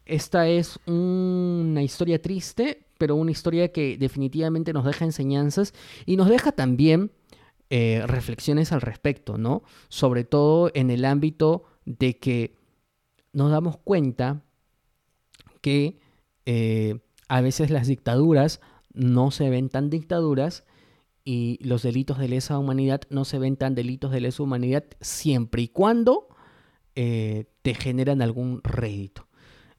esta es una historia triste, pero una historia que definitivamente nos deja enseñanzas y nos deja también eh, reflexiones al respecto, ¿no? Sobre todo en el ámbito de que nos damos cuenta que eh, a veces las dictaduras no se ven tan dictaduras y los delitos de lesa humanidad no se ven tan delitos de lesa humanidad siempre y cuando eh, te generan algún rédito.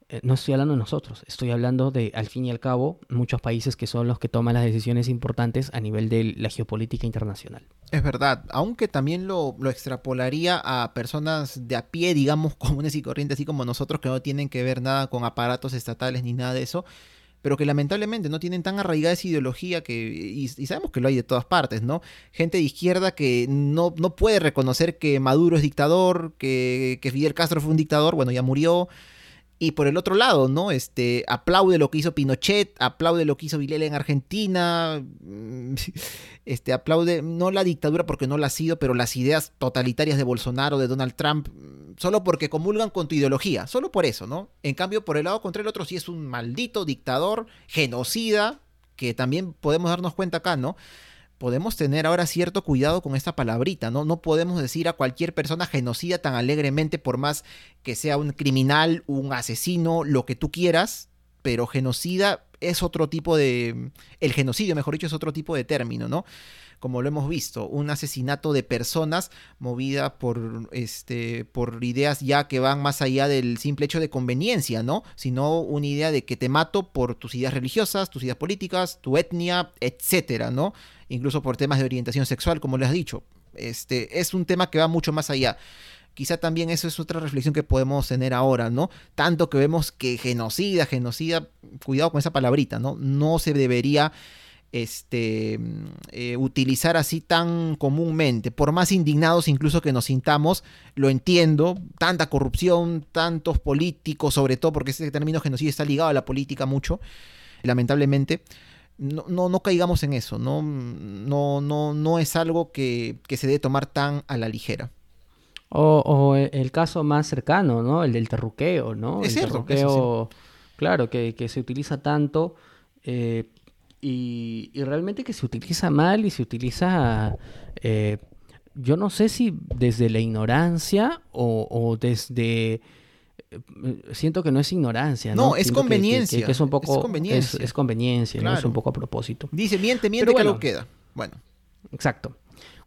Eh, no estoy hablando de nosotros, estoy hablando de, al fin y al cabo, muchos países que son los que toman las decisiones importantes a nivel de la geopolítica internacional. Es verdad, aunque también lo, extrapolaría a personas de a pie, digamos, comunes y corrientes, así como nosotros, que no tienen que ver nada con aparatos estatales ni nada de eso. pero que lamentablemente no tienen tan arraigada esa ideología que, y, sabemos que lo hay de todas partes, ¿no? Gente de izquierda que no, no puede reconocer que Maduro es dictador, que, que Fidel Castro fue un dictador, bueno, ya murió, y por el otro lado, ¿no? Este, aplaude lo que hizo Pinochet, aplaude lo que hizo Vilela en Argentina, mm, este, aplaude no la dictadura porque no la ha sido, pero las ideas totalitarias de Bolsonaro, de Donald Trump, mm, solo porque comulgan con tu ideología, solo por eso, ¿no? En cambio, por el lado contra el otro sí es un maldito dictador, genocida, que también podemos darnos cuenta acá, ¿no? Podemos tener ahora cierto cuidado con esta palabrita, ¿no? No podemos decir a cualquier persona genocida tan alegremente por más que sea un criminal, un asesino, lo que tú quieras, pero genocida es otro tipo de... El genocidio, mejor dicho, es otro tipo de término, ¿no? Como lo hemos visto, un asesinato de personas movida por, este, por ideas ya que van más allá del simple hecho de conveniencia, ¿no? Sino una idea de que te mato por tus ideas religiosas, tus ideas políticas, tu etnia, etcétera, ¿no? Incluso por temas de orientación sexual, como les has dicho. Este, es un tema que va mucho más allá. Quizá también eso es otra reflexión que podemos tener ahora, ¿no? Tanto que vemos que genocida, genocida, cuidado con esa palabrita, ¿no? No se debería este, eh, utilizar así tan comúnmente. Por más indignados incluso que nos sintamos, lo entiendo, tanta corrupción, tantos políticos, sobre todo porque ese término genocidio está ligado a la política mucho, lamentablemente no, no, no, caigamos en eso, no, no, no, no es algo que, se debe tomar tan a la ligera. O, el caso más cercano, ¿no? El del terruqueo, ¿no? Es el cierto, terruqueo, claro, que, se utiliza tanto eh, y, realmente que se utiliza mal y se utiliza, eh, yo no sé si desde la ignorancia o desde siento que no es ignorancia. No, es conveniencia. es un poco. Es conveniencia. Es, conveniencia, ¿no? Es un poco a propósito. Dice, miente, miente que lo queda. Bueno. Exacto.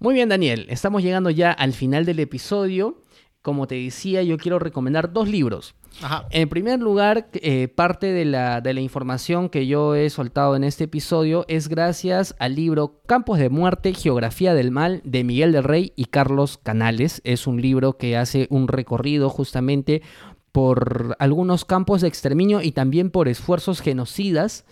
Muy bien, Daniel. Estamos llegando ya al final del episodio. Como te decía, yo quiero recomendar dos libros. En primer lugar, eh, parte de la, de la información que yo he soltado en este episodio es gracias al libro Campos de Muerte, Geografía del Mal de Miguel del Rey y Carlos Canales. Es un libro que hace un recorrido justamente por algunos campos de exterminio y también por esfuerzos genocidas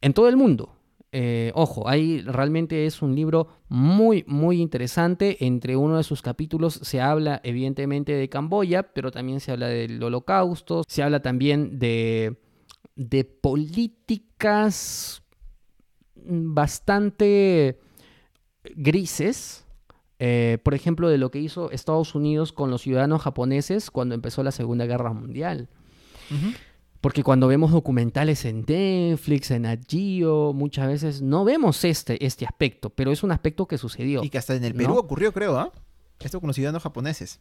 en todo el mundo. Eh, ojo, ahí realmente es un libro muy, muy interesante. Entre uno de sus capítulos se habla evidentemente de Camboya, pero también se habla del holocausto, se habla también de, de políticas bastante grises eh, por ejemplo, de lo que hizo Estados Unidos con los ciudadanos japoneses cuando empezó la Segunda Guerra Mundial. Porque cuando vemos documentales en Netflix, en Agio, muchas veces no vemos este, este aspecto, pero es un aspecto que sucedió. Y que hasta en el Perú ocurrió, creo, ¿ah? Esto con los ciudadanos japoneses.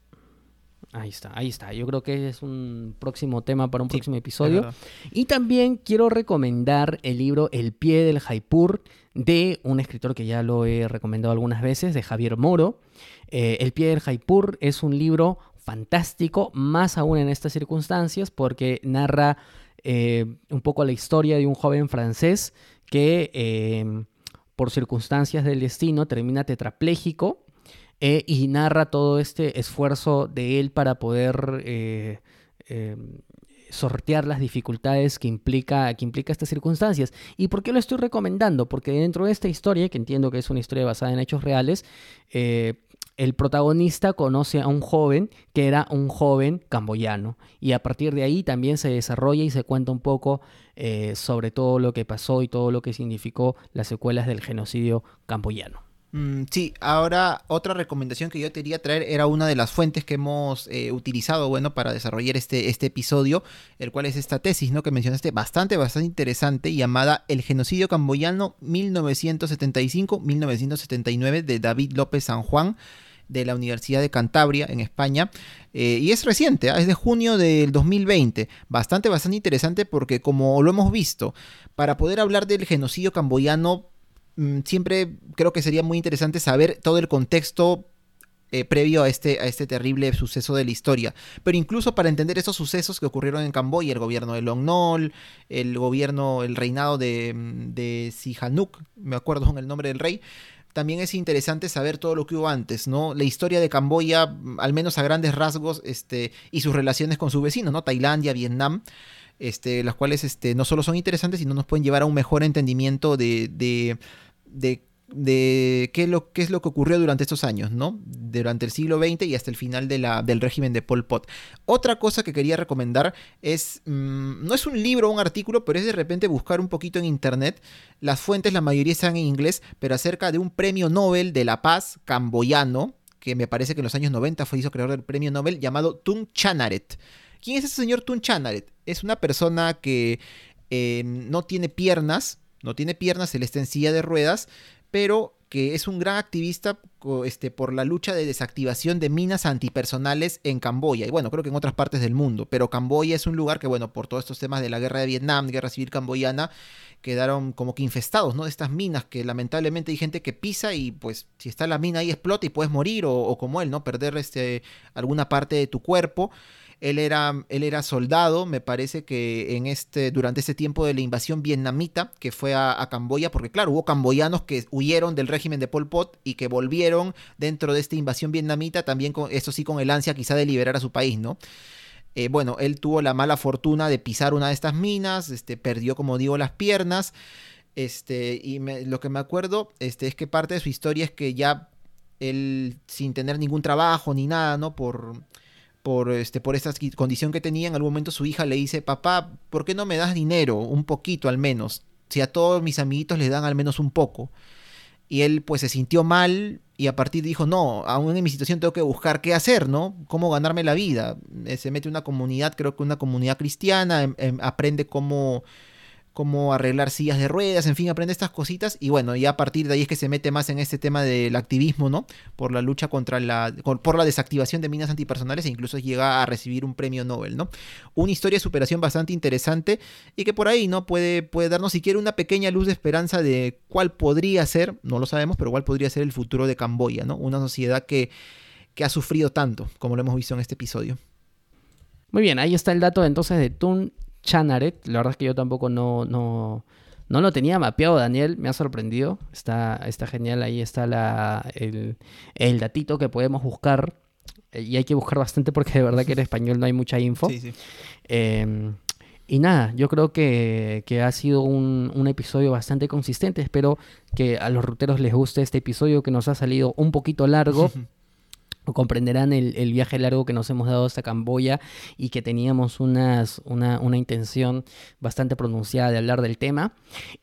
Ahí está, ahí está. Yo creo que es un próximo tema para un próximo episodio. Y también quiero recomendar el libro El pie del Jaipur de un escritor que ya lo he recomendado algunas veces, de Javier Moro. Eh, el pie del Jaipur es un libro fantástico, más aún en estas circunstancias, porque narra eh, un poco la historia de un joven francés que eh, por circunstancias del destino termina tetrapléjico eh, y narra todo este esfuerzo de él para poder eh, em, sortear las dificultades que implica, que implica estas circunstancias. ¿Y por qué lo estoy recomendando? Porque dentro de esta historia, que entiendo que es una historia basada en hechos reales, eh, el protagonista conoce a un joven que era un joven camboyano y a partir de ahí también se desarrolla y se cuenta un poco sobre todo lo que pasó y todo lo que significó las secuelas del genocidio camboyano. Mm, sí, ahora otra recomendación que yo te quería traer era una de las fuentes que hemos eh, utilizado, bueno, para desarrollar este, este episodio, el cual es esta tesis, ¿no? Que mencionaste, bastante, bastante interesante, llamada El genocidio camboyano 1975-1979 de David López San Juan de la Universidad de Cantabria en España. Eh, y es reciente, ¿ah? es de junio del 2020. Bastante, bastante interesante porque como lo hemos visto, para poder hablar del genocidio camboyano siempre creo que sería muy interesante saber todo el contexto eh, previo a este, a este terrible suceso de la historia. Pero incluso para entender esos sucesos que ocurrieron en Camboya, el gobierno de Long Nol, el gobierno, el reinado de, mm, de Sihanouk, me acuerdo con el nombre del rey, también es interesante saber todo lo que hubo antes, ¿no? La historia de Camboya, mm, al menos a grandes rasgos, este, y sus relaciones con su vecino, ¿no? Tailandia, Vietnam. Este, las cuales este, no solo son interesantes, sino nos pueden llevar a un mejor entendimiento de, de, de qué es, lo, qué es lo que ocurrió durante estos años, ¿no? Durante el siglo XX y hasta el final del régimen de Pol Pot. Otra cosa que quería recomendar es, mm, no es un libro o un artículo, pero es de repente buscar un poquito en internet. Las fuentes, la mayoría están en inglés, pero acerca de un premio Nobel de la Paz camboyano, que me parece que en los años 90 fue hizo creador del premio Nobel, llamado Tun Chanaret. ¿Quién es ese señor Tun Chanaret? Es una persona que eh, no tiene piernas, no tiene piernas, él está en silla de ruedas, pero que es un gran activista este, por la lucha de desactivación de minas antipersonales en Camboya. Y bueno, creo que en otras partes del mundo. Pero Camboya es un lugar que, bueno, por todos estos temas de la guerra de Vietnam, guerra civil camboyana, quedaron como que infestados, ¿no? De estas minas que lamentablemente hay gente que pisa y pues si está la mina ahí explota y puedes morir o, o como él, ¿no? Perder este, alguna parte de tu cuerpo. Él era, él era soldado, me parece que en este, durante ese tiempo de la invasión vietnamita que fue a, Camboya, porque claro, hubo camboyanos que huyeron del régimen de Pol Pot y que volvieron dentro de esta invasión vietnamita, también con, eso sí con el ansia quizá de liberar a su país, ¿no? Eh, bueno, él tuvo la mala fortuna de pisar una de estas minas, este, perdió, como digo, las piernas. Este, y lo que me acuerdo este, es que parte de su historia es que ya él, sin tener ningún trabajo ni nada, ¿no? Por, por, este, por esta condición que tenía, en algún momento su hija le dice, papá, ¿por qué no me das dinero? Un poquito al menos. Si a todos mis amiguitos les dan al menos un poco. Y él pues se sintió mal y a partir dijo, no, aún en mi situación tengo que buscar qué hacer, ¿no? Cómo ganarme la vida. Eh, se mete en una comunidad, creo que una comunidad cristiana, em, em, aprende cómo cómo arreglar sillas de ruedas, en fin, aprende estas cositas y bueno, ya a partir de ahí es que se mete más en este tema del activismo, ¿no? Por la lucha contra la, por la desactivación de minas antipersonales e incluso llega a recibir un premio Nobel, ¿no? Una historia de superación bastante interesante y que por ahí, ¿no? Puede, puede darnos siquiera una pequeña luz de esperanza de cuál podría ser, no lo sabemos, pero cuál podría ser el futuro de Camboya, ¿no? Una sociedad que, que ha sufrido tanto, como lo hemos visto en este episodio. Muy bien, ahí está el dato entonces de Tun Chanaret. La verdad es que yo tampoco no, no, no lo tenía mapeado, Daniel. Me ha sorprendido. Está, está genial. Ahí está la, el, el datito que podemos buscar. Eh, y hay que buscar bastante porque de verdad que en español no hay mucha info. Sí, sí. Em, y nada, yo creo que, que ha sido un, un, episodio bastante consistente. Espero que a los ruteros les guste este episodio que nos ha salido un poquito largo. comprenderán el, viaje largo que nos hemos dado hasta Camboya y que teníamos unas, una, una intención bastante pronunciada de hablar del tema.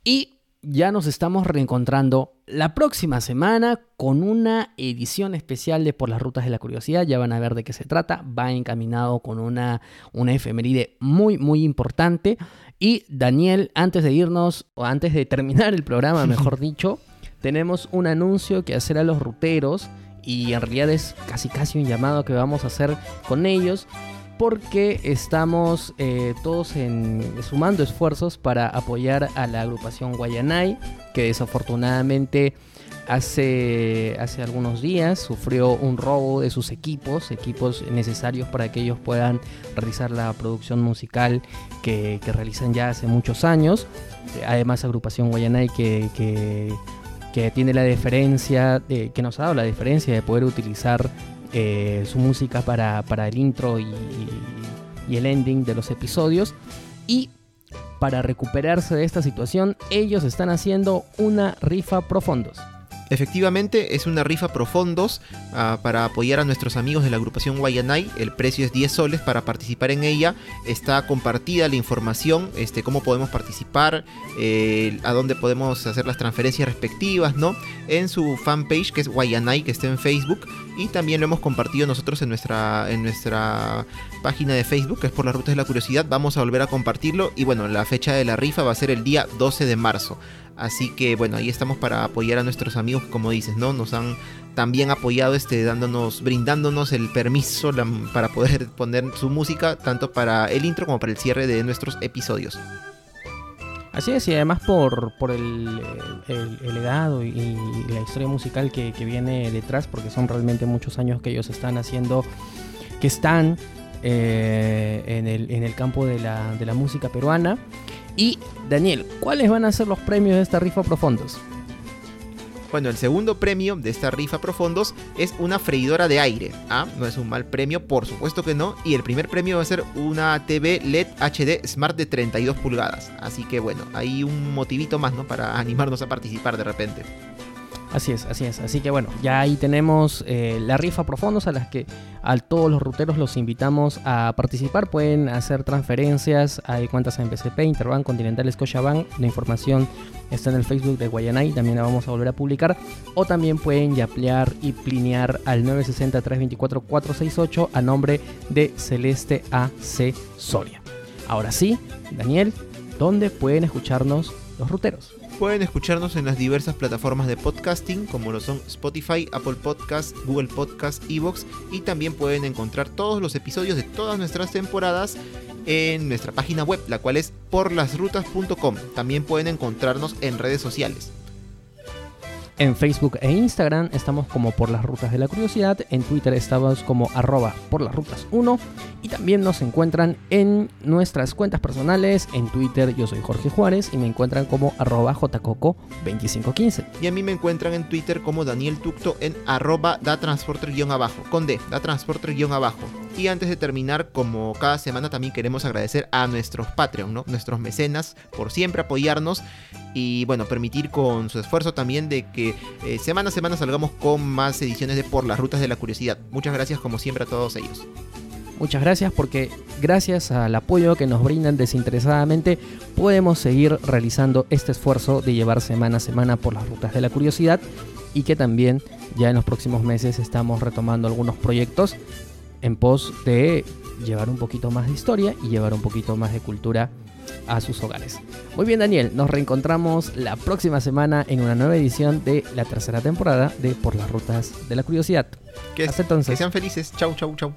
Y ya nos estamos reencontrando la próxima semana con una edición especial de Por las Rutas de la Curiosidad. Ya van a ver de qué se trata. Va encaminado con una, una efeméride muy, muy importante. Y Daniel, antes de irnos, o antes de terminar el programa, mejor dicho, tenemos un anuncio que hacer a los ruteros y en realidad es casi casi un llamado que vamos a hacer con ellos porque estamos eh, todos sumando esfuerzos para apoyar a la agrupación Guayanay que desafortunadamente hace, hace algunos días sufrió un robo de sus equipos, equipos necesarios para que ellos puedan realizar la producción musical que, realizan ya hace muchos años. Además, agrupación Guayanay que tiene la diferencia, que nos ha dado la diferencia de poder utilizar eh, su música para, para el intro y, y, el ending de los episodios. Y para recuperarse de esta situación, ellos están haciendo una rifa profundos. Efectivamente, es una rifa profundos ah, para apoyar a nuestros amigos de la agrupación Guayanay. El precio es 10 soles para participar en ella. Está compartida la información, este, cómo podemos participar, eh, a dónde podemos hacer las transferencias respectivas, ¿no? En su fanpage que es Guayanay, que está en Facebook. Y también lo hemos compartido nosotros en nuestra, en nuestra página de Facebook, que es por las rutas de la curiosidad. Vamos a volver a compartirlo. Y bueno, la fecha de la rifa va a ser el día 12 de marzo. Así que bueno, ahí estamos para apoyar a nuestros amigos que como dices, ¿no? Nos han también apoyado este dándonos brindándonos el permiso para poder poner su música tanto para el intro como para el cierre de nuestros episodios. Así es, y además por, por el, legado y, la historia musical que, viene detrás, porque son realmente muchos años que ellos están haciendo, que están eh, en, el, en, el, campo de la, de la música peruana. Y Daniel, ¿cuáles van a ser los premios de esta rifa profundos? Bueno, el segundo premio de esta rifa profundos es una freidora de aire. Ah, no es un mal premio, por supuesto que no. Y el primer premio va a ser una TV LED HD Smart de 32 pulgadas. Así que bueno, hay un motivito más, ¿no? Para animarnos a participar de repente. Así es, así es. Así que bueno, ya ahí tenemos eh, la rifa profundos a las que a todos los ruteros los invitamos a participar. Pueden hacer transferencias, hay cuentas en BCP, Interbank, Continental, Scotiabank. La información está en el Facebook de Guayanay, también la vamos a volver a publicar. O también pueden yaplear y plinear al 960-324-468 a nombre de Celeste AC Soria. Ahora sí, Daniel, ¿dónde pueden escucharnos los ruteros? Pueden escucharnos en las diversas plataformas de podcasting como lo son Spotify, Apple Podcasts, Google Podcasts, Evox y también pueden encontrar todos los episodios de todas nuestras temporadas en nuestra página web, la cual es porlasrutas.com. También pueden encontrarnos en redes sociales. En Facebook e Instagram estamos como por las rutas de la curiosidad, en Twitter estamos como arroba por las rutas 1 y también nos encuentran en nuestras cuentas personales, en Twitter yo soy Jorge Juárez y me encuentran como arroba jcoco2515. Y a mí me encuentran en Twitter como Daniel Tucto en arroba datransporter-abajo, con D, datransporter-abajo. Y antes de terminar, como cada semana también queremos agradecer a nuestros Patreon, nuestros mecenas, por siempre apoyarnos y bueno, permitir con su esfuerzo también de que eh, semana a semana salgamos con más ediciones de Por las Rutas de la Curiosidad. Muchas gracias como siempre a todos ellos. Muchas gracias porque gracias al apoyo que nos brindan desinteresadamente podemos seguir realizando este esfuerzo de llevar semana a semana por las rutas de la curiosidad y que también ya en los próximos meses estamos retomando algunos proyectos en pos de llevar un poquito más de historia y llevar un poquito más de cultura a sus hogares. Muy bien Daniel, nos reencontramos la próxima semana en una nueva edición de la tercera temporada de Por las Rutas de la Curiosidad. Que, Hasta entonces. Que sean felices. Chau, chau, chau.